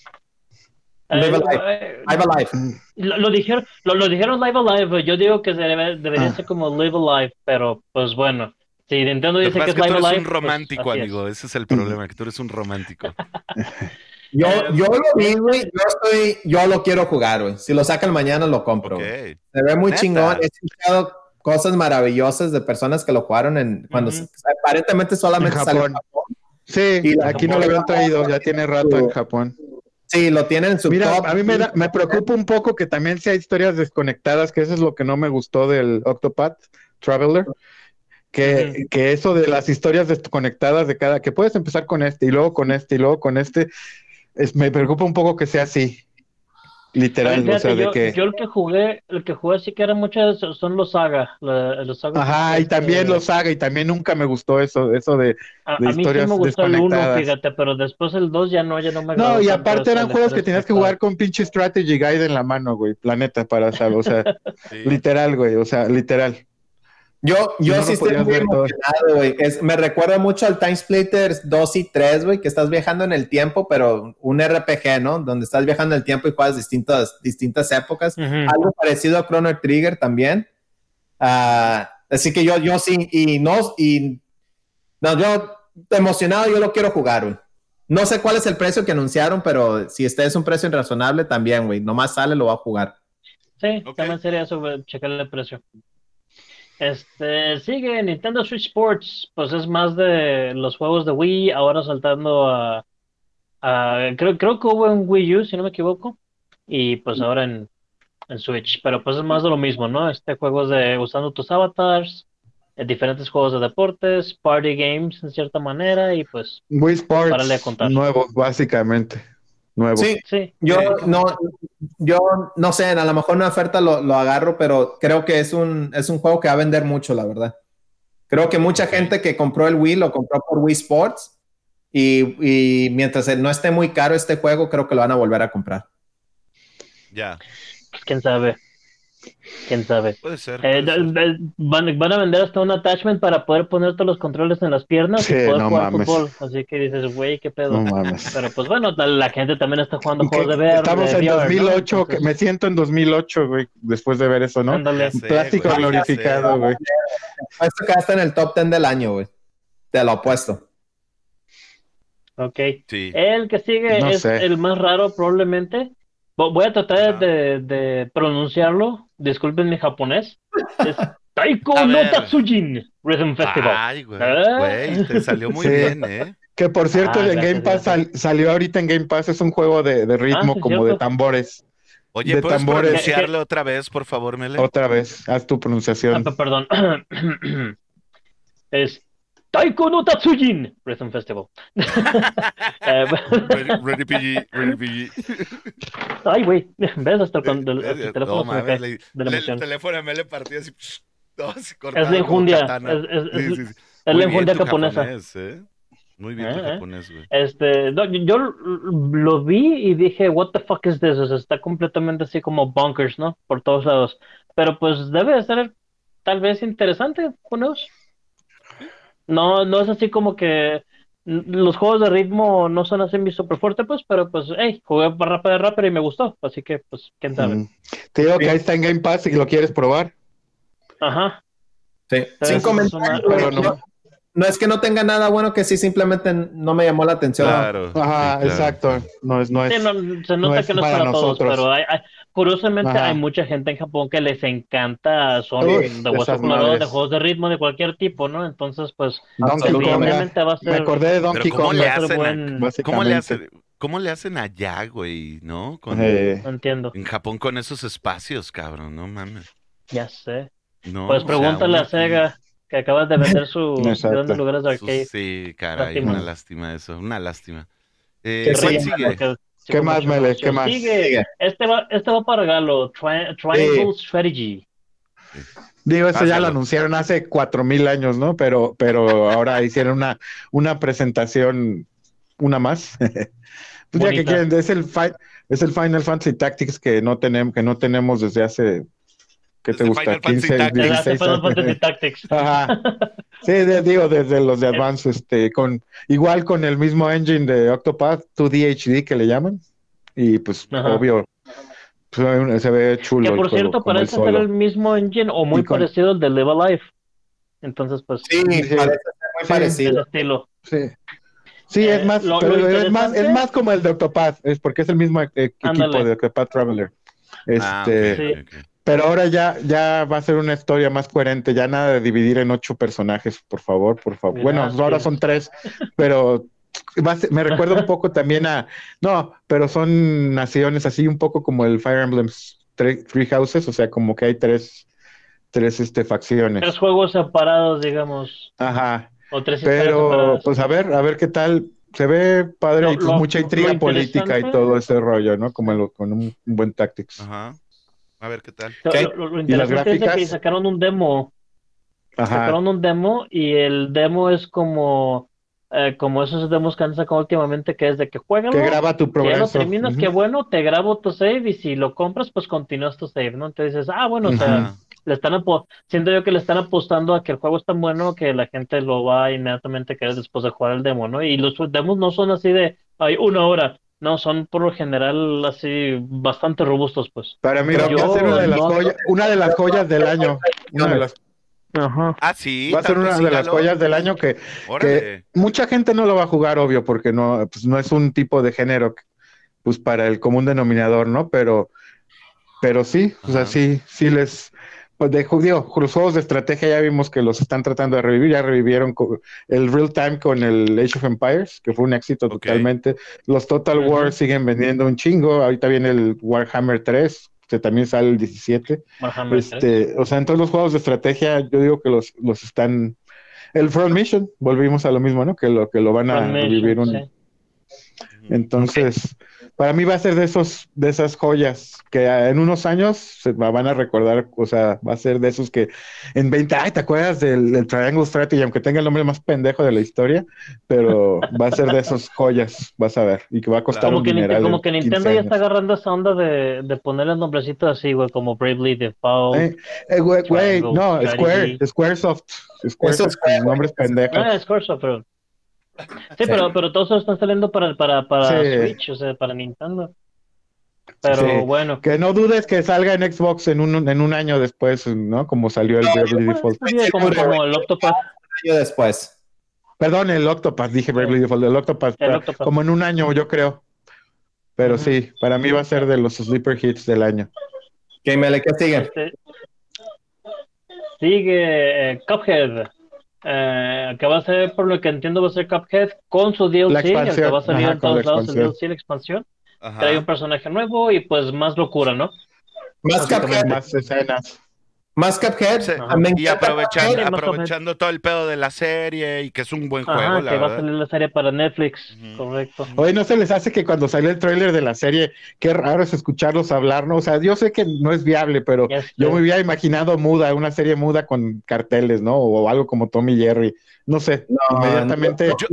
Live Eh, Alive. eh, Live Alive. Lo, lo dijeron, lo, lo dijeron Live Alive. Yo digo que debe- debería Ah. ser como Live Alive, pero pues bueno. Si Nintendo que dice que es que tú eres un pues, romántico, es. amigo. Ese es el problema, que tú eres un romántico. [LAUGHS] Yo, yo lo vi, güey. Yo estoy, yo lo quiero jugar, güey. Si lo sacan mañana, lo compro. Se ve muy Neta. chingón. He escuchado cosas maravillosas de personas que lo jugaron en cuando aparentemente solamente En salió en Japón. Sí, Y aquí no lo habían traído, ya tiene rato en Japón. Sí, lo tienen en su Mira, top. a mí me, da- me preocupa un poco que también sea historias desconectadas, que eso es lo que no me gustó del Octopath Traveler, que, que eso de las historias desconectadas de cada, que puedes empezar con este y luego con este y luego con este, es, me preocupa un poco que sea así, literal, Fíjate, o sea, de que... yo el que jugué, el que jugué sí que era muchas, son los Saga. la- los Saga Ajá, y este, también los saga, y también nunca me gustó eso, eso de... A, de a mí sí historias me gustó el 1, desconectadas. fíjate, pero después el 2 ya no, ya no me No, y aparte eran juegos que tenías que jugar con pinche strategy guide en la mano, güey, planeta, para saber, o sea, [LAUGHS] Sí. literal, güey, o sea, literal. Yo, yo No, sí estoy muy emocionado, güey. Es- Me recuerda mucho al Time Splitters 2 y 3, güey, que estás viajando en el tiempo, pero un RPG, ¿no? Donde estás viajando en el tiempo y juegas distintas, distintas épocas. Algo parecido a Chrono Trigger también. Ah, así que yo, yo sí, y no, y no, yo emocionado, yo lo quiero jugar, güey. No sé cuál es el precio que anunciaron, pero si este es un precio razonable también, güey. Nomás sale, lo va a jugar. Sí, también sería eso, güey, checarle el precio. Este, sigue Nintendo Switch Sports, pues es más de los juegos de Wii, ahora saltando a, a- creo, creo que hubo en Wii U, si no me equivoco, y pues ahora en, en Switch, pero pues es más de lo mismo, ¿no? Este juego es de usando tus avatars, eh, diferentes juegos de deportes, party games en cierta manera, y pues Wii Sports, Párale a contar. nuevo, básicamente, nuevo. Sí, sí, Yo no, yo no sé, a lo mejor una oferta lo, lo agarro, pero creo que es un, es un juego que va a vender mucho, la verdad. Creo que mucha gente que compró el Wii lo compró por Wii Sports y, y mientras no esté muy caro este juego, creo que lo van a volver a comprar. Ya, pues, quién sabe, quién sabe. puede ser. Eh, ser. van, van a vender hasta un attachment para poder ponerte los controles en las piernas Sí, y poder no jugar mames. fútbol. Así que dices, güey, qué pedo. No mames. Pero pues bueno, la, la gente también está jugando Que juegos de VR. Estamos de en VR, ¿no? 2008, que Entonces, me siento en 2008, güey, después de ver eso, ¿no? ándale. Sé, Plástico güey, glorificado, güey. Esto acá está en el top 10 del año, güey. Te lo apuesto. Ok. Sí. El que sigue No es sé. el más raro, probablemente. Vo- Voy a tratar de pronunciarlo. Disculpen mi japonés. [LAUGHS] Es Taiko no. Tatsujin Rhythm Festival. Ay, güey. Ah. Güey, te salió muy Sí. bien, ¿eh? Que por cierto, Ah, en Game Pass sal- salió ahorita en Game Pass, es un juego de, de ritmo Ah, sí, como de tambores. Oye, De ¿puedes tambores. pronunciarlo otra vez, por favor, Mele? Otra vez, haz tu pronunciación. pe- perdón. [CLEARS THROAT] es Taiko no Tatsujin Rhythm Festival. [LAUGHS] Eh, Ready, ready PG, ready PG. [LAUGHS] Ay, güey. ¿Ves? Hasta el, con- el- el No teléfono se me cae le- de la le- el teléfono a Mele partió así. así Es la enjundia. katana. Es, es- Sí, es- sí, sí. es la enjundia japonesa. japonés, ¿eh? Muy bien Eh, eh. japonés, güey. Este, no, yo lo vi y dije, what the fuck is this? O sea, está completamente así como bonkers, ¿no? Por todos lados. Pero pues debe de ser tal vez interesante, who knows? No, no es así como que los juegos de ritmo no son así mi super fuerte, pues, pero pues, hey, jugué Rapper de Rapper y me gustó, así que pues, quién sabe. Mm. Te digo que ahí está en Game Pass y lo quieres probar. Ajá. Sí. Sin comentarios, una- pero no- no, es que no tenga nada bueno, que sí, simplemente no me llamó la atención. Claro. Ajá, sí, claro. exacto. No es, no es. Sí, no, se nota es que no es para para todos, nosotros. pero hay, hay- curiosamente Ajá. hay mucha gente en Japón que les encanta, son Uy, de hueso esas colorado, de juegos de ritmo de cualquier tipo, ¿no? Entonces, pues, Donkey Kong, ¿verdad? probablemente va a ser... Me acordé de Donkey Pero ¿cómo Kong. le hacen? a- buen- ¿Cómo le hacen? ¿Cómo le hacen allá, güey? ¿No? Con- Eh, No entiendo, En Japón con esos espacios, cabrón, no mames. ya sé. No, Pues o sea, pregúntale a Sega, que acabas de vender sus [LAUGHS] Exacto. grandes lugares de arcade. Sí, caray, Lástima. una lástima eso, una lástima. Eh, ¿Qué ¿Cuál sigue? Porque- sí, ¿Qué más, Mele? ¿Qué más? Sigue. Este va, este va para Galo, Tri- Triangle Strategy. Digo, eso ya lo anunciaron hace cuatro mil años, ¿no? Pero, pero ahora [LAUGHS] hicieron una, una presentación, una más. [LAUGHS] pues ya que quieren, es el, fi- es el Final Fantasy Tactics que no tenemos, que no tenemos desde hace, ¿qué te Desde gusta? Final Fantasy 15, Tactics. Desde hace 16 Final años. Fantasy Tactics. [LAUGHS] Ajá. Sí, de- digo, desde los de Advance, este, con, igual con el mismo engine de Octopath, 2DHD que le llaman. Y pues, Ajá. obvio, pues, se ve chulo. Que el por juego, cierto el parece ser el mismo engine o muy con- parecido al de Live Alive. Entonces, pues, Sí, Sí. parece ser muy Sí. parecido. estilo. Sí. Sí, Eh, es más, lo- pero lo es más, es más como el de Octopath, es porque es el mismo e- equipo Ándale. de Octopath Traveler. Ah, Este, ok, Sí. ok, ok. Pero ahora ya, ya va a ser una historia más coherente, ya nada de dividir en ocho personajes, por favor, por favor. Bueno, ahora son tres, pero ser- me recuerda un poco también a, no, pero son naciones así un poco como el Fire Emblem Three, Three Houses, o sea, como que hay tres, tres este, facciones. Tres juegos separados, digamos, Ajá, o tres pero separadas. pues a ver, a ver qué tal. Se ve padre Lo- y pues, lo- mucha intriga política y todo ese rollo, ¿no? Como con un, un buen tactics. Ajá. A ver qué tal. Lo- Ok. lo, lo interesante es de gráficas? que sacaron un demo, Ajá. sacaron un demo y el demo es como, eh, como esos demos que han sacado últimamente, que es de que juegan Que graba tu Si ya lo progreso. terminas, qué bueno, te grabo tu save y si lo compras, pues continúas tu save, ¿no? Entonces dices, ah, bueno, o sea, le están apo- siento yo que le están apostando a que el juego es tan bueno que la gente lo va a inmediatamente querer después de jugar el demo, ¿no? Y los demos no son así de, hay una hora, no, son por lo general así bastante robustos, pues. Para mí Pero va a ser una de las no- joyas, una de las joyas del año. Una de las, Ajá. Ah, sí. va a ser una de las joyas del año que mucha gente no lo va a jugar, obvio, porque no, pues no es un tipo de género, pues para el común denominador, ¿no? Pero, pero sí, o sea, Ajá. sí, sí les, pues de digo, los juegos de estrategia ya vimos que los están tratando de revivir, ya revivieron el real time con el Age of Empires, que fue un éxito totalmente. Los Total. War siguen vendiendo un chingo, ahorita viene el Warhammer 3, que también sale el 17. Warhammer. Este, o sea, en todos los juegos de estrategia, yo digo que los, los están. El Front Mission, volvimos a lo mismo, ¿no? Que lo, que lo van a revivir un. sí. Entonces, para mí va a ser de esos, de esas joyas que ah, en unos años se va- van a recordar, o sea, va a ser de esos que en 20, ay, ¿te acuerdas del, del Triangle Strategy? Aunque tenga el nombre más pendejo de la historia, pero va a ser de esos joyas, vas a ver, y que va a costar Como un que, dineral. como que 15 Nintendo ya está agarrando esa onda de, de ponerle nombrecitos así, güey, como Bravely Default. Eh, eh, güey, güey, Triangle no, Square. Squaresoft, Squaresoft Eso con nombres pendejos. Ah, es Corso, pero. Sí, pero, pero todos están saliendo para, para, para Sí. Switch, o sea, para Nintendo. Pero Sí. bueno. Que no dudes que salga en Xbox en un, en un año después, ¿no? Como salió el Bravely Default. sí, como, como el Octopath. Un año después. Perdón, el Octopath, dije Bravely Default, el Octopath, El pero Octopath. como en un año, yo creo. Pero sí, para mí va a ser de los sleeper hits del año. ¿Qué me le qué sigue? Este, sigue eh, Cuphead. Eh, que va a ser, por lo que entiendo, va a ser Cuphead con su DLC, La el que va a salir ajá, en con la todos lados, el. DLC, la expansión. Ajá. Trae un personaje nuevo y pues más locura, ¿no? Más Cuphead. Más escenas. Más Cuphead. Sí. Ah, me Y aprovechando, Cuphead. aprovechando todo el pedo de la serie y que es un buen juego, Ajá, la que va a salir la serie para Netflix, correcto. Oye, ¿no se les hace que cuando salió el tráiler de la serie, qué raro es escucharlos hablar, ¿no? O sea, yo sé que no es viable, pero yo me había imaginado muda, una serie muda con carteles, ¿no? O algo como Tommy Jerry. No sé, No, inmediatamente... Yo,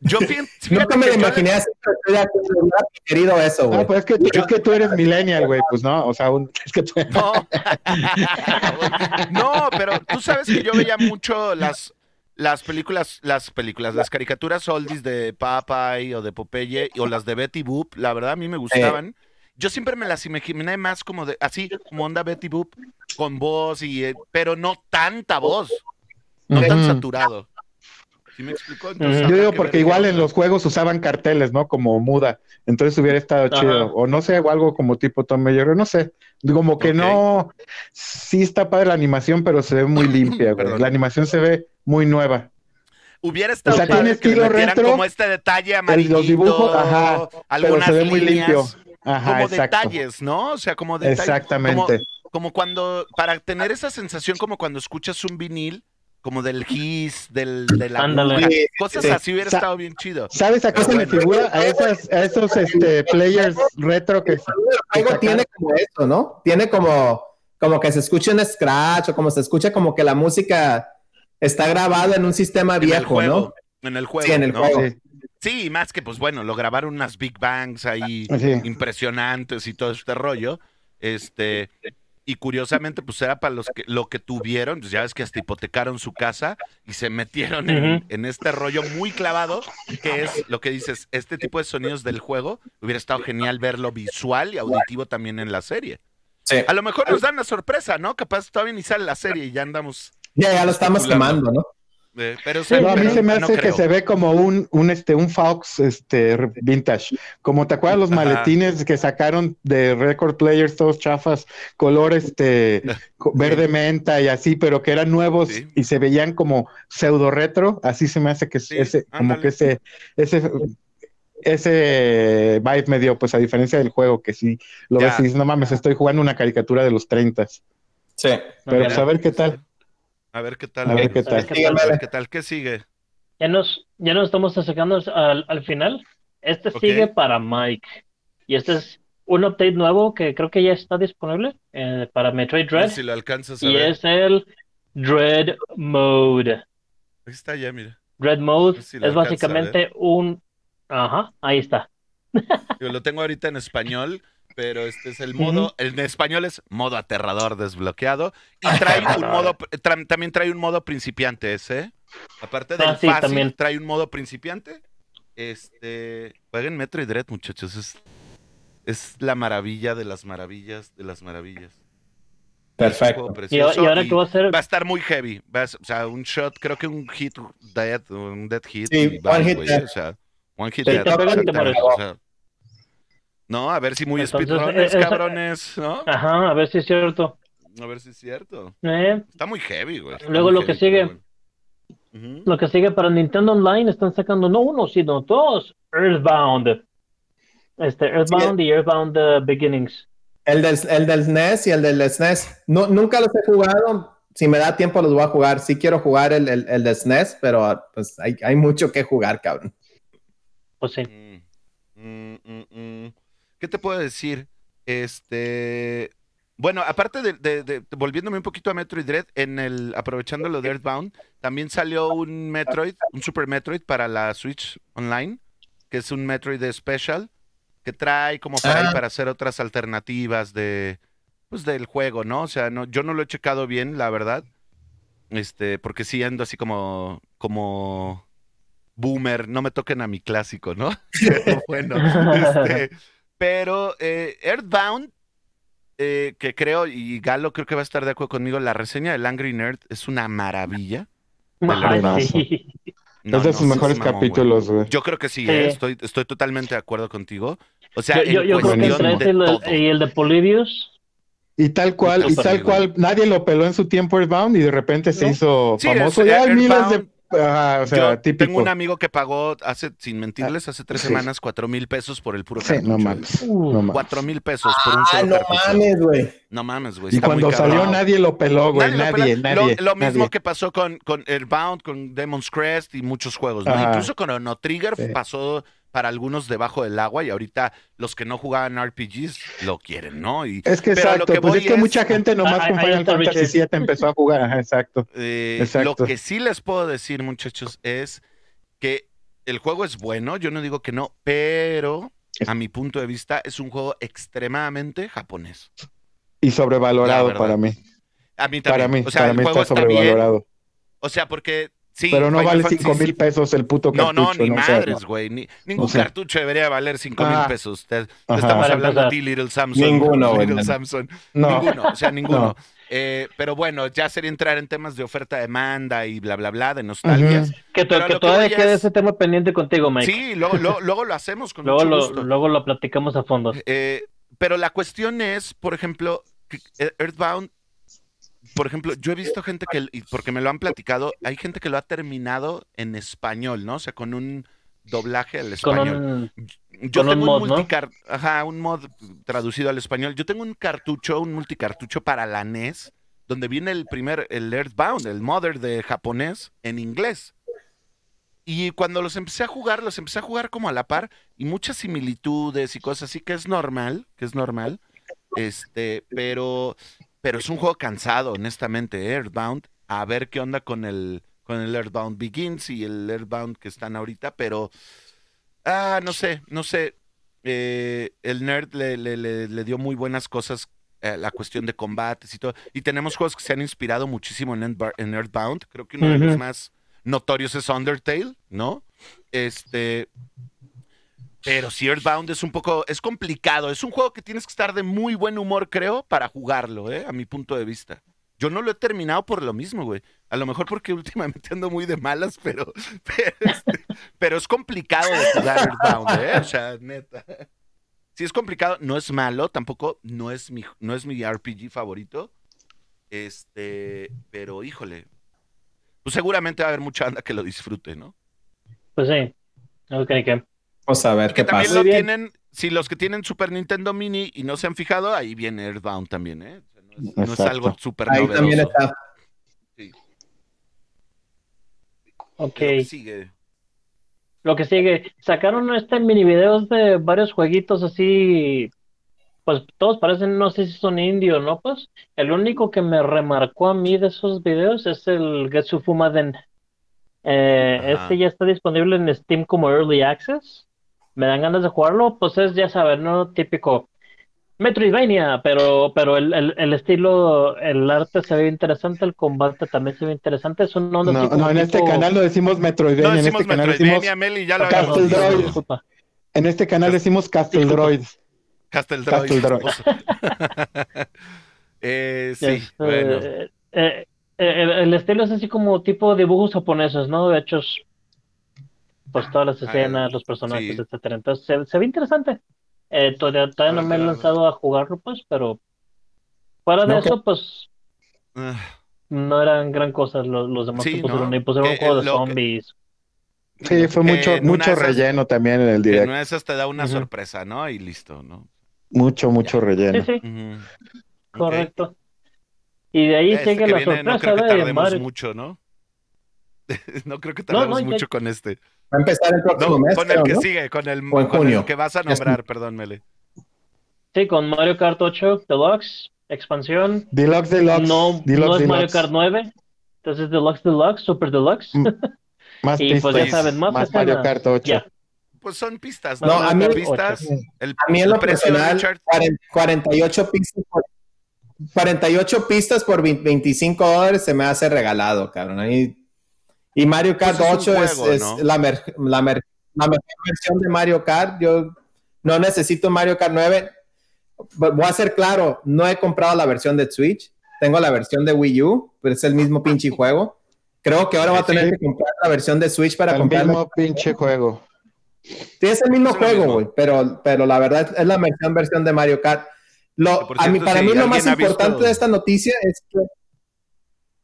yo [LAUGHS] Nunca me lo yo imaginé así, pero estoy querido eso, güey. Pues es que, es que tú eres millennial, güey, pues no, o sea, un- es que tú... No. [LAUGHS] no, pero tú sabes que yo veía mucho las, las películas, las películas, las caricaturas oldies de Popeye o de Popeye o las de Betty Boop, la verdad a mí me gustaban. Yo siempre me las imaginé más como de, así, como onda Betty Boop, con voz y, eh, pero no tanta voz, no tan saturado. ¿Sí me explicó? Entonces. Yo digo que porque igual en los juegos usaban carteles, ¿no? Como muda. Entonces hubiera estado Ajá. chido. O no sé, o algo como tipo Tom Mayer, no sé. Como que Ok. no. Sí está padre la animación, pero se ve muy limpia, güey. La animación se ve muy nueva. Hubiera estado O sea, padre tiene que estilo retro, como este detalle amarillito, los dibujos, ajá. Pero algunas se ve muy líneas, limpio. Ajá, como exacto. detalles, ¿no? O sea, como detalles. Exactamente. Como, como cuando, para tener esa sensación como cuando escuchas un vinil, como del hiss, del, de la cosas sí. así hubiera Sa- estado bien chido. ¿Sabes a qué se me figura? A, esas, a esos este, players retro que. Juego tiene como eso, ¿no? Tiene como, como que se escucha un scratch o como se escucha como que la música está grabada en un sistema En el viejo, juego. ¿no? En el juego. Sí, en el ¿no? juego. Sí, Sí, más que pues bueno, lo grabaron unas Big Bangs ahí sí. impresionantes y todo este rollo. Este, Y curiosamente, pues era para los que lo que tuvieron, pues ya ves que hasta hipotecaron su casa y se metieron en, este rollo muy clavado, que es lo que dices, este tipo de sonidos del juego, hubiera estado genial verlo visual y auditivo también en la serie. Sí. A lo mejor nos dan la sorpresa, ¿no? Capaz todavía ni sale la serie y ya andamos. Ya, ya lo estamos quemando, ¿no? Eh, pero No, a mí pero se me no hace que se ve como un, un, este, un Fox este, vintage. Como te acuerdas los Ajá. maletines que sacaron de Record Players, todos chafas, color este, [LAUGHS] verde menta y así, pero que eran nuevos Sí. y se veían como pseudo retro. Así se me hace que Sí, ese, como que ese, ese, ese vibe me dio, pues a diferencia del juego, que sí lo Ya. ves y dices, no mames, estoy jugando una caricatura de los 30. Sí. Pero pues a ver qué tal. A ver qué tal. A ver qué a ver tal. qué tal. A ver qué tal. ¿Qué sigue? Ya nos, ya nos estamos acercando al, al final. Este sigue para Mike. Y este es un update nuevo que creo que ya está disponible eh, para Metroid Dread. si lo alcanzas a Y ver. es el Dread Mode. Ahí está ya, mira. Dread Mode si es básicamente un... Ajá, ahí está. Yo lo tengo ahorita en español, pero este es el modo, en español es modo aterrador desbloqueado y trae un modo, tra- también trae un modo principiante ese. Aparte del Ah, sí, fácil, también. trae un modo principiante. Este, jueguen Metroid Dread, muchachos, es, es la maravilla de las maravillas de las maravillas. Perfecto. Y, y ahora y que va a ser... va a estar muy heavy. Va a o sea, un shot, creo que un hit dead, un dead hit. Sí, y one hit dead. O sea, one hit Sí, dead. te pegan y te exactamente, mueres. o sea, no, a ver si muy Entonces, speedrunners, eh, esa- cabrones, ¿no? Ajá, a ver si es cierto. A ver si es cierto. Eh, Está muy heavy, güey. está Luego lo que sigue. Lo que sigue para Nintendo Online están sacando no uno, sino dos Earthbound. Este, Earthbound y Earthbound uh, Beginnings. El del, el del SNES y el del SNES. No, nunca los he jugado. Si me da tiempo los voy a jugar. Sí quiero jugar el, el, el de SNES, pero pues hay, hay mucho que jugar, cabrón. Pues sí. Mm, mm, mm, mm. ¿Qué te puedo decir? Este. Bueno, aparte de, de- de- volviéndome un poquito a Metroid Dread, en el, aprovechando lo de Earthbound, también salió un Metroid, un Super Metroid para la Switch Online, que es un Metroid Special, que trae como para, Ah. para hacer otras alternativas de pues del juego, ¿no? O sea, no, yo no lo he checado bien, la verdad. Este, porque sí ando así como, como boomer, no me toquen a mi clásico, ¿no? [LAUGHS] Bueno, [LAUGHS] este, pero eh, Earthbound, eh, que creo, y Galo creo que va a estar de acuerdo conmigo, la reseña del Angry Nerd es una maravilla. Sí. [LAUGHS] No, es de no, sus mejores mamón, capítulos, güey. Yo creo que sí, Sí. eh, estoy, estoy totalmente de acuerdo contigo. O sea, Yo, yo, yo creo que de el, todo. y el de Polybius. Y tal cual, y tal cual, nadie lo peló en su tiempo Earthbound y de repente se ¿No? hizo Sí, famoso. es- Ya hay miles de. Ajá, o sea, Yo típico. tengo un amigo que pagó hace, sin mentirles, hace tres Sí. semanas, cuatro mil pesos por el puro Sí, cartucho. no mames. No. Cuatro mil pesos por un Ah, solo no mames, güey. No mames, güey. Y cuando salió nadie lo peló, güey. Nadie lo Nadie. Lo, lo mismo nadie. que pasó con, con Airbound, con Demon's Crest y muchos juegos, ¿no? Ajá. Incluso con Chrono Trigger Sí. pasó para algunos debajo del agua y ahorita los que no jugaban RPGs lo quieren, ¿no? Y Es que Pero a lo exacto, que pues es que es- mucha gente nomás Ah, con Final Fantasy Richard. VII empezó a jugar, ajá, exacto. eh, Exacto. lo que sí les puedo decir, muchachos, es que el juego es bueno, yo no digo que no, pero a mi punto de vista es un juego extremadamente japonés. Y sobrevalorado para mí. A mí también. Para mí, o sea, para el mí juego está está bien. sobrevalorado. O sea, porque sí. Pero no Final vale Fantasy 5 mil pesos el puto No, cartucho. no, ni O sea, madres, güey. Ni- ningún O sea- cartucho debería valer 5 mil Ah. pesos. Te, te Ajá. estamos hablando de ti, Little Samson. Ninguno, güey. Little Samson. No. Ninguno, o sea, [LAUGHS] ninguno. No. Eh, pero bueno, ya sería entrar en temas de oferta-demanda y bla, bla, bla, de nostalgias. Que, to- que lo que todavía queda es- ese tema pendiente contigo, Mike. Sí, luego, luego, luego lo hacemos con luego, mucho lo, luego lo platicamos a fondo. Eh, pero la cuestión es, por ejemplo, que eh, Earthbound, por ejemplo, yo he visto gente que, y porque me lo han platicado, hay gente que lo ha terminado en español, ¿no? O sea, con un doblaje al español. un... Yo un tengo un, mod, ajá, un mod traducido al español. Yo tengo un cartucho, un multicartucho para la NES, donde viene el primer, el Earthbound, el Mother de japonés en inglés. Y cuando los empecé a jugar, los empecé a jugar como a la par y muchas similitudes y cosas así que es normal, que es normal. Este, pero, pero es un juego cansado, honestamente, ¿eh? Earthbound. A ver qué onda con el, con el Earthbound Begins y el Earthbound que están ahorita, pero Ah, no sé, no sé. Eh, el nerd le, le- le- le dio muy buenas cosas eh, la cuestión de combates y todo. Y tenemos juegos que se han inspirado muchísimo en, Earthbound. Creo que uno de los más notorios es Undertale, ¿no? Este. Pero si Earthbound es un poco. Es complicado. Es un juego que tienes que estar de muy buen humor, creo, para jugarlo, ¿eh? A mi punto de vista. Yo no lo he terminado por lo mismo, güey. A lo mejor porque [LAUGHS] últimamente ando muy de malas, pero. [LAUGHS] Pero, este, pero es complicado de jugar Earthbound, ¿eh? O sea, neta. Sí es complicado, no es malo, tampoco no es mi, no es mi RPG favorito. Este, pero híjole. Pues seguramente va a haber mucha banda que lo disfrute, ¿no? Pues sí. Ok, que. Vamos a ver Y que qué también pasa. lo tienen, si los que tienen Super Nintendo Mini y no se han fijado, ahí viene Earthbound también, ¿eh? O sea, no, es, no es Exacto. algo súper Ahí novedoso. también está. Ok. Es lo que sigue. Lo que sigue, sacaron este mini videos de varios jueguitos así, pues todos parecen, no sé si son indie o no, pues el único que me remarcó a mí de esos videos es el Getsu Fumaden. Eh, este ya está disponible en Steam como Early Access. Me dan ganas de jugarlo, pues es, ya saben, ¿no? Típico Metroidvania, pero, pero el, el, el estilo, el arte se ve interesante, el combate también se ve interesante. Es un onda No, no, en este tipo- canal lo decimos Metroidvania. No en decimos este canal Metroidvania, decimos, Meli, ya lo Castle Castle. Droid. disculpa. en este canal decimos. Castle Castle Droid. Droid. [LAUGHS] eh, sí, Este, bueno. eh, eh, el, el estilo es así como tipo dibujos japoneses, ¿no? Hechos, pues todas las Ah, escenas, los personajes, sí. etcétera. Entonces se, se ve interesante. Eh, todavía, todavía no me he lanzado a jugarlo, pues, pero fuera de No, eso, pues Ah, no eran gran cosa los, los demás Sí, que pusieron. ¿no? Y pusieron un Que, juego eh, de que- zombies. Sí, fue mucho, en mucho esas- relleno también en el En direct. una de esas te da una sorpresa, ¿no? Y listo, ¿no? Mucho, mucho Sí, relleno. sí. Ok. correcto. Y de ahí Este la viene, no sorpresa creo que de tardemos mucho, ¿no? [LAUGHS] no creo que No, no, tardemos ya- mucho con este. Va a empezar el próximo No, mes, con el creo, que ¿no? sigue, con el, con el junio. que vas a nombrar, perdón, Mele. Sí, con Mario Kart 8 Deluxe, expansión. Deluxe, Deluxe. No, Deluxe, no es Mario Deluxe. Kart 9. Entonces Deluxe Deluxe, Super Deluxe. Mm, [LAUGHS] Más Y pues pistas. ya saben, más más Mario. Kart 8. Ya. Pues son pistas, No, ¿no? a mí- pistas. El, A mí en el lo personal, Richard, 40 48 pistas por 48 pistas por 20 25 dólares se me hace regalado, cabrón. Ahí- y Mario Kart Pues es un 8 es, juego, es ¿no? la, mer- la, mer- la mejor versión de Mario Kart. Yo no necesito Mario Kart 9. Voy a ser claro, no he comprado la versión de Switch. Tengo la versión de Wii U, pero es el mismo pinche juego. Creo que ahora voy a tener Sí. que comprar la versión de Switch para el comprar. mismo pinche juego. Sí, es el mismo Es juego, güey, pero, pero la verdad es la versión, versión de Mario Kart. Lo, por a mí, cierto, para si mí lo más ha visto- importante de esta noticia es que,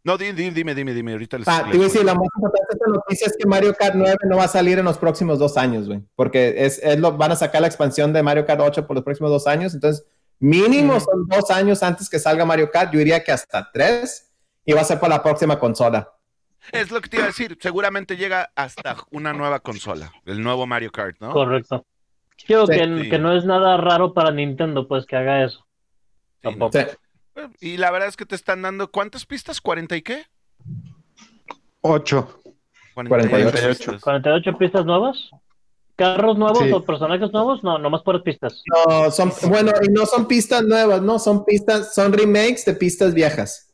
No, di- di- dime, dime, dime, ahorita les ah, te voy a decir, la más importante de esta noticia es que Mario Kart 9 no va a salir en los próximos dos años, güey, porque es, es lo, van a sacar la expansión de Mario Kart 8 por los próximos dos años, entonces mínimo son dos años antes que salga Mario Kart, yo diría que hasta tres, y va a ser para la próxima consola. Es lo que te iba a decir, seguramente llega hasta una nueva consola, el nuevo Mario Kart, ¿no? Correcto. Creo Sí. que, Sí. que no es nada raro para Nintendo, pues, que haga eso. Sí, Tampoco. Sí. ¿no? Y la verdad es que te están dando, ¿cuántas pistas? ¿40 y qué? 8. 48. pistas. 48 pistas nuevas. ¿Carros nuevos Sí. o personajes nuevos? No, nomás por pistas. No, son, bueno, y no son pistas nuevas, no, son pistas, son remakes de pistas viejas.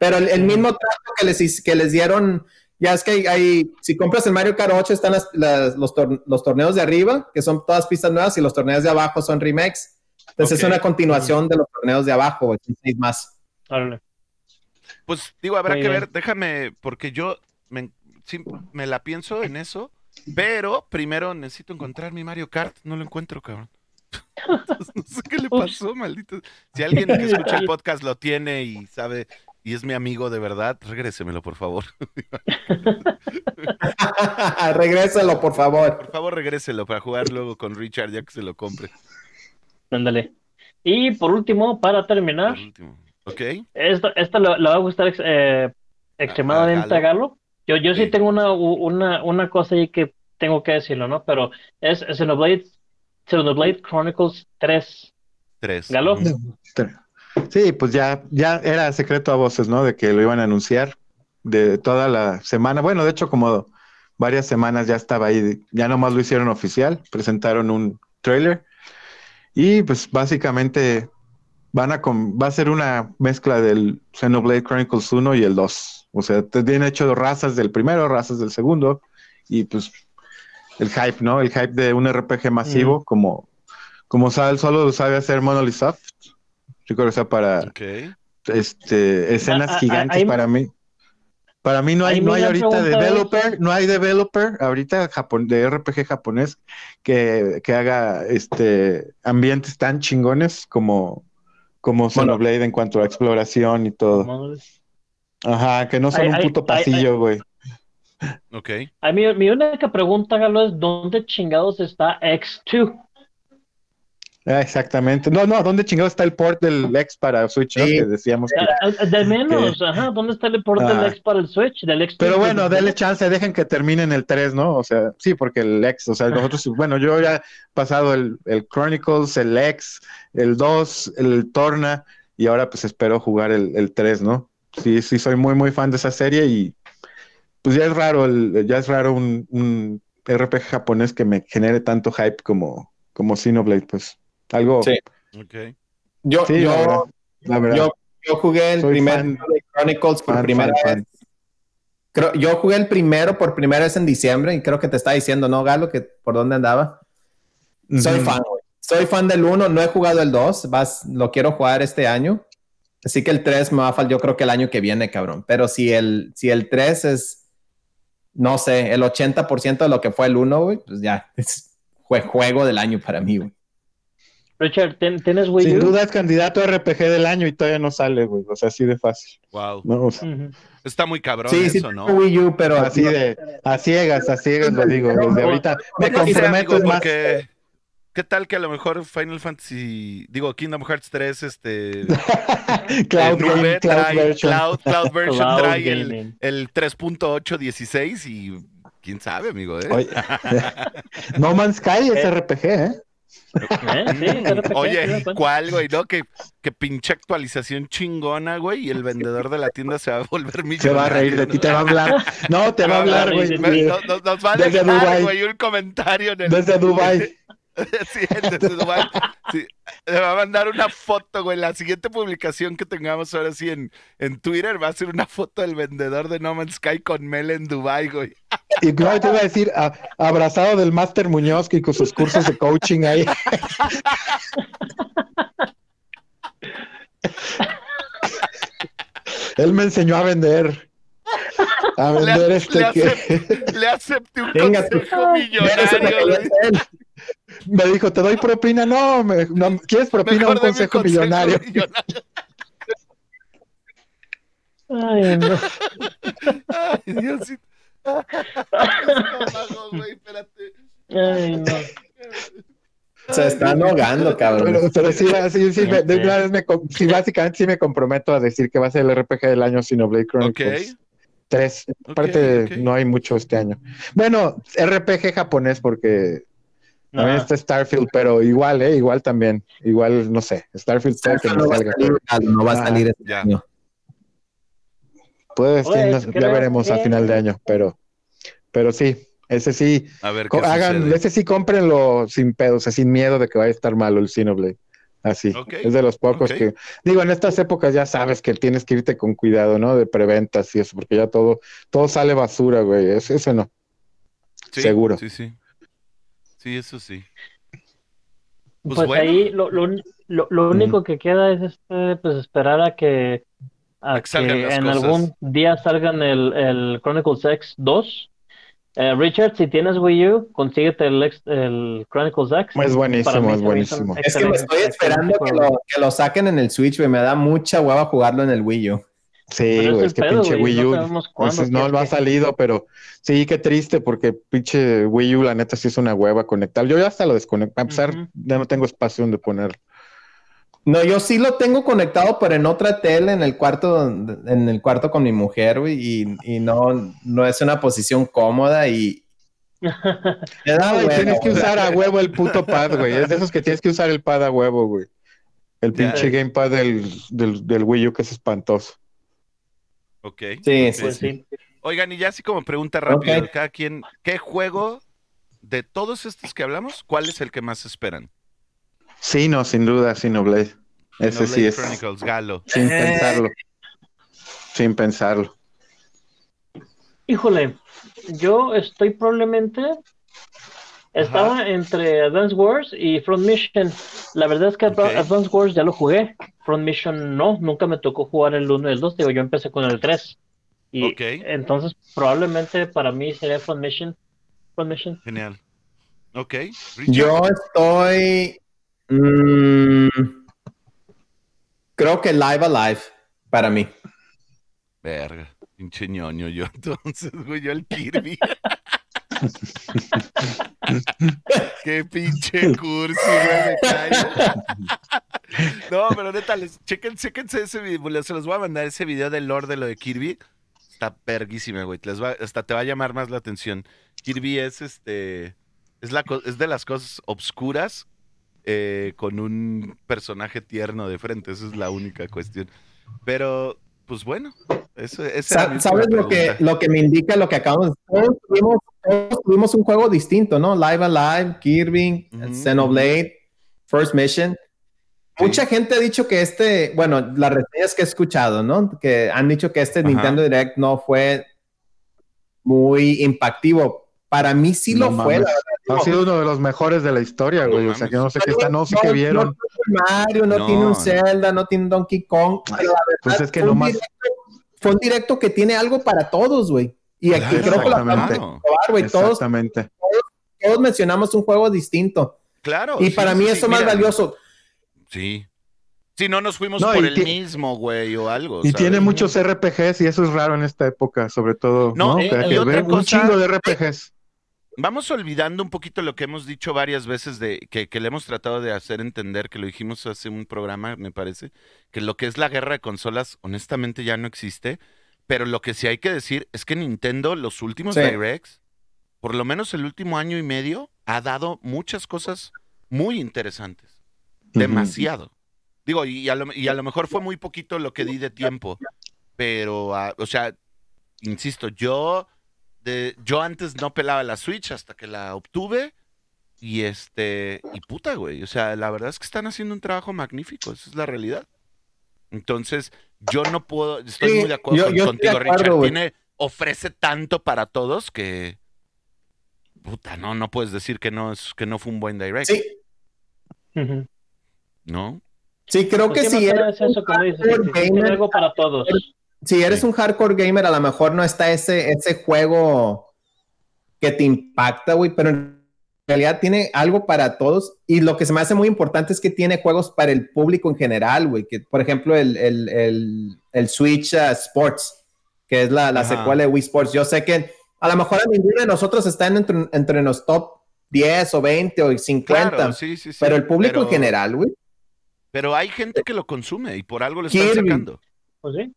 Pero el, el mismo trato que les, que les dieron, ya es que hay, hay- si compras el Mario Kart 8 están las- las- los, tor- los torneos de arriba, que son todas pistas nuevas, y los torneos de abajo son remakes. Entonces Ok. es una continuación de los torneos de abajo, seis más. Pues digo, habrá Muy que bien. ver, déjame, porque yo me, sí, me la pienso en eso, pero primero necesito encontrar mi Mario Kart, no lo encuentro, cabrón. [LAUGHS] no sé qué le pasó, maldito. Si alguien que escucha el [LAUGHS] podcast lo tiene y sabe y es mi amigo de verdad, regrésemelo, por favor. [LAUGHS] Regrésalo, por favor. Por favor, regréselo para jugar luego con Richard ya que se lo compre. Ándale. Y por último, para terminar, Por último. ¿Ok? esto, esto le, le va a gustar ex- eh, extremadamente A- a a Galo. Yo, yo sí Sí. tengo una, una, una cosa ahí que tengo que decirlo, ¿no? Pero es Xenoblade, Xenoblade Chronicles 3. Tres. Galo. Ujú. Sí, pues ya, ya era secreto a voces, ¿no? De que lo iban a anunciar de toda la semana. Bueno, de hecho, como varias semanas ya estaba ahí, ya nomás lo hicieron oficial, presentaron un trailer y pues básicamente van a com- va a ser una mezcla del Xenoblade Chronicles 1 y el 2. O sea, te tienen hecho razas del primero, razas del segundo, y pues el hype, ¿no? El hype de un RPG masivo, como, como sabe, solo sabe hacer Monolith Soft. Yo creo que sea para este, escenas gigantes para mí. Para mí no hay, no hay ahorita developer, no hay developer ahorita de RPG japonés que, que haga este ambientes tan chingones como, como Xenoblade en cuanto a exploración y todo. Ajá, que no son un puto pasillo, güey. Ok. A mí, mi única pregunta, Galo, es ¿dónde chingados está X2? Ah, exactamente. No, no, ¿dónde chingado está el port del X para Switch? no? Que decíamos que... Ah, ah, De menos, ajá, ¿dónde está el port Ah. del X para el Switch? Del X Pero bueno, denle chance, dejen que terminen el 3, ¿no? O sea, sí, porque el X, o sea, nosotros, bueno, yo ya he pasado el, el Chronicles, el X, el 2, el Torna, y ahora pues espero jugar el, el 3, ¿no? Sí, sí, soy muy, muy fan de esa serie y pues ya es raro, el, ya es raro un, un RPG japonés que me genere tanto hype como, como Xenoblade, pues. Algo, Sí. Ok. Yo, sí, la verdad, yo, la verdad. yo, yo jugué el Soy primer fan. de Chronicles por Fan, primera fan, vez. fan. Creo, yo jugué el primero por primera vez en diciembre y creo que te está diciendo, ¿no, Galo? Que por dónde andaba. Soy fan, güey. Soy fan del 1, no he jugado el 2, vas, lo quiero jugar este año. Así que el 3 me va a faltar, yo creo que el año que viene, cabrón. Pero si el, si el 3 es, no sé, el 80% de lo que fue el 1, güey, pues ya, es jue- juego del año para mí, güey. Richard, ¿ten- ¿tienes Wii Sin duda es candidato a RPG del año y todavía no sale, güey. O sea, así de fácil. Wow. ¿no? O sea, Ujú. Está muy cabrón Sí, sí, eso, ¿no? tengo Wii U, pero así de a ciegas, a ciegas lo digo. Desde ahorita me No comprometo amigo, más. porque ¿qué tal que a lo mejor Final Fantasy, digo Kingdom Hearts 3, este [LAUGHS] Cloud el nube Game, Cloud trae version. Cloud, Cloud [LAUGHS] version Cloud trae el, gaming. el 3.816 y quién sabe, amigo, ¿eh? Oye, [LAUGHS] no Man's Sky es RPG, ¿eh? ¿Eh? Sí, Oye. ¿cuál, güey? ¿No? Que, que pinche actualización chingona, güey, y el vendedor de la tienda se va a volver millonario. Se va a reír de ti, te va a hablar. No, te va a hablar, güey. Nos va a Desde dejar, Dubái. güey, un comentario en el... Desde Dubai. [LAUGHS] Sí. Sí. Le va a mandar una foto, güey. La siguiente publicación que tengamos ahora sí en, en Twitter va a ser una foto del vendedor de No Man's Sky con Mel en Dubai, güey. Y no, te iba a decir, a- abrazado del Master Muñoz que con sus cursos de coaching ahí. [LAUGHS] Él me enseñó a vender. A Le, vender le este que le acepté un Venga, consejo millonario, me dijo, te doy propina. No, me- no, ¿quieres propina Mejor un consejo millonario? millonario. Ay, no. Ay, Diosito. Estómago, güey, espérate. Ay, no. Se están ahogando, cabrón. Pero, pero sí, sí, sí, me- de una vez me com- sí, básicamente sí me comprometo a decir que va a ser el RPG del año Xenoblade Chronicles Ok. 3. Ok, Aparte, no hay mucho este año. Bueno, RPG japonés porque también Ah. está Starfield, pero igual, ¿eh? Igual también. Igual, no sé. Starfield puede que no no va a salga. salir, no va a Ah, salir este ya. año. Sí, Pues, no- ya veremos a que- final de año, pero, pero sí, ese sí, A ver qué co- hagan, sucede. ese sí cómprenlo sin pedo, o sea, sin miedo de que vaya a estar malo el Xenoblade. Así, es de los pocos que, digo, en estas épocas ya sabes que tienes que irte con cuidado, ¿no? De preventas y eso, porque ya todo, todo sale basura, güey, ese no. Sí, seguro. Sí, sí. Sí, eso sí. Pues, Pues bueno. ahí lo, lo, lo, lo único que queda es este, pues esperar a que, a A que salgan que las en cosas. algún día salgan el, el Chronicles X 2. Eh, Richard, si tienes Wii U, consíguete el, X- el Chronicles X. Es buenísimo, es buenísimo. Es que me estoy esperando que lo, que lo saquen en el Switch, güey. Me da mucha hueva jugarlo en el Wii U. Sí, güey, es es que pedo, pinche Wii no U, cuándo, no qué- lo ha salido, pero sí, qué triste, porque pinche Wii U, la neta, sí es una hueva conectar. Yo ya hasta lo desconecté, para empezar, Ujú. ya no tengo espacio donde ponerlo. No, yo sí lo tengo conectado, pero en otra tele, en el cuarto, en el cuarto con mi mujer, güey, y, y no, no es una posición cómoda y [LAUGHS] me da tienes que usar a huevo el puto pad, güey. Es de esos que tienes que usar el pad a huevo, güey. El pinche gamepad del, del, del Wii U que es espantoso. Ok. Sí, Pues sí. sí. Oigan, y ya así como pregunta rápida, Ok. cada quien, ¿qué juego de todos estos que hablamos, cuál es el que más esperan? Sí, no, sin duda, Xenoblade. Ese sí es. Chronicles, Galo. Sin pensarlo. Sin pensarlo. Híjole, yo estoy probablemente. Estaba entre Advance Wars y Front Mission. La verdad es que Ok. Advance Wars ya lo jugué. Front Mission no, nunca me tocó jugar el 1 y el 2. Digo, yo empecé con el 3. Y Ok. entonces probablemente para mí sería Front Mission. Front Mission. Genial. Ok. Richard. Yo estoy. Mm, creo que Live Alive para mí. Verga, pinche ñoño yo [LAUGHS] entonces, güey, yo el Kirby. [LAUGHS] Qué pinche cursi, güey, me. No, pero neta, les, chequen, chéquense ese video, se los voy a mandar ese video del lore de lo de Kirby. Está perguísima, güey, les va- hasta te va a llamar más la atención. Kirby es este, es, la, es de las cosas obscuras eh, con un personaje tierno de frente, esa es la única cuestión. Pero, pues bueno, eso, última ¿Sabes lo que, lo que me indica lo que acabamos de todos tuvimos, todos tuvimos un juego distinto, ¿no? Live Alive, Kirby, Ujú, Xenoblade, First Mission. Sí. Mucha gente ha dicho que este, bueno, las reseñas que he escuchado, ¿no? Que han dicho que este Ajá. Nintendo Direct no fue muy impactivo. Para mí sí No lo fue, mames. la verdad. Ha sido uno de los mejores de la historia, No güey. o sea, que no sé qué está, no sé qué vieron. No, tiene Mario, no, No, tiene un. Zelda, no tiene un Donkey Kong. pero la Pues es que fue un nomás. directo- fue un directo que tiene algo para todos, güey. Y aquí Claro, creo que lo acabamos de exactamente. probar, güey. Todos, Exactamente. todos mencionamos un juego distinto. Claro. Y sí, para mí sí, eso más mira, valioso. Sí. Si no nos fuimos No, por el mismo, güey, o algo. Y ¿sabes? tiene muchos RPGs y eso es raro en esta época, sobre todo. No, No, eh, Que- otra ver un cosa- chingo de RPGs. Vamos olvidando un poquito lo que hemos dicho varias veces de que, que le hemos tratado de hacer entender, que lo dijimos hace un programa, me parece, que lo que es la guerra de consolas, honestamente ya no existe. Pero lo que sí hay que decir es que Nintendo, los últimos Sí. Directs, por lo menos el último año y medio, ha dado muchas cosas muy interesantes. Demasiado. Digo, y a, lo, y a lo mejor fue muy poquito lo que di de tiempo. Pero, ah, o sea, insisto, yo, de, yo antes no pelaba la Switch hasta que la obtuve. Y este, y puta, güey. O sea, la verdad es que están haciendo un trabajo magnífico. Esa es la realidad. Entonces, yo no puedo, estoy Sí, muy de acuerdo yo- con- yo contigo, de acuerdo, Richard. Tiene, ofrece tanto para todos que. Puta, no, no puedes decir que no es, que no fue un buen direct, Sí. ¿no? sí, creo Pues que siempre si es eres, eso, como dices, hardcore que algo para todos. Si eres Sí. un hardcore gamer, a lo mejor no está ese, ese juego que te impacta, güey, pero en realidad tiene algo para todos. Y lo que se me hace muy importante es que tiene juegos para el público en general, güey. Que, por ejemplo, el, el, el, el Switch uh, Sports, que es la, la secuela de Wii Sports. Yo sé que a lo mejor a ninguno de nosotros están entre, entre los top 10 o 20 o 50, Claro, sí, sí, sí. pero el público pero- en general, güey. Pero hay gente que lo consume y por algo lo están Kirby. sacando. Pues sí.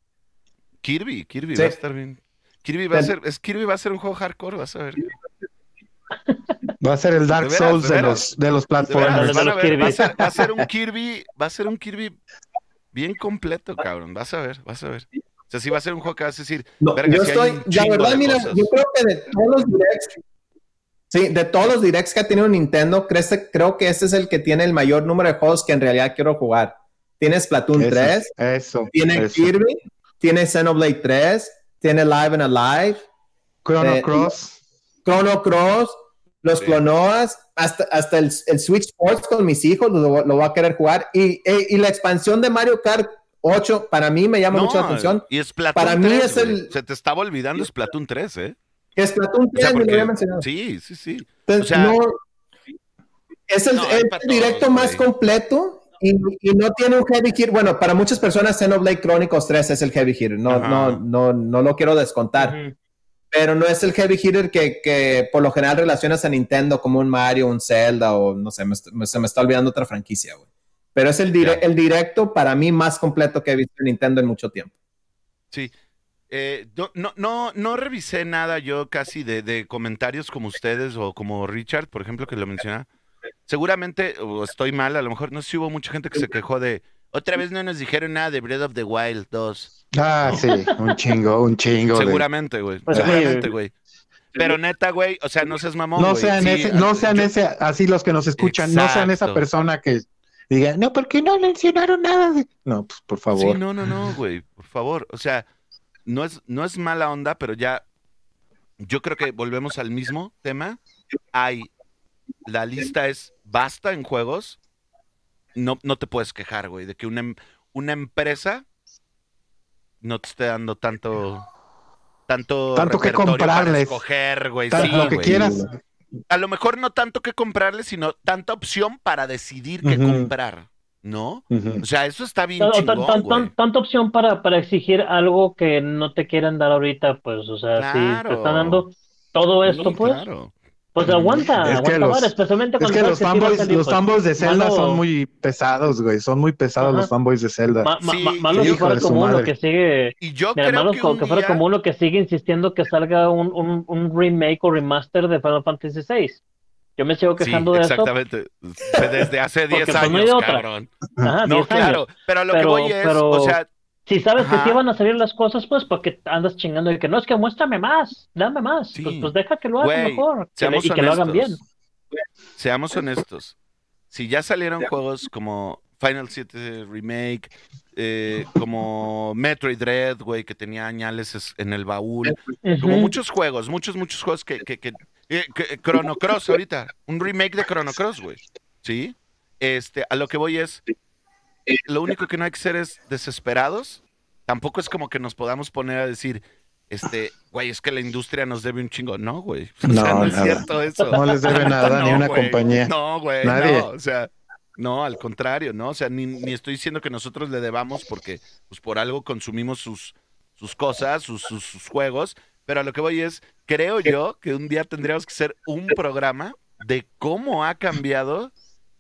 Kirby, Kirby Sí. va a estar bien. Kirby va a ser, es Kirby va a ser un juego hardcore, vas a ver. Va a ser el Dark De veras, Souls de los, de los platformers. ver, va a ser, va a ser un Kirby, va a ser un Kirby bien completo, cabrón. Vas a ver, vas a ver. O sea, sí va a ser un juego que vas a decir, No, Verga, yo estoy, la verdad, mira, cosas. yo creo que de todos los directs, sí, de todos los directs que ha tenido Nintendo, creo, creo que este es el que tiene el mayor número de juegos que en realidad quiero jugar. Tiene Splatoon Eso, 3, Eso. tiene eso. Kirby, tiene Xenoblade 3, tiene Live and Alive, Chrono eh, Cross. Chrono Cross, los Sí. Clonoas, hasta, hasta el, el Switch Sports con mis hijos, lo, lo voy a querer jugar. Y, e- y la expansión de Mario Kart 8, para mí me llama mucho la atención. y Splatoon Para mí 3, es güey. el- Se te estaba olvidando Splatoon 3, ¿eh? Que Splatoon O sea, 3 me lo había mencionado. sí, sí, sí. Entonces, O sea, no, es el, no, es hay el para todos, directo más completo y, y no tiene un heavy hitter. Bueno, para muchas personas Xenoblade Chronicles 3 es el heavy hitter. No, Ajá. no, no, no lo quiero descontar. Ujú. Pero no es el heavy hitter que, que por lo general relacionas a Nintendo como un Mario, un Zelda o no sé, me se me está olvidando otra franquicia, güey. Pero es el, dire- Ya. el directo para mí más completo que he visto en Nintendo en mucho tiempo. Sí. Eh, no, no, no, no revisé nada yo casi de, de comentarios como ustedes o como Richard, por ejemplo, que lo menciona. Seguramente, o estoy mal, a lo mejor no sé si hubo mucha gente que se quejó de otra vez no nos dijeron nada de Breath of the Wild 2. Ah, sí, un chingo, un chingo. Seguramente, güey. Pues seguramente, güey. Pero neta, güey, o sea, no seas mamón, No sean, Sí, ese, no sean yo- ese, así los que nos escuchan, no sean esa persona que, diga, no, porque no mencionaron nada de... No, pues por favor. Sí, no, no, no, güey, por favor. O sea, no es, no es mala onda, pero ya yo creo que volvemos al mismo tema. Hay, la lista es basta en juegos. No, no te puedes quejar, güey, de que una, em- una empresa no te esté dando tanto tanto Tanto que comprarles. escoger, güey. Sí, lo que güey. quieras. A lo mejor no tanto que comprarles, sino tanta opción para decidir qué comprar, ¿no? O sea, eso está bien O tan- chingón, tan- güey. tan- tanta opción para, para exigir algo que no te quieren dar ahorita, pues, o sea, si te Claro. están dando todo esto, pues, claro. Pues aguanta, Es que aguanta los- especialmente Es que los fanboys, los pues. fanboys de Zelda Malo- son muy pesados, güey. Son muy pesados Ajá. los fanboys de Zelda. Ma- ma- Sí, malo que fuera como uno que sigue, Y yo mira, creo malo que un que fuera día- como uno que sigue insistiendo que salga un, un, un remake o remaster de Final Fantasy VI. Yo me sigo Sí, quejando de eso. exactamente. Desde hace 10 Porque, pues, años, cabrón. Ajá, No, 10 años. claro. Pero a lo que Pero- voy es, pero- o sea, Si sabes que sí van a salir las cosas, pues, porque andas chingando de que no, es que muéstrame más, dame más. Sí. Pues, pues deja que lo hagan mejor que le- seamos y que lo hagan bien. honestos. Seamos honestos. Si ya salieron juegos como Final 7 Remake, eh, como Metroid Dread, güey, que tenía añales es- en el baúl, como muchos juegos, muchos, muchos juegos que, que, que, eh, que- Chrono Cross ahorita, un remake de Chrono Cross, güey, ¿sí? Este, a lo que voy es, lo único que no hay que ser es desesperados, tampoco es como que nos podamos poner a decir, este, güey, es que la industria nos debe un chingo, no, güey, [LAUGHS] o sea, No, no, es cierto eso. No les debe [LAUGHS] nada, ni No, una güey. compañía. No, güey, Nadie. no, o sea, no, al contrario, ¿no? O sea, ni, ni estoy diciendo que nosotros le debamos porque, pues, por algo consumimos sus, sus cosas, sus, sus, sus juegos, pero a lo que voy es, creo yo que un día tendríamos que hacer un programa de cómo ha cambiado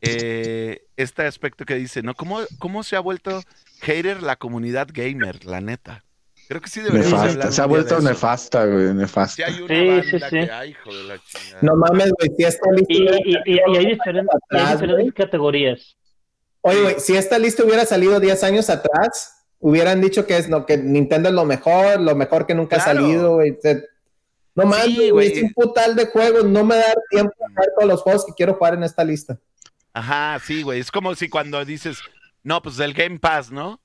eh, este aspecto que dice, ¿no? ¿Cómo, ¿Cómo se ha vuelto hater la comunidad gamer, la neta? Creo que sí deberíamos Nefasta. Se ha vuelto nefasta, güey. Si Nefasta. hay una Sí, banda sí, sí. que, ay, hijo de la chingada. No mames, güey, si está listo. Y, y, y, y hay, diferentes, hay Atrás, diferentes categorías. Oye, güey, si esta lista hubiera salido 10 años atrás, hubieran dicho que es lo que Nintendo es lo mejor, lo mejor que nunca Claro. ha salido, güey. No mames, Sí, güey, es un putal de juegos, no me da tiempo de jugar todos los juegos que quiero jugar en esta lista. Ajá, sí, güey. Es como si cuando dices, no, pues del Game Pass, ¿no?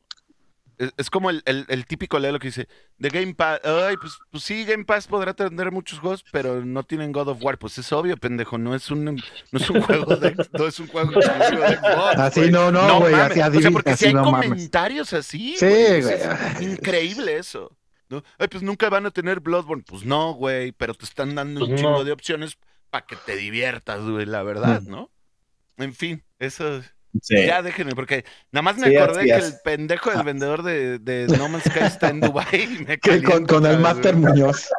Es, es como el, el- el típico lelo que dice, de Game Pass, ay, pues, pues sí, Game Pass podrá tener muchos juegos, pero no tienen God of War. Pues es obvio, pendejo, no es un, no es un juego de, no es un juego exclusivo de Xbox. Así güey. no, no, güey, mames. así O sea, adivina, porque si hay no mames. comentarios así, Sí, güey, es increíble eso. ¿no? Ay, pues nunca van a tener Bloodborne. Pues no, güey, pero te están dando un Pues chingo no. de opciones para que te diviertas, güey, la verdad, Mm. ¿no? En fin, eso Sí. ya déjenme, porque nada más me Sí, acordé que el pendejo del vendedor de, de No Man's Sky está en Dubai y me [LAUGHS] Que con, el Master. Muñoz. [LAUGHS]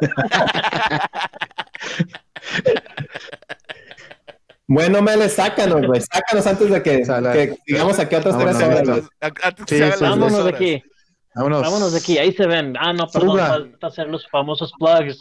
Bueno, Mele, sácanos, güey. Sácanos antes de que, que sigamos aquí otras tres horas. vámonos. de aquí, Vámonos. vámonos de aquí, ahí se ven. Ah, no, perdón, falta hacer los famosos plugs.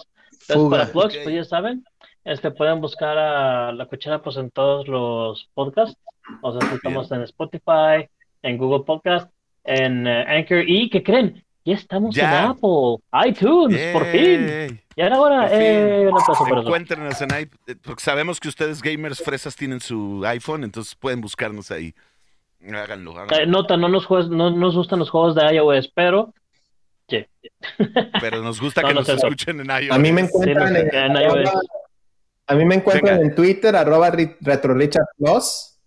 Entonces, para plugs, pues ya saben, este, pueden buscar a La Cuchara pues en todos los podcasts. O sea, si estamos en Spotify, en Google Podcast, en eh, Anchor y, ¿qué creen? Ya estamos Ya. en Apple, iTunes, por fin. Yay. Ya era hora, Por fin. eh, eso. Encuéntrenos en iP- eh, porque sabemos que ustedes gamers fresas tienen su iPhone, entonces pueden buscarnos ahí. Háganlo, Eh, nota, no nos, juez- no nos gustan los juegos de iOS, pero Pero nos gusta [LAUGHS] No, que no nos escuchen en iOS. A mí me sí, encuentran en, iOS. A mí me encuentran Venga. en Twitter, arroba Ri- RetroRichard Plus.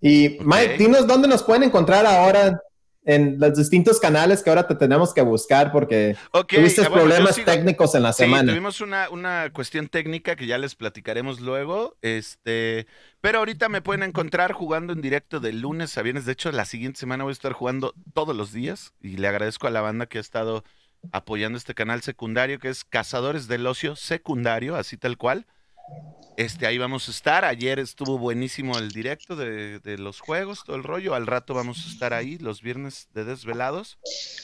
Y Ok. Mike, dinos dónde nos pueden encontrar ahora en los distintos canales que ahora te tenemos que buscar porque tuviste bueno, problemas técnicos en la Sí, semana. tuvimos una, una cuestión técnica que ya les platicaremos luego. Este, pero ahorita me pueden encontrar jugando en directo de lunes a viernes. De hecho, la siguiente semana voy a estar jugando todos los días. Y le agradezco a la banda que ha estado apoyando este canal secundario, que es Cazadores del Ocio Secundario, así tal cual. Este, ahí vamos a estar. Ayer estuvo buenísimo el directo de, de los juegos, todo el rollo. Al rato vamos a estar ahí los viernes de Desvelados.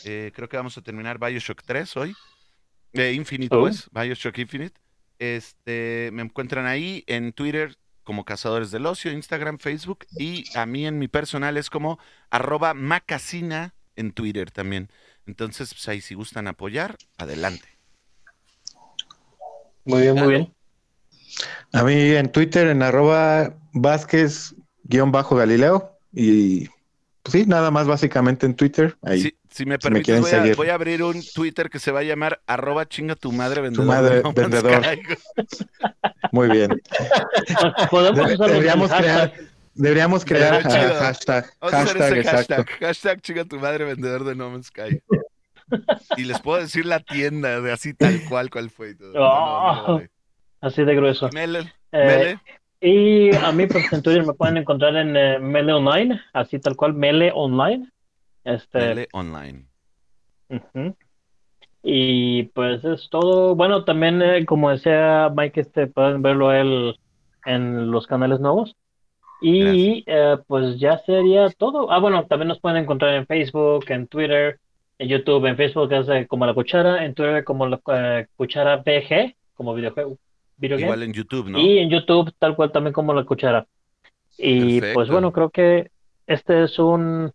Eh, creo que vamos a terminar Bioshock 3 hoy. Eh, Infinite, Oh. pues, Bioshock Infinite. Este, me encuentran ahí en Twitter como Cazadores del Ocio, Instagram, Facebook. Y a mí en mi personal es como arroba macasina en Twitter también. Entonces, pues ahí si gustan apoyar, adelante. Muy bien, muy bien. A mí en Twitter, en arroba Vázquez-Galileo. Y pues sí, nada más básicamente en Twitter. Ahí. Si, si me si me permites, voy, a, voy a abrir un Twitter que se va a llamar arroba chinga tu madre vendedor. madre de No Man's vendedor. Sky. Muy bien. [LAUGHS] Podemos De- usar deberíamos hashtag. crear, deberíamos crear ah, hashtag, Vamos a hacer hashtag, ese hashtag. Hashtag chinga tu madre vendedor de No Man's Sky. Y les puedo decir la tienda de así tal cual cual fue y todo. [LAUGHS] No, no, no, no, no. Así de grueso. Mele, Eh, Mele. Y a mí, pues en Twitter me pueden encontrar en eh, Mele Online, así tal cual, Mele Online. Este, Mele online. Y pues es todo. Bueno, también, eh, como decía Mike, este, pueden verlo él en los canales nuevos. Y eh, pues ya sería todo. Ah, bueno, también nos pueden encontrar en Facebook, en Twitter, en YouTube, en Facebook es eh, como La Cuchara, en Twitter como La eh, Cuchara BG, como videojuego. Video game. Igual en YouTube, ¿no? Y en YouTube, tal cual también como la cuchara. Y Perfecto. pues bueno, creo que este es un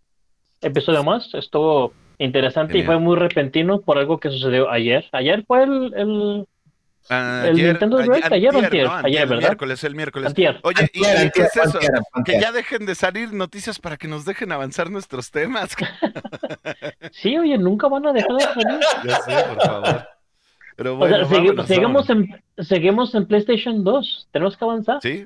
episodio más. Estuvo interesante y fue muy repentino por algo que sucedió ayer. Ayer fue el, el el Nintendo Direct, ayer o antier, ¿no? ayer, el ¿verdad? miércoles, el miércoles. antier. Oye, ¿y, qué es eso? antier, Que ya dejen de salir noticias para que nos dejen avanzar nuestros temas. [LAUGHS] Sí, oye, nunca van a dejar de salir. [LAUGHS] ya sé, por favor. Pero O bueno, sea, segui- vámonos, seguimos vámonos. en, seguimos en PlayStation 2. Tenemos que avanzar. Sí,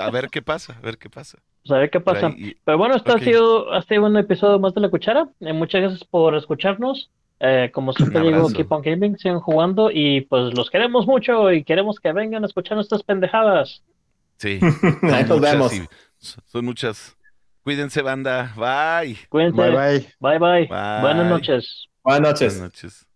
a ver qué pasa, a ver qué pasa. Pues a ver qué pasa. ahí, y- Pero bueno, esto ha sido, ha sido un episodio más de La Cuchara. Eh, muchas gracias por escucharnos. Eh, como siempre digo. Keep on Gaming, sigan jugando y pues los queremos mucho y queremos que vengan a escuchar nuestras pendejadas. Sí, [LAUGHS] Ahí nos vemos. y son muchas. Cuídense, banda. Bye. Cuídense. Bye bye. Bye bye. Bye. Buenas noches. Buenas noches. Buenas noches.